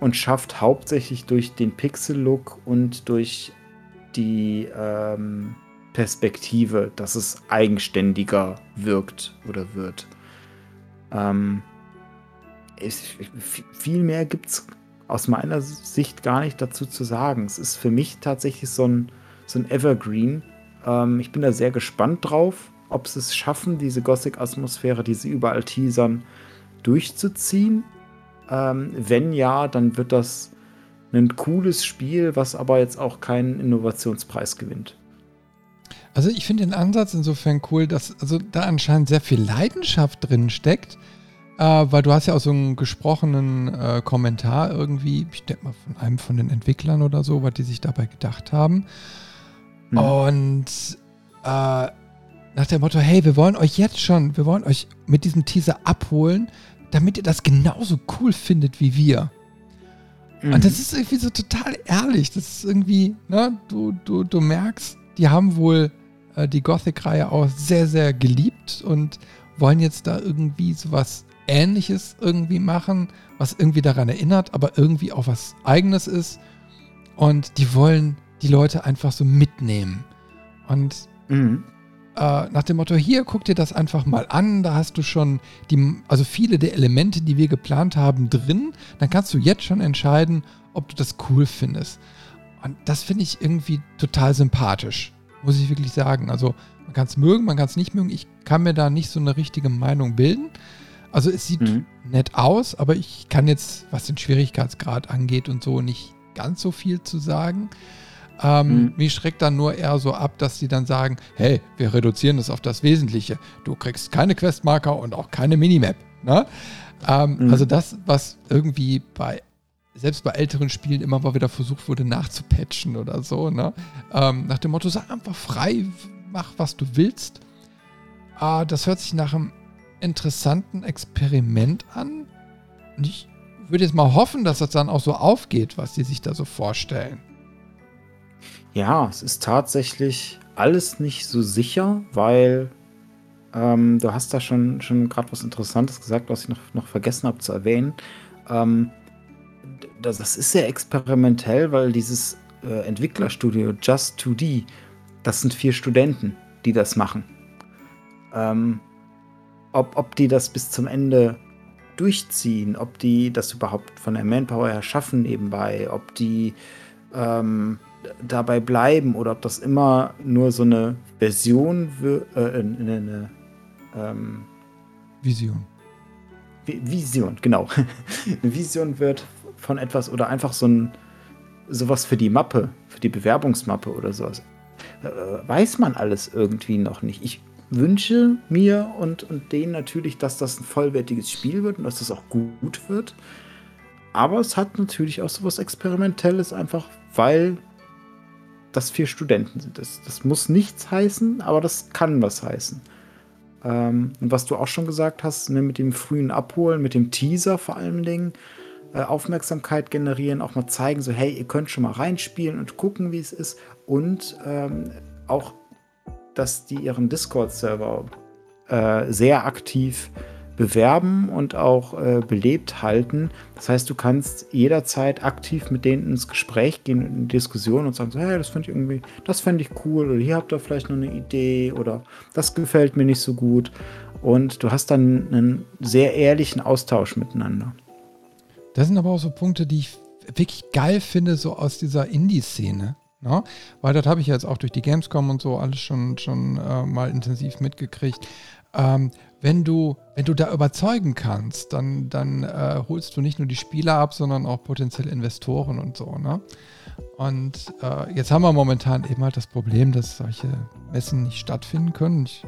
und schafft hauptsächlich durch den Pixel-Look und durch die ähm, Perspektive, dass es eigenständiger wirkt oder wird. Ähm, es, viel mehr gibt es aus meiner Sicht gar nicht dazu zu sagen. Es ist für mich tatsächlich so ein, so ein Evergreen. Ähm, ich bin da sehr gespannt drauf, ob sie es schaffen, diese Gothic-Atmosphäre, die sie überall teasern, durchzuziehen. Ähm, wenn ja, dann wird das ein cooles Spiel, was aber jetzt auch keinen Innovationspreis gewinnt. Also ich finde den Ansatz insofern cool, dass also da anscheinend sehr viel Leidenschaft drin steckt äh, weil du hast ja auch so einen gesprochenen äh, Kommentar irgendwie, ich denke mal von einem von den Entwicklern oder so, was die sich dabei gedacht haben. Mhm. Und äh, nach dem Motto, hey, wir wollen euch jetzt schon, wir wollen euch mit diesem Teaser abholen, damit ihr das genauso cool findet wie wir. Mhm. Und das ist irgendwie so total ehrlich. Das ist irgendwie, ne, du, du, du merkst, die haben wohl äh, die Gothic-Reihe auch sehr, sehr geliebt und wollen jetzt da irgendwie sowas Ähnliches irgendwie machen, was irgendwie daran erinnert, aber irgendwie auch was Eigenes ist. Und die wollen die Leute einfach so mitnehmen. Und mhm. Äh, nach dem Motto, hier, guck dir das einfach mal an, da hast du schon die, also viele der Elemente, die wir geplant haben, drin. Dann kannst du jetzt schon entscheiden, ob du das cool findest. Und das finde ich irgendwie total sympathisch, muss ich wirklich sagen. Also man kann es mögen, man kann es nicht mögen. Ich kann mir da nicht so eine richtige Meinung bilden. Also es sieht mhm. nett aus, aber ich kann jetzt, was den Schwierigkeitsgrad angeht und so, nicht ganz so viel zu sagen. Ähm, mhm. Mich schreckt dann nur eher so ab, dass sie dann sagen, hey, wir reduzieren das auf das Wesentliche. Du kriegst keine Questmarker und auch keine Minimap. Ne? Ähm, mhm. Also das, was irgendwie bei selbst bei älteren Spielen immer mal wieder versucht wurde nachzupatchen oder so. Ne? Ähm, nach dem Motto, sag einfach frei, mach was du willst. Ah, das hört sich nach einem interessanten Experiment an. Und ich würde jetzt mal hoffen, dass das dann auch so aufgeht, was die sich da so vorstellen. Ja, es ist tatsächlich alles nicht so sicher, weil ähm, du hast da schon, schon gerade was Interessantes gesagt, was ich noch, noch vergessen habe zu erwähnen. Ähm, das, das, ist sehr experimentell, weil dieses äh, Entwicklerstudio Just 2D, das sind vier Studenten, die das machen. Ähm, ob, ob die das bis zum Ende durchziehen, ob die das überhaupt von der Manpower her schaffen nebenbei, ob die ähm, dabei bleiben oder ob das immer nur so eine Version wird, äh, eine, eine ähm, Vision. Vision, genau. eine Vision wird von etwas oder einfach so ein sowas für die Mappe, für die Bewerbungsmappe oder sowas. Äh, weiß man alles irgendwie noch nicht. Ich wünsche mir und, und denen natürlich, dass das ein vollwertiges Spiel wird und dass das auch gut wird. Aber es hat natürlich auch so was Experimentelles, einfach weil das vier Studenten sind. Das, das muss nichts heißen, aber das kann was heißen. Ähm, und was du auch schon gesagt hast, ne, mit dem frühen Abholen, mit dem Teaser vor allen Dingen, äh, Aufmerksamkeit generieren, auch mal zeigen, so hey, ihr könnt schon mal reinspielen und gucken, wie es ist. Und ähm, auch, dass die ihren Discord-Server äh, sehr aktiv bewerben und auch äh, belebt halten. Das heißt, du kannst jederzeit aktiv mit denen ins Gespräch gehen, in Diskussion und sagen so, hey, das finde ich irgendwie, das fände ich cool oder hier habt ihr vielleicht noch eine Idee oder das gefällt mir nicht so gut. Und du hast dann einen sehr ehrlichen Austausch miteinander. Das sind aber auch so Punkte, die ich wirklich geil finde, so aus dieser Indie-Szene. Ne? Weil das habe ich jetzt auch durch die Gamescom und so alles schon, schon äh, mal intensiv mitgekriegt. Ähm, wenn du, wenn du da überzeugen kannst, dann, dann äh, holst du nicht nur die Spieler ab, sondern auch potenzielle Investoren und so. Ne? Und äh, jetzt haben wir momentan eben halt das Problem, dass solche Messen nicht stattfinden können. Ich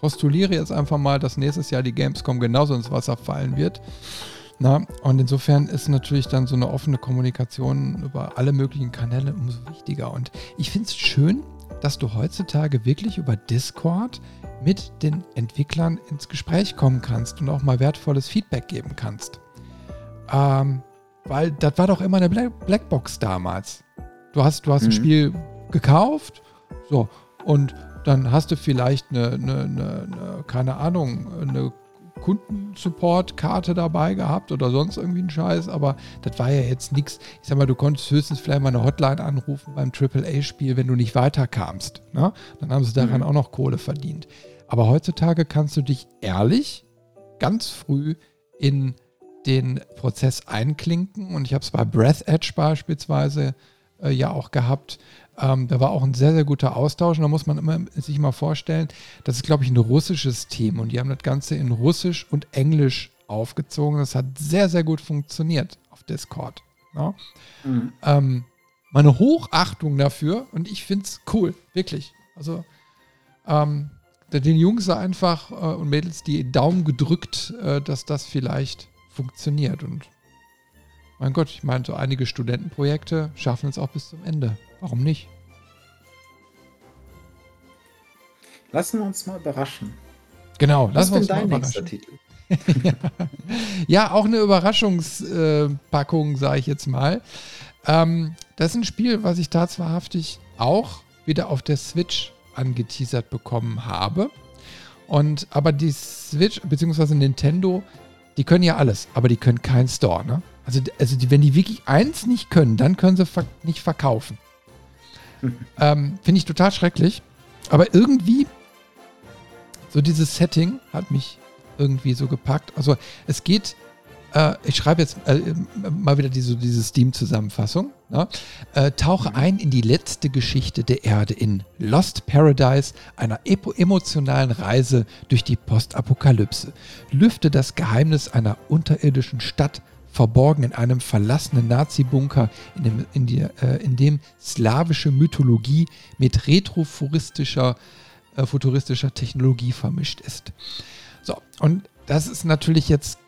postuliere jetzt einfach mal, dass nächstes Jahr die Gamescom genauso ins Wasser fallen wird. Na, und insofern ist natürlich dann so eine offene Kommunikation über alle möglichen Kanäle umso wichtiger. Und ich finde es schön, dass du heutzutage wirklich über Discord mit den Entwicklern ins Gespräch kommen kannst und auch mal wertvolles Feedback geben kannst. Ähm, weil das war doch immer eine Blackbox damals. Du hast, du hast mhm. ein Spiel gekauft, so, und dann hast du vielleicht eine, eine, eine, eine keine Ahnung, eine Kundensupport-Karte dabei gehabt oder sonst irgendwie ein Scheiß, aber das war ja jetzt nichts. Ich sag mal, du konntest höchstens vielleicht mal eine Hotline anrufen beim AAA-Spiel, wenn du nicht weiterkamst. Ne? Dann haben sie daran mhm. auch noch Kohle verdient. Aber heutzutage kannst du dich ehrlich ganz früh in den Prozess einklinken und ich habe es bei Breath Edge beispielsweise äh, ja auch gehabt. Ähm, da war auch ein sehr, sehr guter Austausch und da muss man immer, sich mal vorstellen, das ist, glaube ich, ein russisches Team und die haben das Ganze in Russisch und Englisch aufgezogen. Das hat sehr, sehr gut funktioniert auf Discord. Ja? Mhm. Ähm, meine Hochachtung dafür und ich finde es cool, wirklich. Also ähm, den Jungs einfach äh, und Mädels die Daumen gedrückt, äh, dass das vielleicht funktioniert. Und mein Gott, ich meine, so einige Studentenprojekte schaffen es auch bis zum Ende. Warum nicht? Lassen wir uns mal überraschen. Genau, lassen wir uns mal überraschen. Titel? ja. ja, auch eine Überraschungspackung, äh, sage ich jetzt mal. Ähm, das ist ein Spiel, was ich da wahrhaftig auch wieder auf der Switch angeteasert bekommen habe. Und aber die Switch bzw. Nintendo, die können ja alles, aber die können keinen Store. Ne? Also, also die, wenn die wirklich eins nicht können, dann können sie ver nicht verkaufen. Ähm, Finde ich total schrecklich. Aber irgendwie, so dieses Setting hat mich irgendwie so gepackt. Also es geht äh, ich schreibe jetzt äh, mal wieder diese, diese Steam-Zusammenfassung. Ne? Äh, tauche mhm. ein in die letzte Geschichte der Erde in Lost Paradise, einer emotionalen Reise durch die Postapokalypse. Lüfte das Geheimnis einer unterirdischen Stadt, verborgen in einem verlassenen Nazi-Bunker, in dem, in, die, äh, in dem slawische Mythologie mit retrofuturistischer äh, futuristischer Technologie vermischt ist. So, und das ist natürlich jetzt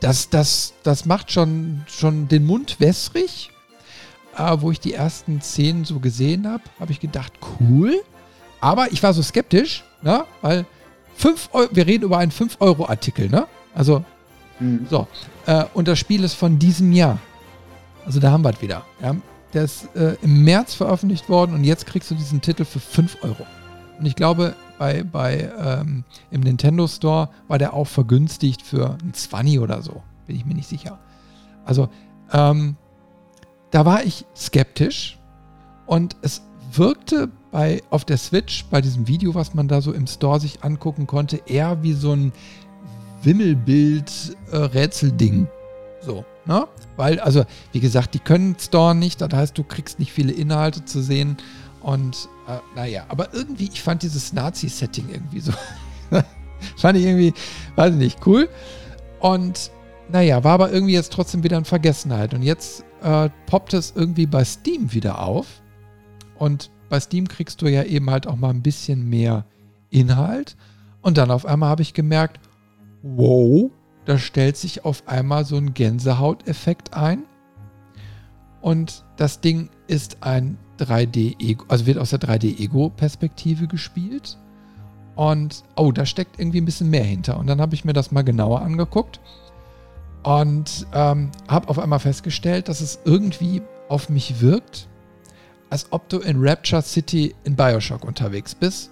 das, das, das macht schon, schon den Mund wässrig. Äh, wo ich die ersten Szenen so gesehen habe, habe ich gedacht, cool. Aber ich war so skeptisch, ne? weil 5 Euro, wir reden über einen 5-Euro-Artikel, ne? Also, mhm. so. Äh, und das Spiel ist von diesem Jahr. Also da haben wir es wieder. Ja? Der ist äh, im März veröffentlicht worden und jetzt kriegst du diesen Titel für 5 Euro. Und ich glaube, bei, bei ähm, im Nintendo Store war der auch vergünstigt für ein 20 oder so. Bin ich mir nicht sicher. Also, ähm, da war ich skeptisch und es wirkte bei, auf der Switch, bei diesem Video, was man da so im Store sich angucken konnte, eher wie so ein Wimmelbild-Rätselding. Äh, so, ne? Weil, also, wie gesagt, die können Store nicht, das heißt, du kriegst nicht viele Inhalte zu sehen und äh, naja, aber irgendwie, ich fand dieses Nazi-Setting irgendwie so. fand ich irgendwie, weiß ich nicht, cool. Und naja, war aber irgendwie jetzt trotzdem wieder in Vergessenheit. Und jetzt äh, poppt es irgendwie bei Steam wieder auf. Und bei Steam kriegst du ja eben halt auch mal ein bisschen mehr Inhalt. Und dann auf einmal habe ich gemerkt, wow, da stellt sich auf einmal so ein Gänsehauteffekt ein. Und das Ding ist ein 3D-Ego, also wird aus der 3D-Ego-Perspektive gespielt. Und, oh, da steckt irgendwie ein bisschen mehr hinter. Und dann habe ich mir das mal genauer angeguckt. Und ähm, habe auf einmal festgestellt, dass es irgendwie auf mich wirkt, als ob du in Rapture City in Bioshock unterwegs bist.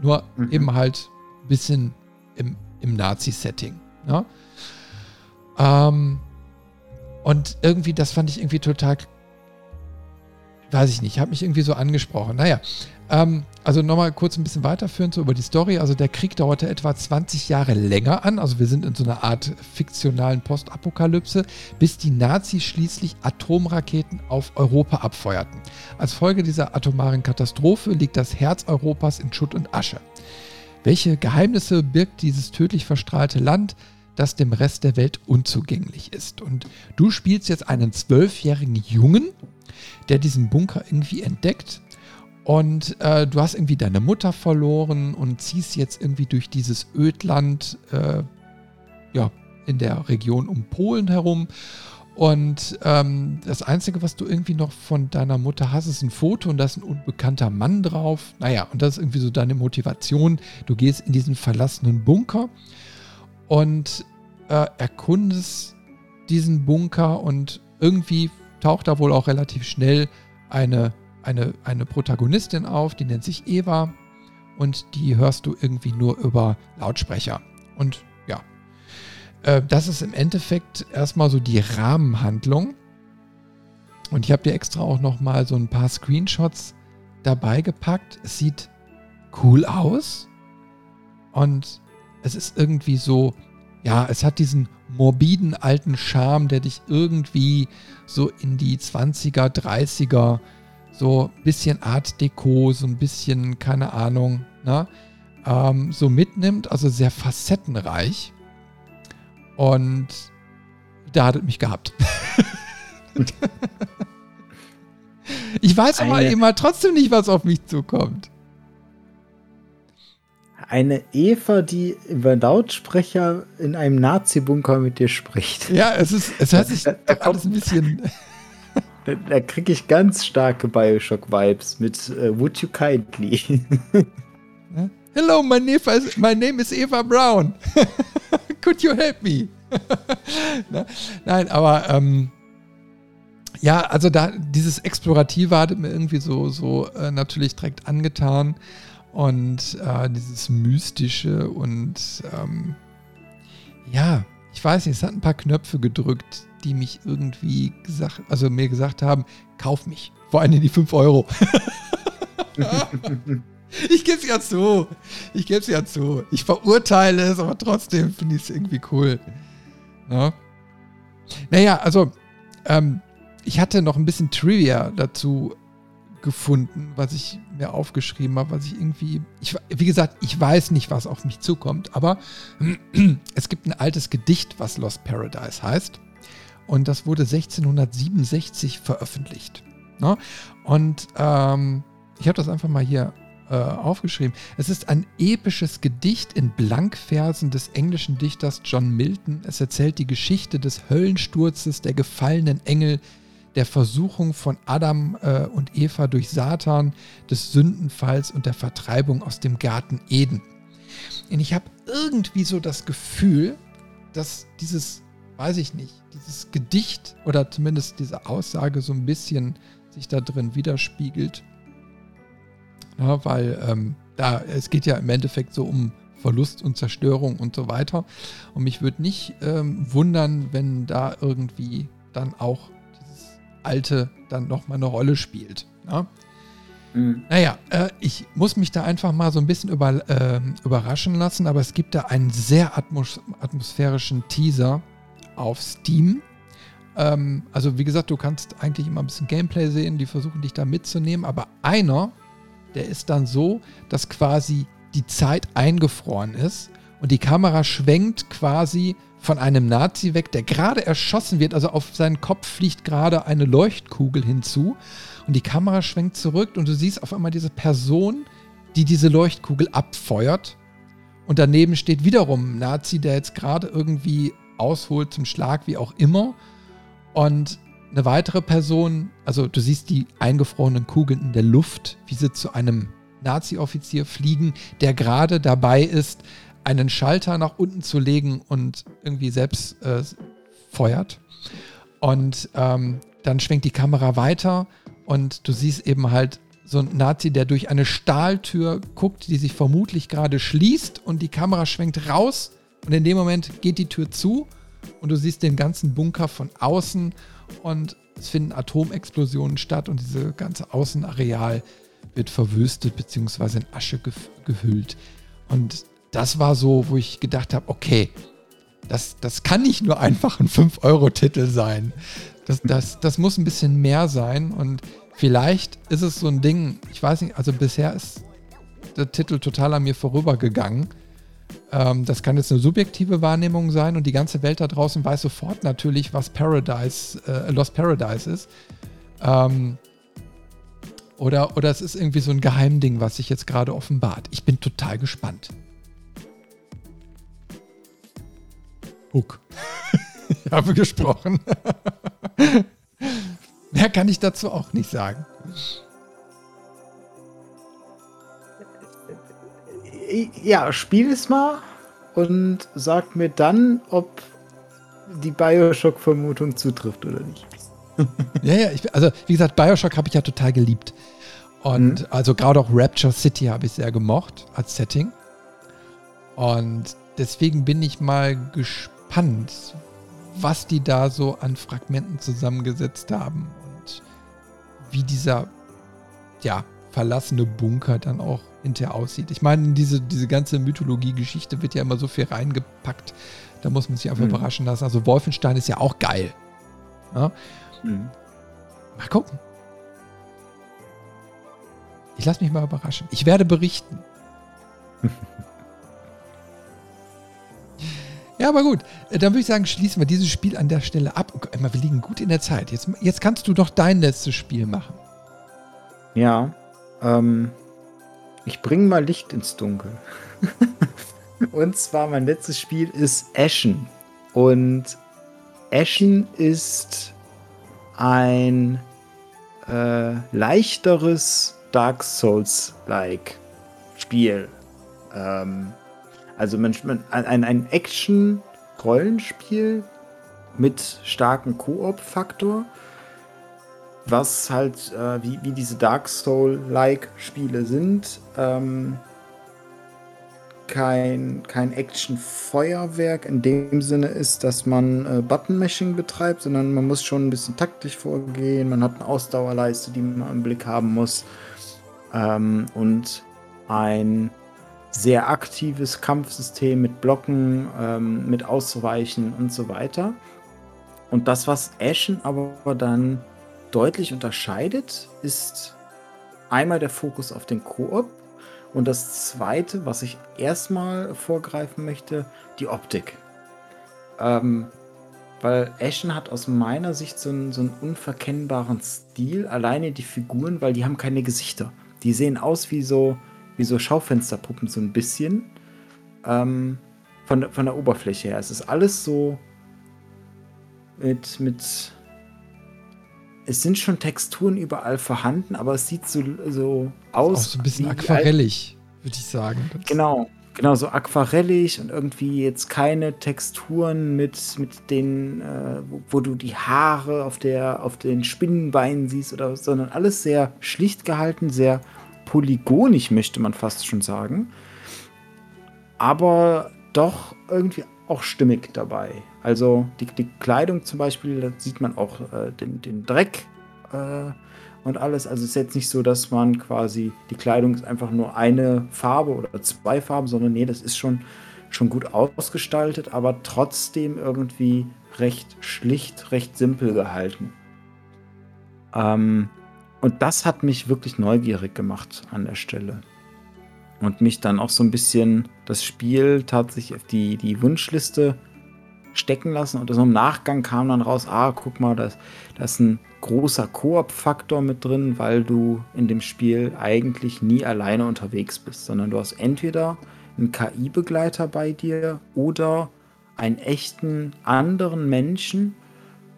Nur mhm. eben halt ein bisschen im, im Nazi-Setting. Ne? Ähm, und irgendwie, das fand ich irgendwie total, weiß ich nicht, hat mich irgendwie so angesprochen. Naja, ähm, also nochmal kurz ein bisschen weiterführend so über die Story. Also der Krieg dauerte etwa 20 Jahre länger an. Also wir sind in so einer Art fiktionalen Postapokalypse, bis die Nazis schließlich Atomraketen auf Europa abfeuerten. Als Folge dieser atomaren Katastrophe liegt das Herz Europas in Schutt und Asche. Welche Geheimnisse birgt dieses tödlich verstrahlte Land, das dem Rest der Welt unzugänglich ist? Und du spielst jetzt einen zwölfjährigen Jungen, der diesen Bunker irgendwie entdeckt und äh, du hast irgendwie deine Mutter verloren und ziehst jetzt irgendwie durch dieses Ödland, äh, ja, in der Region um Polen herum. Und ähm, das Einzige, was du irgendwie noch von deiner Mutter hast, ist ein Foto und da ist ein unbekannter Mann drauf. Naja, und das ist irgendwie so deine Motivation. Du gehst in diesen verlassenen Bunker und äh, erkundest diesen Bunker und irgendwie taucht da wohl auch relativ schnell eine eine, eine Protagonistin auf, die nennt sich Eva und die hörst du irgendwie nur über Lautsprecher. Und äh, das ist im Endeffekt erstmal so die Rahmenhandlung. Und ich habe dir extra auch nochmal so ein paar Screenshots dabei gepackt. Es sieht cool aus und es ist irgendwie so, ja, es hat diesen morbiden alten Charme, der dich irgendwie so in die 20er, 30er so ein bisschen Art Deco, so ein bisschen, keine Ahnung, ne, ähm, so mitnimmt, also sehr facettenreich. Und da hat es mich gehabt. ich weiß aber immer trotzdem nicht, was auf mich zukommt. Eine Eva, die über Lautsprecher in einem Nazi-Bunker mit dir spricht. Ja, es ist, es hört sich alles ein bisschen. Da, da kriege ich ganz starke Bioshock-Vibes mit uh, Would You Kindly. Hello, my name, is, Eva Brown. Could you help me? Nein, aber ähm, ja, also da dieses Explorative hat mir irgendwie so, so äh, natürlich direkt angetan. Und äh, dieses Mystische und ähm, ja, ich weiß nicht, es hat ein paar Knöpfe gedrückt, die mich irgendwie gesagt, also mir gesagt haben, kauf mich. Vor allem die 5 Euro. ich gebe es ja zu. Ich gebe es ja zu. Ich verurteile es, aber trotzdem finde ich es irgendwie cool. Ja. Naja, also, ähm, ich hatte noch ein bisschen Trivia dazu gefunden, was ich mir aufgeschrieben habe, was ich irgendwie, ich, wie gesagt, ich weiß nicht, was auf mich zukommt, aber es gibt ein altes Gedicht, was Lost Paradise heißt. Und das wurde 1667 veröffentlicht. Ne? Und ähm, ich habe das einfach mal hier äh, aufgeschrieben. Es ist ein episches Gedicht in Blankversen des englischen Dichters John Milton. Es erzählt die Geschichte des Höllensturzes der gefallenen Engel, der Versuchung von Adam äh, und Eva durch Satan, des Sündenfalls und der Vertreibung aus dem Garten Eden. Und ich habe irgendwie so das Gefühl, dass dieses, weiß ich nicht, dieses Gedicht oder zumindest diese Aussage so ein bisschen sich da drin widerspiegelt. Ja, weil ähm, da, es geht ja im Endeffekt so um Verlust und Zerstörung und so weiter. Und mich würde nicht ähm, wundern, wenn da irgendwie dann auch dieses Alte dann nochmal eine Rolle spielt. Ja? Mhm. Naja, äh, ich muss mich da einfach mal so ein bisschen über, äh, überraschen lassen, aber es gibt da einen sehr atmos atmosphärischen Teaser, auf Steam. Ähm, also wie gesagt, du kannst eigentlich immer ein bisschen Gameplay sehen, die versuchen dich da mitzunehmen, aber einer, der ist dann so, dass quasi die Zeit eingefroren ist und die Kamera schwenkt quasi von einem Nazi weg, der gerade erschossen wird, also auf seinen Kopf fliegt gerade eine Leuchtkugel hinzu und die Kamera schwenkt zurück und du siehst auf einmal diese Person, die diese Leuchtkugel abfeuert und daneben steht wiederum ein Nazi, der jetzt gerade irgendwie ausholt zum Schlag, wie auch immer. Und eine weitere Person, also du siehst die eingefrorenen Kugeln in der Luft, wie sie zu einem Nazi-Offizier fliegen, der gerade dabei ist, einen Schalter nach unten zu legen und irgendwie selbst äh, feuert. Und ähm, dann schwenkt die Kamera weiter und du siehst eben halt so ein Nazi, der durch eine Stahltür guckt, die sich vermutlich gerade schließt und die Kamera schwenkt raus und in dem Moment geht die Tür zu und du siehst den ganzen Bunker von außen und es finden Atomexplosionen statt und diese ganze Außenareal wird verwüstet bzw. in Asche gehüllt. Und das war so, wo ich gedacht habe, okay, das, das kann nicht nur einfach ein 5-Euro-Titel sein. Das, das, das muss ein bisschen mehr sein. Und vielleicht ist es so ein Ding, ich weiß nicht, also bisher ist der Titel total an mir vorübergegangen. Ähm, das kann jetzt eine subjektive Wahrnehmung sein und die ganze Welt da draußen weiß sofort natürlich, was Paradise, äh, Lost Paradise ist. Ähm, oder, oder es ist irgendwie so ein Geheimding, was sich jetzt gerade offenbart. Ich bin total gespannt. Hook. ich habe gesprochen. Mehr kann ich dazu auch nicht sagen. Ja, spiel es mal und sag mir dann, ob die Bioshock-Vermutung zutrifft oder nicht. ja, ja, ich, also wie gesagt, Bioshock habe ich ja total geliebt. Und mhm. also gerade auch Rapture City habe ich sehr gemocht als Setting. Und deswegen bin ich mal gespannt, was die da so an Fragmenten zusammengesetzt haben und wie dieser, ja, verlassene Bunker dann auch hinterher aussieht. Ich meine, diese, diese ganze Mythologie-Geschichte wird ja immer so viel reingepackt. Da muss man sich einfach mhm. überraschen lassen. Also Wolfenstein ist ja auch geil. Ja? Mhm. Mal gucken. Ich lasse mich mal überraschen. Ich werde berichten. ja, aber gut. Äh, dann würde ich sagen, schließen wir dieses Spiel an der Stelle ab. Wir liegen gut in der Zeit. Jetzt, jetzt kannst du doch dein letztes Spiel machen. Ja. Ähm, ich bringe mal Licht ins Dunkel. Und zwar mein letztes Spiel ist Ashen. Und Ashen ist ein äh, leichteres Dark Souls-like Spiel. Ähm, also man, ein, ein Action-Rollenspiel mit starkem Koop-Faktor, was halt äh, wie, wie diese Dark Soul-like Spiele sind. Ähm, kein, kein Action-Feuerwerk in dem Sinne ist, dass man äh, Button-Mashing betreibt, sondern man muss schon ein bisschen taktisch vorgehen. Man hat eine Ausdauerleiste, die man im Blick haben muss ähm, und ein sehr aktives Kampfsystem mit Blocken, ähm, mit Ausweichen und so weiter. Und das, was Ashen aber dann deutlich unterscheidet, ist einmal der Fokus auf den Koop und das zweite, was ich erstmal vorgreifen möchte, die Optik. Ähm, weil Ashen hat aus meiner Sicht so einen, so einen unverkennbaren Stil, alleine die Figuren, weil die haben keine Gesichter. Die sehen aus wie so, wie so Schaufensterpuppen, so ein bisschen. Ähm, von, von der Oberfläche her. Es ist alles so mit, mit. Es sind schon Texturen überall vorhanden, aber es sieht so, so aus. Auch so ein bisschen aquarellig, würde ich sagen. Genau, genau, so aquarellig und irgendwie jetzt keine Texturen mit, mit den, äh, wo, wo, du die Haare auf, der, auf den Spinnenbeinen siehst oder sondern alles sehr schlicht gehalten, sehr polygonisch, möchte man fast schon sagen. Aber doch irgendwie auch stimmig dabei. Also die, die Kleidung zum Beispiel, da sieht man auch äh, den, den Dreck äh, und alles. Also es ist jetzt nicht so, dass man quasi, die Kleidung ist einfach nur eine Farbe oder zwei Farben, sondern nee, das ist schon, schon gut ausgestaltet, aber trotzdem irgendwie recht schlicht, recht simpel gehalten. Ähm, und das hat mich wirklich neugierig gemacht an der Stelle. Und mich dann auch so ein bisschen das Spiel tatsächlich auf die, die Wunschliste stecken lassen. Und so im Nachgang kam dann raus, ah, guck mal, da ist ein großer Koop-Faktor mit drin, weil du in dem Spiel eigentlich nie alleine unterwegs bist, sondern du hast entweder einen KI-Begleiter bei dir oder einen echten anderen Menschen,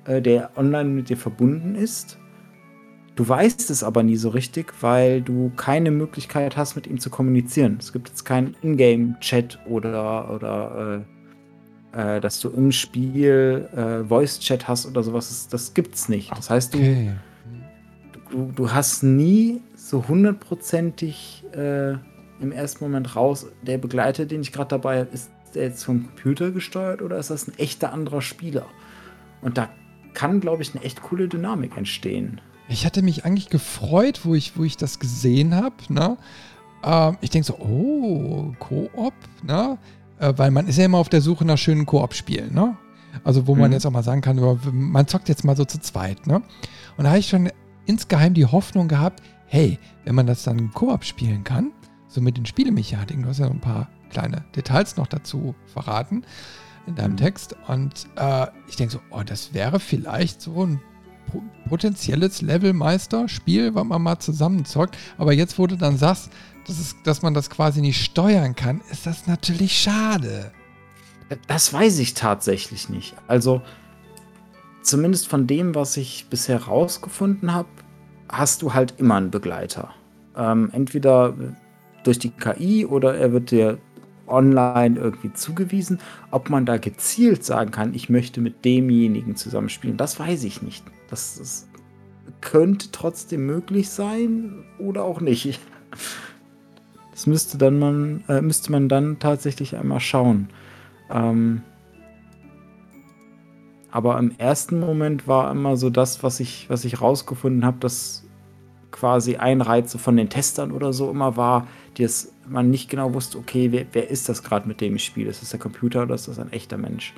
äh, der online mit dir verbunden ist Du weißt es aber nie so richtig, weil du keine Möglichkeit hast, mit ihm zu kommunizieren. Es gibt jetzt keinen Ingame-Chat oder, oder äh, dass du im Spiel äh, Voice-Chat hast oder sowas, das, das gibt's nicht. Das heißt, du, du, du hast nie so hundertprozentig äh, im ersten Moment raus, der Begleiter, den ich gerade dabei habe, ist der jetzt vom Computer gesteuert oder ist das ein echter anderer Spieler? Und da kann, glaube ich, eine echt coole Dynamik entstehen. Ich hatte mich eigentlich gefreut, wo ich, wo ich das gesehen habe. Ne? Ähm, ich denke so, oh, Koop, ne? Äh, weil man ist ja immer auf der Suche nach schönen Koop-Spielen, ne? Also wo mhm. man jetzt auch mal sagen kann, man zockt jetzt mal so zu zweit, ne? Und da habe ich schon insgeheim die Hoffnung gehabt, hey, wenn man das dann Koop spielen kann, so mit den Spielemechaniken, du hast ja ein paar kleine Details noch dazu verraten in deinem mhm. Text. Und äh, ich denke so, oh, das wäre vielleicht so ein potenzielles Levelmeister-Spiel, was man mal zusammenzockt. Aber jetzt, wo du dann sagst, dass, es, dass man das quasi nicht steuern kann, ist das natürlich schade. Das weiß ich tatsächlich nicht. Also, zumindest von dem, was ich bisher rausgefunden habe, hast du halt immer einen Begleiter. Ähm, entweder durch die KI oder er wird dir online irgendwie zugewiesen. Ob man da gezielt sagen kann, ich möchte mit demjenigen zusammenspielen, das weiß ich nicht. Das, das könnte trotzdem möglich sein oder auch nicht. Das müsste dann man, äh, müsste man dann tatsächlich einmal schauen. Ähm, aber im ersten Moment war immer so das, was ich, was ich rausgefunden habe, dass quasi ein Reiz von den Testern oder so immer war, dass man nicht genau wusste, okay, wer, wer ist das gerade, mit dem ich spiele? Ist das der Computer oder ist das ein echter Mensch?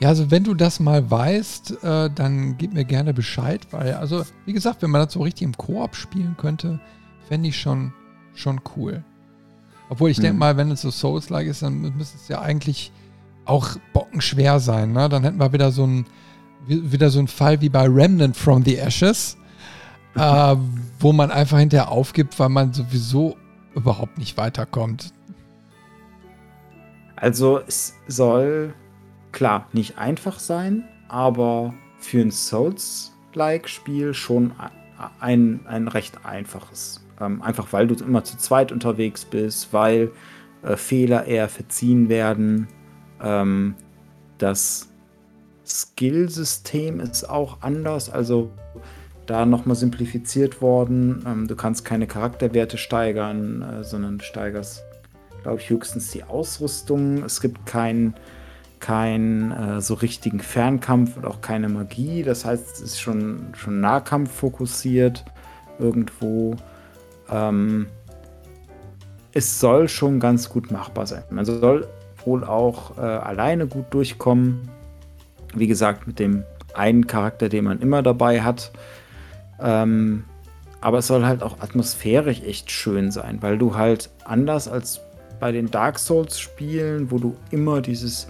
Ja, also wenn du das mal weißt, äh, dann gib mir gerne Bescheid, weil, also wie gesagt, wenn man das so richtig im Koop spielen könnte, fände ich schon, schon cool. Obwohl ich hm. denke mal, wenn es so Souls-like ist, dann müsste es ja eigentlich auch bockenschwer sein. Ne? Dann hätten wir wieder so ein wieder so ein Fall wie bei Remnant from the Ashes, äh, wo man einfach hinterher aufgibt, weil man sowieso überhaupt nicht weiterkommt. Also es soll klar nicht einfach sein, aber für ein Souls-like-Spiel schon ein, ein recht einfaches. Ähm, einfach weil du immer zu zweit unterwegs bist, weil äh, Fehler eher verziehen werden. Ähm, das Skillsystem ist auch anders. Also da nochmal simplifiziert worden. Ähm, du kannst keine Charakterwerte steigern, äh, sondern du steigerst, glaube ich, höchstens die Ausrüstung. Es gibt keinen kein, äh, so richtigen Fernkampf und auch keine Magie. Das heißt, es ist schon, schon Nahkampf fokussiert irgendwo. Ähm, es soll schon ganz gut machbar sein. Man soll wohl auch äh, alleine gut durchkommen. Wie gesagt, mit dem einen Charakter, den man immer dabei hat. Ähm, aber es soll halt auch atmosphärisch echt schön sein, weil du halt anders als bei den Dark Souls-Spielen, wo du immer dieses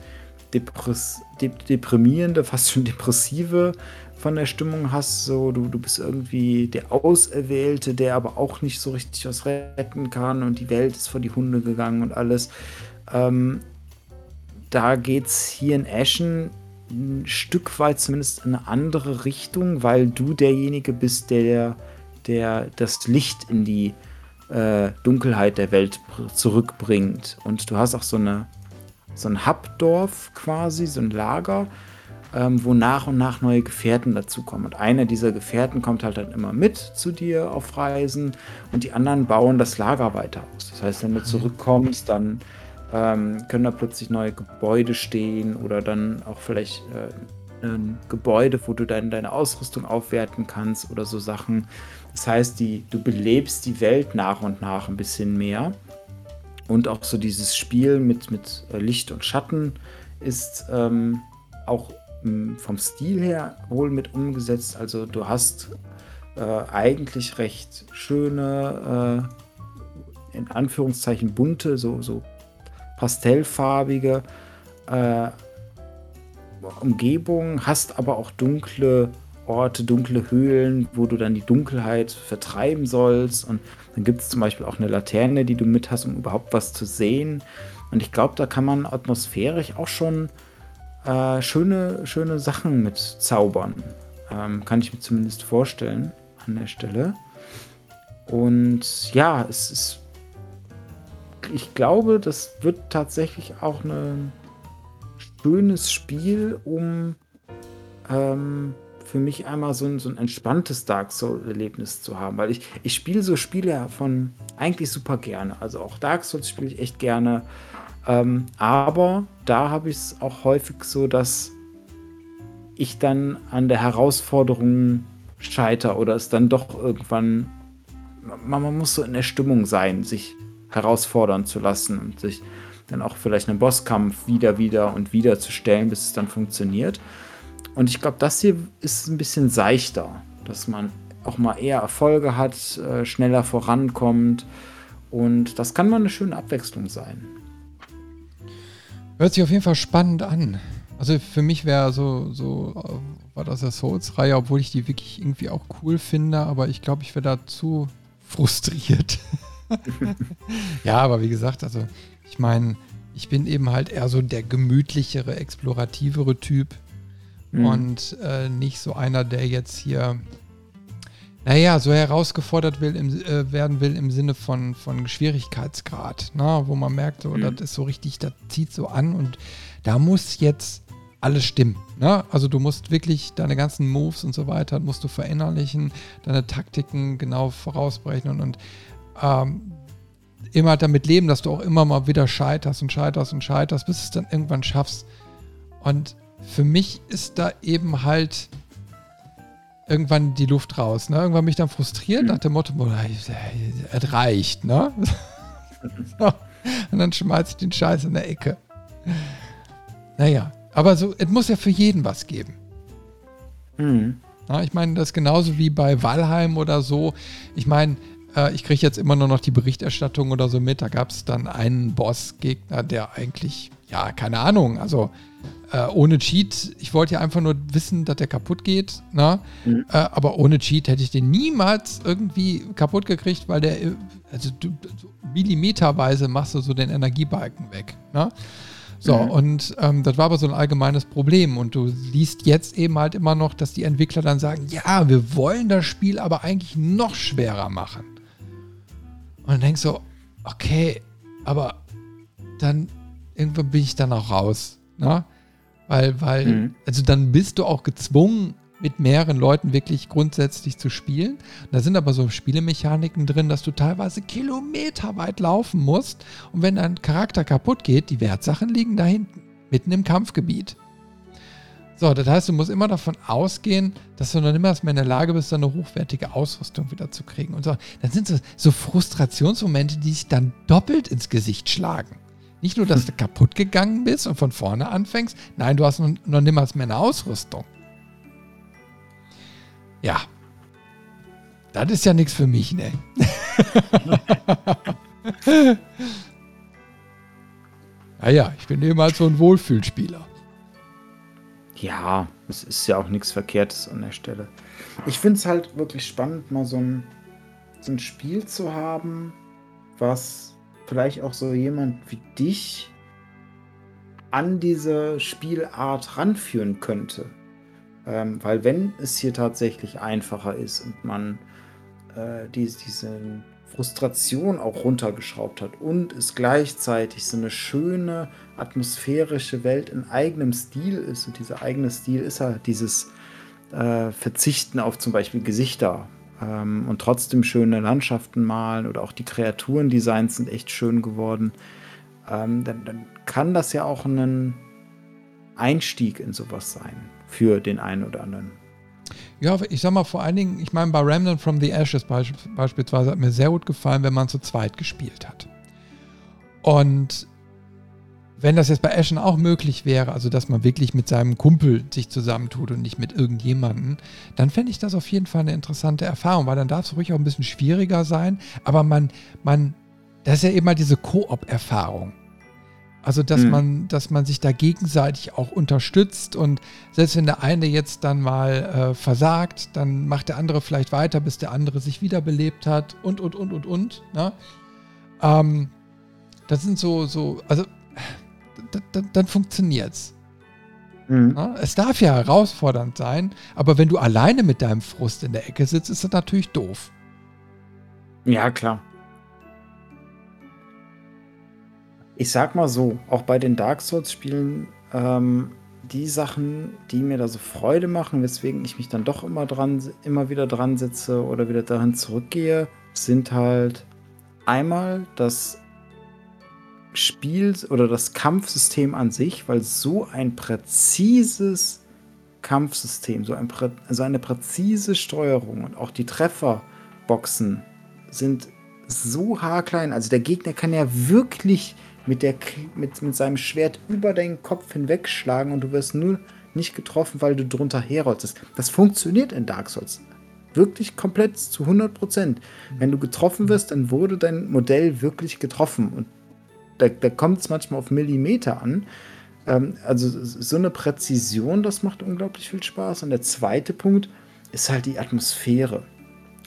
Depress deprimierende, fast schon depressive von der Stimmung hast. So, du, du bist irgendwie der Auserwählte, der aber auch nicht so richtig was retten kann und die Welt ist vor die Hunde gegangen und alles. Ähm, da es hier in Ashen ein Stück weit zumindest in eine andere Richtung, weil du derjenige bist, der, der das Licht in die äh, Dunkelheit der Welt zurückbringt. Und du hast auch so, eine, so ein Hubdorf quasi, so ein Lager, ähm, wo nach und nach neue Gefährten dazukommen. Und einer dieser Gefährten kommt halt dann immer mit zu dir auf Reisen und die anderen bauen das Lager weiter aus. Das heißt, wenn du mhm. zurückkommst, dann ähm, können da plötzlich neue Gebäude stehen oder dann auch vielleicht äh, ein Gebäude, wo du dein, deine Ausrüstung aufwerten kannst oder so Sachen. Das heißt, die, du belebst die Welt nach und nach ein bisschen mehr. Und auch so dieses Spiel mit, mit äh, Licht und Schatten ist ähm, auch vom Stil her wohl mit umgesetzt. Also du hast äh, eigentlich recht schöne, äh, in Anführungszeichen bunte, so, so pastellfarbige äh, Umgebung, hast aber auch dunkle Orte, dunkle Höhlen, wo du dann die Dunkelheit vertreiben sollst. Und dann gibt es zum Beispiel auch eine Laterne, die du mit hast, um überhaupt was zu sehen. Und ich glaube, da kann man atmosphärisch auch schon äh, schöne, schöne Sachen mit zaubern. Ähm, kann ich mir zumindest vorstellen an der Stelle. Und ja, es ist ich glaube, das wird tatsächlich auch ein schönes Spiel, um ähm, für mich einmal so ein, so ein entspanntes Dark Souls-Erlebnis zu haben. Weil ich, ich spiele so Spiele von eigentlich super gerne. Also auch Dark Souls spiele ich echt gerne. Ähm, aber da habe ich es auch häufig so, dass ich dann an der Herausforderung scheiter oder es dann doch irgendwann. Man, man muss so in der Stimmung sein, sich herausfordern zu lassen und sich dann auch vielleicht einen Bosskampf wieder, wieder und wieder zu stellen, bis es dann funktioniert. Und ich glaube, das hier ist ein bisschen seichter, dass man auch mal eher Erfolge hat, äh, schneller vorankommt. Und das kann mal eine schöne Abwechslung sein. Hört sich auf jeden Fall spannend an. Also für mich wäre so, so äh, war das der Souls-Reihe, obwohl ich die wirklich irgendwie auch cool finde, aber ich glaube, ich wäre da zu frustriert. ja, aber wie gesagt, also ich meine, ich bin eben halt eher so der gemütlichere, explorativere Typ mhm. und äh, nicht so einer, der jetzt hier, naja, so herausgefordert will im, äh, werden will im Sinne von, von Schwierigkeitsgrad, na, ne? wo man merkt, so, mhm. das ist so richtig, das zieht so an und da muss jetzt alles stimmen. Ne? Also du musst wirklich deine ganzen Moves und so weiter, musst du verinnerlichen, deine Taktiken genau vorausbrechen und, ähm, immer damit leben, dass du auch immer mal wieder scheiterst und scheiterst und scheiterst, bis du es dann irgendwann schaffst. Und für mich ist da eben halt irgendwann die Luft raus. Ne? Irgendwann bin ich dann frustriert mhm. nach dem Motto, es reicht. Ne? und dann schmeiß ich den Scheiß in der Ecke. Naja, aber so, es muss ja für jeden was geben. Mhm. Ja, ich meine, das ist genauso wie bei Valheim oder so. Ich meine, äh, ich kriege jetzt immer nur noch die Berichterstattung oder so mit. Da gab es dann einen Bossgegner, der eigentlich, ja, keine Ahnung, also äh, ohne Cheat, ich wollte ja einfach nur wissen, dass der kaputt geht, ne? Mhm. Äh, aber ohne Cheat hätte ich den niemals irgendwie kaputt gekriegt, weil der, äh, also du, millimeterweise machst du so den Energiebalken weg, ne? So, mhm. und ähm, das war aber so ein allgemeines Problem. Und du liest jetzt eben halt immer noch, dass die Entwickler dann sagen, ja, wir wollen das Spiel aber eigentlich noch schwerer machen. Und dann denkst du, okay, aber dann irgendwann bin ich dann auch raus. Ne? Weil, weil, mhm. also dann bist du auch gezwungen, mit mehreren Leuten wirklich grundsätzlich zu spielen. Da sind aber so Spielemechaniken drin, dass du teilweise kilometerweit laufen musst. Und wenn dein Charakter kaputt geht, die Wertsachen liegen da hinten, mitten im Kampfgebiet. So, das heißt, du musst immer davon ausgehen, dass du noch niemals mehr in der Lage bist, eine hochwertige Ausrüstung wieder zu kriegen. Und so, dann sind so, so Frustrationsmomente, die sich dann doppelt ins Gesicht schlagen. Nicht nur, dass du kaputt gegangen bist und von vorne anfängst, nein, du hast noch, noch niemals mehr eine Ausrüstung. Ja. Das ist ja nichts für mich, ne? naja, ich bin eben halt so ein Wohlfühlspieler. Ja, es ist ja auch nichts Verkehrtes an der Stelle. Ich finde es halt wirklich spannend, mal so ein, so ein Spiel zu haben, was vielleicht auch so jemand wie dich an diese Spielart ranführen könnte. Ähm, weil wenn es hier tatsächlich einfacher ist und man äh, die, diese Frustration auch runtergeschraubt hat und es gleichzeitig so eine schöne atmosphärische Welt in eigenem Stil ist und dieser eigene Stil ist halt dieses äh, Verzichten auf zum Beispiel Gesichter ähm, und trotzdem schöne Landschaften malen oder auch die Kreaturendesigns sind echt schön geworden, ähm, dann, dann kann das ja auch ein Einstieg in sowas sein für den einen oder anderen. Ja, ich sag mal vor allen Dingen, ich meine, bei Remnant from the Ashes beispielsweise hat mir sehr gut gefallen, wenn man zu zweit gespielt hat. Und wenn das jetzt bei Ashen auch möglich wäre, also dass man wirklich mit seinem Kumpel sich zusammentut und nicht mit irgendjemandem, dann fände ich das auf jeden Fall eine interessante Erfahrung, weil dann darf es ruhig auch ein bisschen schwieriger sein, aber man, man, das ist ja immer diese Koop-Erfahrung. Also, dass mhm. man, dass man sich da gegenseitig auch unterstützt und selbst wenn der eine jetzt dann mal äh, versagt, dann macht der andere vielleicht weiter, bis der andere sich wiederbelebt hat und, und, und, und, und. Ne? Ähm, das sind so, so, also dann funktioniert's. Mhm. Ja, es darf ja herausfordernd sein, aber wenn du alleine mit deinem Frust in der Ecke sitzt, ist das natürlich doof. Ja, klar. ich sag mal so, auch bei den Dark Souls-Spielen, ähm, die Sachen, die mir da so Freude machen, weswegen ich mich dann doch immer dran, immer wieder dran sitze oder wieder dahin zurückgehe, sind halt einmal das Spiel oder das Kampfsystem an sich, weil so ein präzises Kampfsystem, so, ein, so eine präzise Steuerung und auch die Trefferboxen sind so haarklein. Also der Gegner kann ja wirklich mit, der, mit, mit seinem Schwert über deinen Kopf hinwegschlagen und du wirst nur nicht getroffen, weil du drunter herrollst. Das funktioniert in Dark Souls. Wirklich komplett zu 100 Prozent. Wenn du getroffen wirst, dann wurde dein Modell wirklich getroffen. Und da, da kommt es manchmal auf Millimeter an. Ähm, also so eine Präzision, das macht unglaublich viel Spaß. Und der zweite Punkt ist halt die Atmosphäre.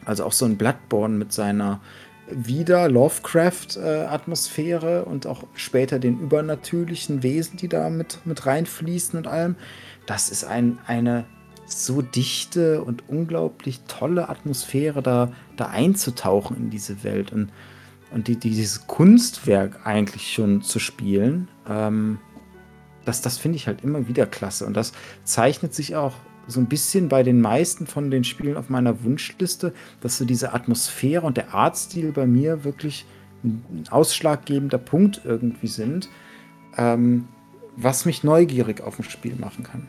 Also auch so ein Bloodborne mit seiner wieder Lovecraft-Atmosphäre und auch später den übernatürlichen Wesen, die da mit, mit reinfließen und allem. Das ist ein, eine so dichte und unglaublich tolle Atmosphäre, da, da einzutauchen in diese Welt und, und die, dieses Kunstwerk eigentlich schon zu spielen. Ähm, das, das finde ich halt immer wieder klasse. Und das zeichnet sich auch so ein bisschen bei den meisten von den Spielen auf meiner Wunschliste, dass so diese Atmosphäre und der Artstil bei mir wirklich ein ausschlaggebender Punkt irgendwie sind, ähm, was mich neugierig auf ein Spiel machen kann.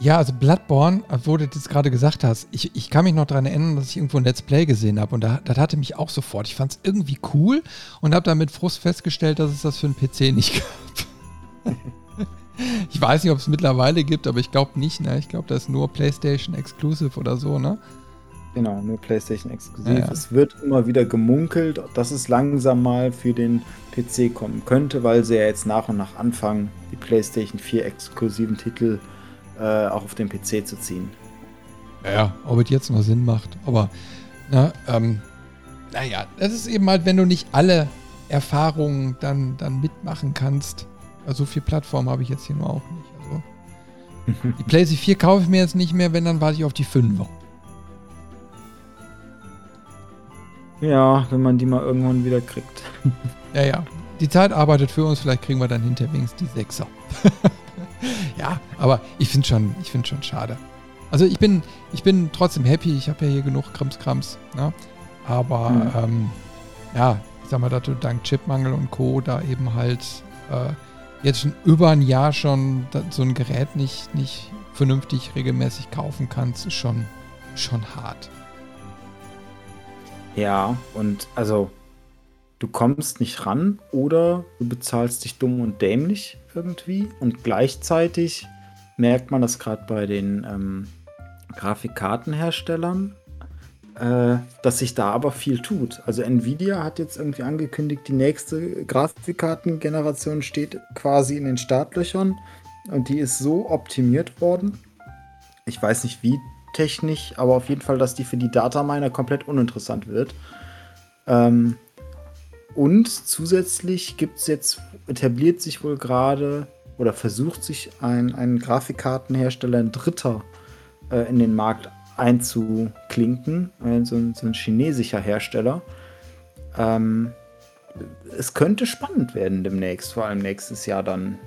Ja, also Bloodborne, wo du das gerade gesagt hast, ich, ich kann mich noch daran erinnern, dass ich irgendwo ein Let's Play gesehen habe und da, das hatte mich auch sofort. Ich fand es irgendwie cool und habe dann mit Frust festgestellt, dass es das für einen PC nicht gab. Ich weiß nicht, ob es mittlerweile gibt, aber ich glaube nicht. Ne? Ich glaube, das ist nur PlayStation Exclusive oder so, ne? Genau, nur PlayStation Exklusiv. Ja. Es wird immer wieder gemunkelt, dass es langsam mal für den PC kommen könnte, weil sie ja jetzt nach und nach anfangen, die PlayStation 4 exklusiven Titel äh, auch auf den PC zu ziehen. Ja, ob es jetzt noch Sinn macht. Aber, na, ähm, naja, das ist eben halt, wenn du nicht alle Erfahrungen dann, dann mitmachen kannst, also so viel Plattform habe ich jetzt hier nur auch nicht. Also die PlayStation 4 kaufe ich mir jetzt nicht mehr, wenn, dann warte ich auf die 5er. Ja, wenn man die mal irgendwann wieder kriegt. ja, ja. Die Zeit arbeitet für uns, vielleicht kriegen wir dann hinter wenigstens die 6er. ja, aber ich finde schon, ich finde schon schade. Also ich bin, ich bin trotzdem happy, ich habe ja hier genug Krimskrams, ne? Aber mhm. ähm, ja, ich sag mal, dass du dank Chipmangel und Co. da eben halt äh, jetzt schon über ein Jahr schon so ein Gerät nicht, nicht vernünftig regelmäßig kaufen kannst, ist schon, schon hart. Ja, und also du kommst nicht ran oder du bezahlst dich dumm und dämlich irgendwie und gleichzeitig merkt man das gerade bei den ähm, Grafikkartenherstellern, äh, dass sich da aber viel tut. Also Nvidia hat jetzt irgendwie angekündigt, die nächste Grafikkartengeneration steht quasi in den Startlöchern und die ist so optimiert worden. Ich weiß nicht wie technisch, aber auf jeden Fall, dass die für die Dataminer komplett uninteressant wird. Ähm, und zusätzlich gibt es jetzt, etabliert sich wohl gerade oder versucht sich ein, ein Grafikkartenhersteller, ein Dritter, äh, in den Markt einzuklinken, äh, so, ein, so ein chinesischer Hersteller. Ähm, es könnte spannend werden demnächst, vor allem nächstes Jahr dann,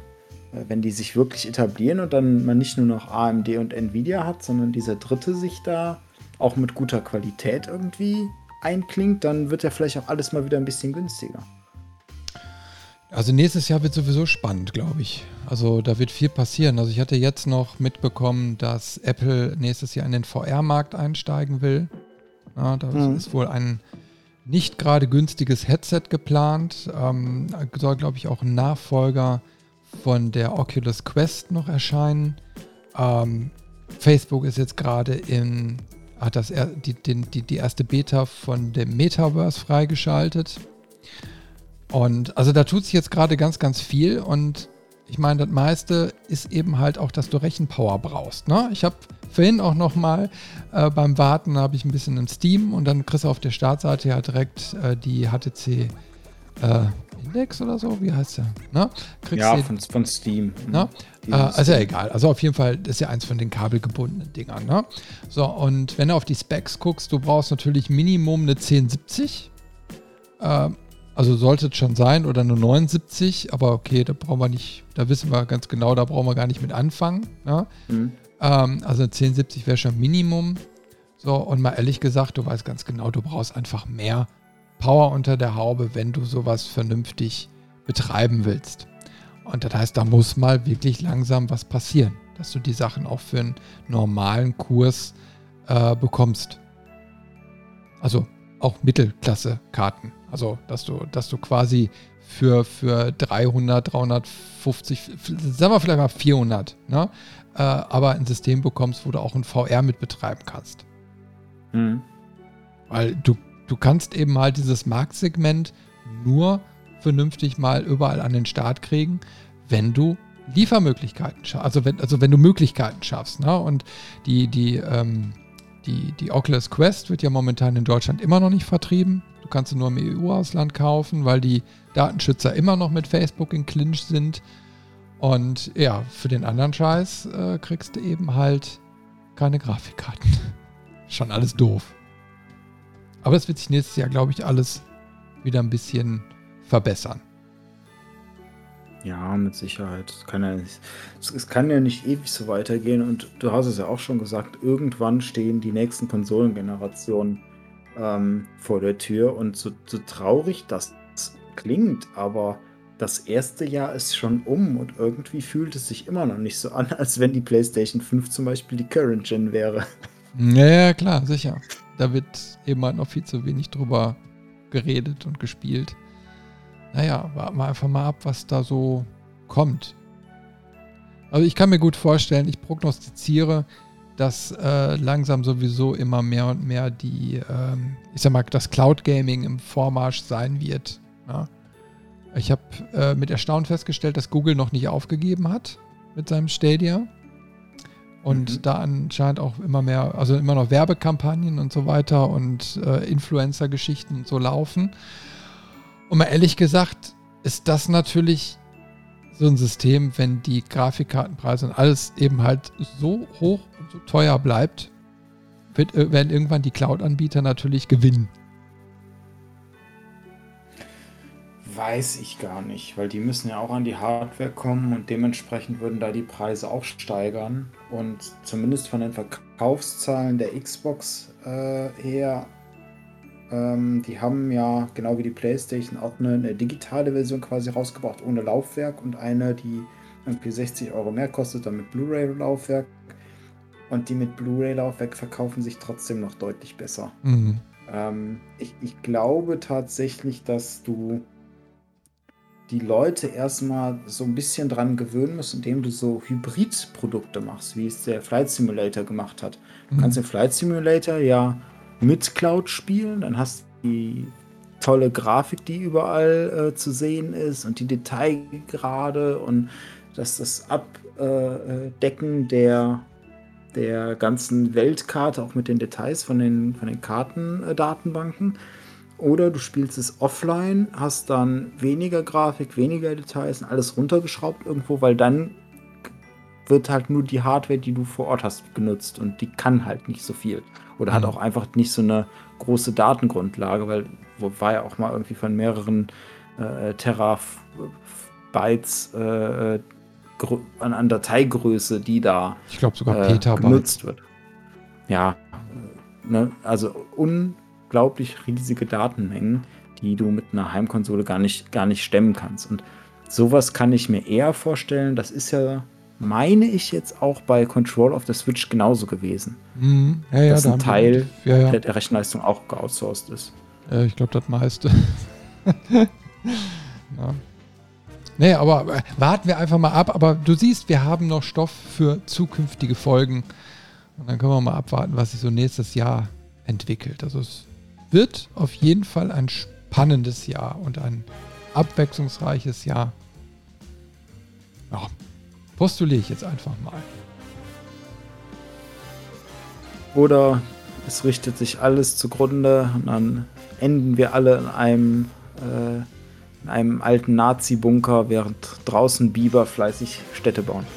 äh, wenn die sich wirklich etablieren und dann man nicht nur noch AMD und Nvidia hat, sondern dieser dritte sich da auch mit guter Qualität irgendwie einklingt, dann wird ja vielleicht auch alles mal wieder ein bisschen günstiger. Also nächstes Jahr wird sowieso spannend, glaube ich. Also da wird viel passieren. Also ich hatte jetzt noch mitbekommen, dass Apple nächstes Jahr in den VR-Markt einsteigen will. Ja, da mhm. ist wohl ein nicht gerade günstiges Headset geplant. Ähm, soll, glaube ich, auch ein Nachfolger von der Oculus Quest noch erscheinen. Ähm, Facebook ist jetzt gerade in, hat das, die, die, die erste Beta von dem Metaverse freigeschaltet. Und also da tut sich jetzt gerade ganz, ganz viel und ich meine, das meiste ist eben halt auch, dass du Rechenpower brauchst. Ne? Ich habe vorhin auch noch mal äh, beim Warten habe ich ein bisschen in Steam und dann kriegst du auf der Startseite ja direkt äh, die HTC äh, Index oder so, wie heißt der? Ne? ja, von, von, Steam. Ne? Äh, also ja egal. Also auf jeden Fall das ist ja eins von den kabelgebundenen Dingern. Ne? So, und wenn du auf die Specs guckst, du brauchst natürlich Minimum eine 1070. Also sollte es schon sein oder eine 79, aber okay, da brauchen wir nicht, da wissen wir ganz genau, da brauchen wir gar nicht mit anfangen. Ja? Mhm. Ähm, also eine 1070 wäre schon Minimum. So, und mal ehrlich gesagt, du weißt ganz genau, du brauchst einfach mehr Power unter der Haube, wenn du sowas vernünftig betreiben willst. Und das heißt, da muss mal wirklich langsam was passieren, dass du die Sachen auch für einen normalen Kurs äh, bekommst. Also auch Mittelklasse-Karten. Also, dass du, dass du quasi für, für 300, 350, sagen wir vielleicht mal 400, ne? Äh, aber ein System bekommst, wo du auch ein VR mit betreiben kannst. Mhm. Weil du, du kannst eben halt dieses Marktsegment nur vernünftig mal überall an den Start kriegen, wenn du Liefermöglichkeiten schaffst, also wenn, also wenn du Möglichkeiten schaffst. Ne? Und die, die, ähm, die, die Oculus Quest wird ja momentan in Deutschland immer noch nicht vertrieben. Du kannst sie nur im EU-Ausland kaufen, weil die Datenschützer immer noch mit Facebook in Clinch sind. Und ja, für den anderen Scheiß äh, kriegst du eben halt keine Grafikkarten. Schon alles doof. Aber es wird sich nächstes Jahr, glaube ich, alles wieder ein bisschen verbessern. Ja, mit Sicherheit. Es kann ja, nicht, es kann ja nicht ewig so weitergehen. Und du hast es ja auch schon gesagt, irgendwann stehen die nächsten Konsolengenerationen ähm, vor der Tür. Und so, so traurig das klingt, aber das erste Jahr ist schon um und irgendwie fühlt es sich immer noch nicht so an, als wenn die PlayStation 5 zum Beispiel die Current Gen wäre. Ja, ja klar, sicher. Da wird eben halt noch viel zu wenig drüber geredet und gespielt naja, warten wir einfach mal ab, was da so kommt. Also ich kann mir gut vorstellen, ich prognostiziere, dass äh, langsam sowieso immer mehr und mehr die, ähm, ich sag mal, das Cloud Gaming im Vormarsch sein wird. Ja. Ich habe äh, mit Erstaunen festgestellt, dass Google noch nicht aufgegeben hat mit seinem Stadia. Und mhm. da anscheinend auch immer mehr, also immer noch Werbekampagnen und so weiter und äh, Influencer-Geschichten und so laufen. Und mal ehrlich gesagt, ist das natürlich so ein System, wenn die Grafikkartenpreise und alles eben halt so hoch und so teuer bleibt, wird, äh, werden irgendwann die Cloud-Anbieter natürlich gewinnen. Weiß ich gar nicht, weil die müssen ja auch an die Hardware kommen und dementsprechend würden da die Preise auch steigern. Und zumindest von den Verkaufszahlen der Xbox äh, her ähm, die haben ja, genau wie die PlayStation, auch eine, eine, digitale Version quasi rausgebracht, ohne Laufwerk und eine, die irgendwie 60 Euro mehr kostet, dann mit Blu-ray-Laufwerk. Und die mit Blu-ray-Laufwerk verkaufen sich trotzdem noch deutlich besser. Mhm. Ähm, ich, ich glaube tatsächlich, dass du die Leute erstmal so ein bisschen dran gewöhnen musst, indem du so Hybrid-Produkte machst, wie es der Flight Simulator gemacht hat. Du mhm. kannst den Flight Simulator ja mit Cloud spielen. Dann hast du die tolle Grafik, die überall äh, zu sehen ist und die Detailgrade und das, das Abdecken der, der ganzen Weltkarte, auch mit den Details von den, von den Kartendatenbanken. Oder du spielst es offline, hast dann weniger Grafik, weniger Details und alles runtergeschraubt irgendwo, weil dann wird halt nur die Hardware, die du vor Ort hast, genutzt und die kann halt nicht so viel. Oder mhm. hat auch einfach nicht so eine große Datengrundlage, weil war ja auch mal irgendwie von mehreren äh, Terabytes äh, äh an, an, Dateigröße, die da ich sogar äh, genutzt wird. Ja, ne? also unglaublich riesige Datenmengen, die du mit einer Heimkonsole gar nicht, gar nicht stemmen kannst. Und sowas kann ich mir eher vorstellen. Das ist ja meine ich jetzt auch bei Control of the Switch genauso gewesen. Mhm. Ja, ja, dass ein Teil ja, ja. der Rechenleistung auch geoutsourced ist. Ja, ich glaube, das meiste. ja. Nee, aber äh, warten wir einfach mal ab. Aber du siehst, wir haben noch Stoff für zukünftige Folgen. Und dann können wir mal abwarten, was sich so nächstes Jahr entwickelt. Also es wird auf jeden Fall ein spannendes Jahr und ein abwechslungsreiches Jahr. Ja, Postuliere ich jetzt einfach mal. Oder es richtet sich alles zugrunde und dann enden wir alle in einem, äh, in einem alten Nazi-Bunker, während draußen Biber fleißig Städte bauen.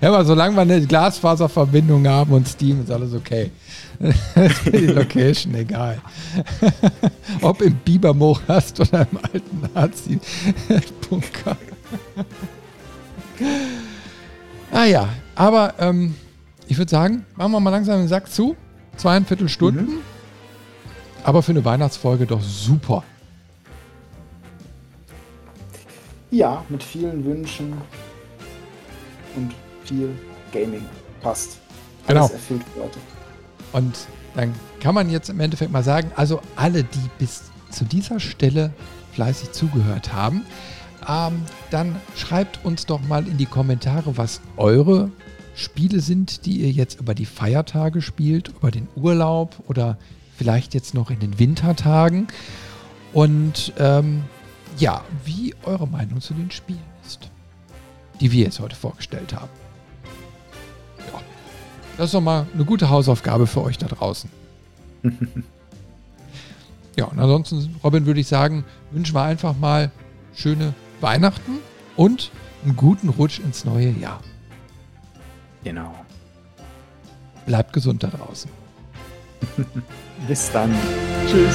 Ja, aber solange wir eine Glasfaserverbindung haben und Steam, ist alles okay. die Location egal. Ob im Bibermorast oder im alten Nazi-Bunker. ah ja, aber ähm, ich würde sagen, machen wir mal langsam den Sack zu. Zweieinviertel Stunden. Mhm. Aber für eine Weihnachtsfolge doch super. Ja, mit vielen Wünschen und viel Gaming. Passt. Alles genau. erfüllt heute. Und dann kann man jetzt im Endeffekt mal sagen, also alle, die bis zu dieser Stelle fleißig zugehört haben, ähm, dann schreibt uns doch mal in die Kommentare, was eure Spiele sind, die ihr jetzt über die Feiertage spielt, über den Urlaub oder vielleicht jetzt noch in den Wintertagen. Und ähm, ja, wie eure Meinung zu den Spielen die wir jetzt heute vorgestellt haben. Ja, das ist doch mal eine gute Hausaufgabe für euch da draußen. ja, und ansonsten, Robin, würde ich sagen, wünschen wir einfach mal schöne Weihnachten und einen guten Rutsch ins neue Jahr. Genau. Bleibt gesund da draußen. Bis dann. Tschüss.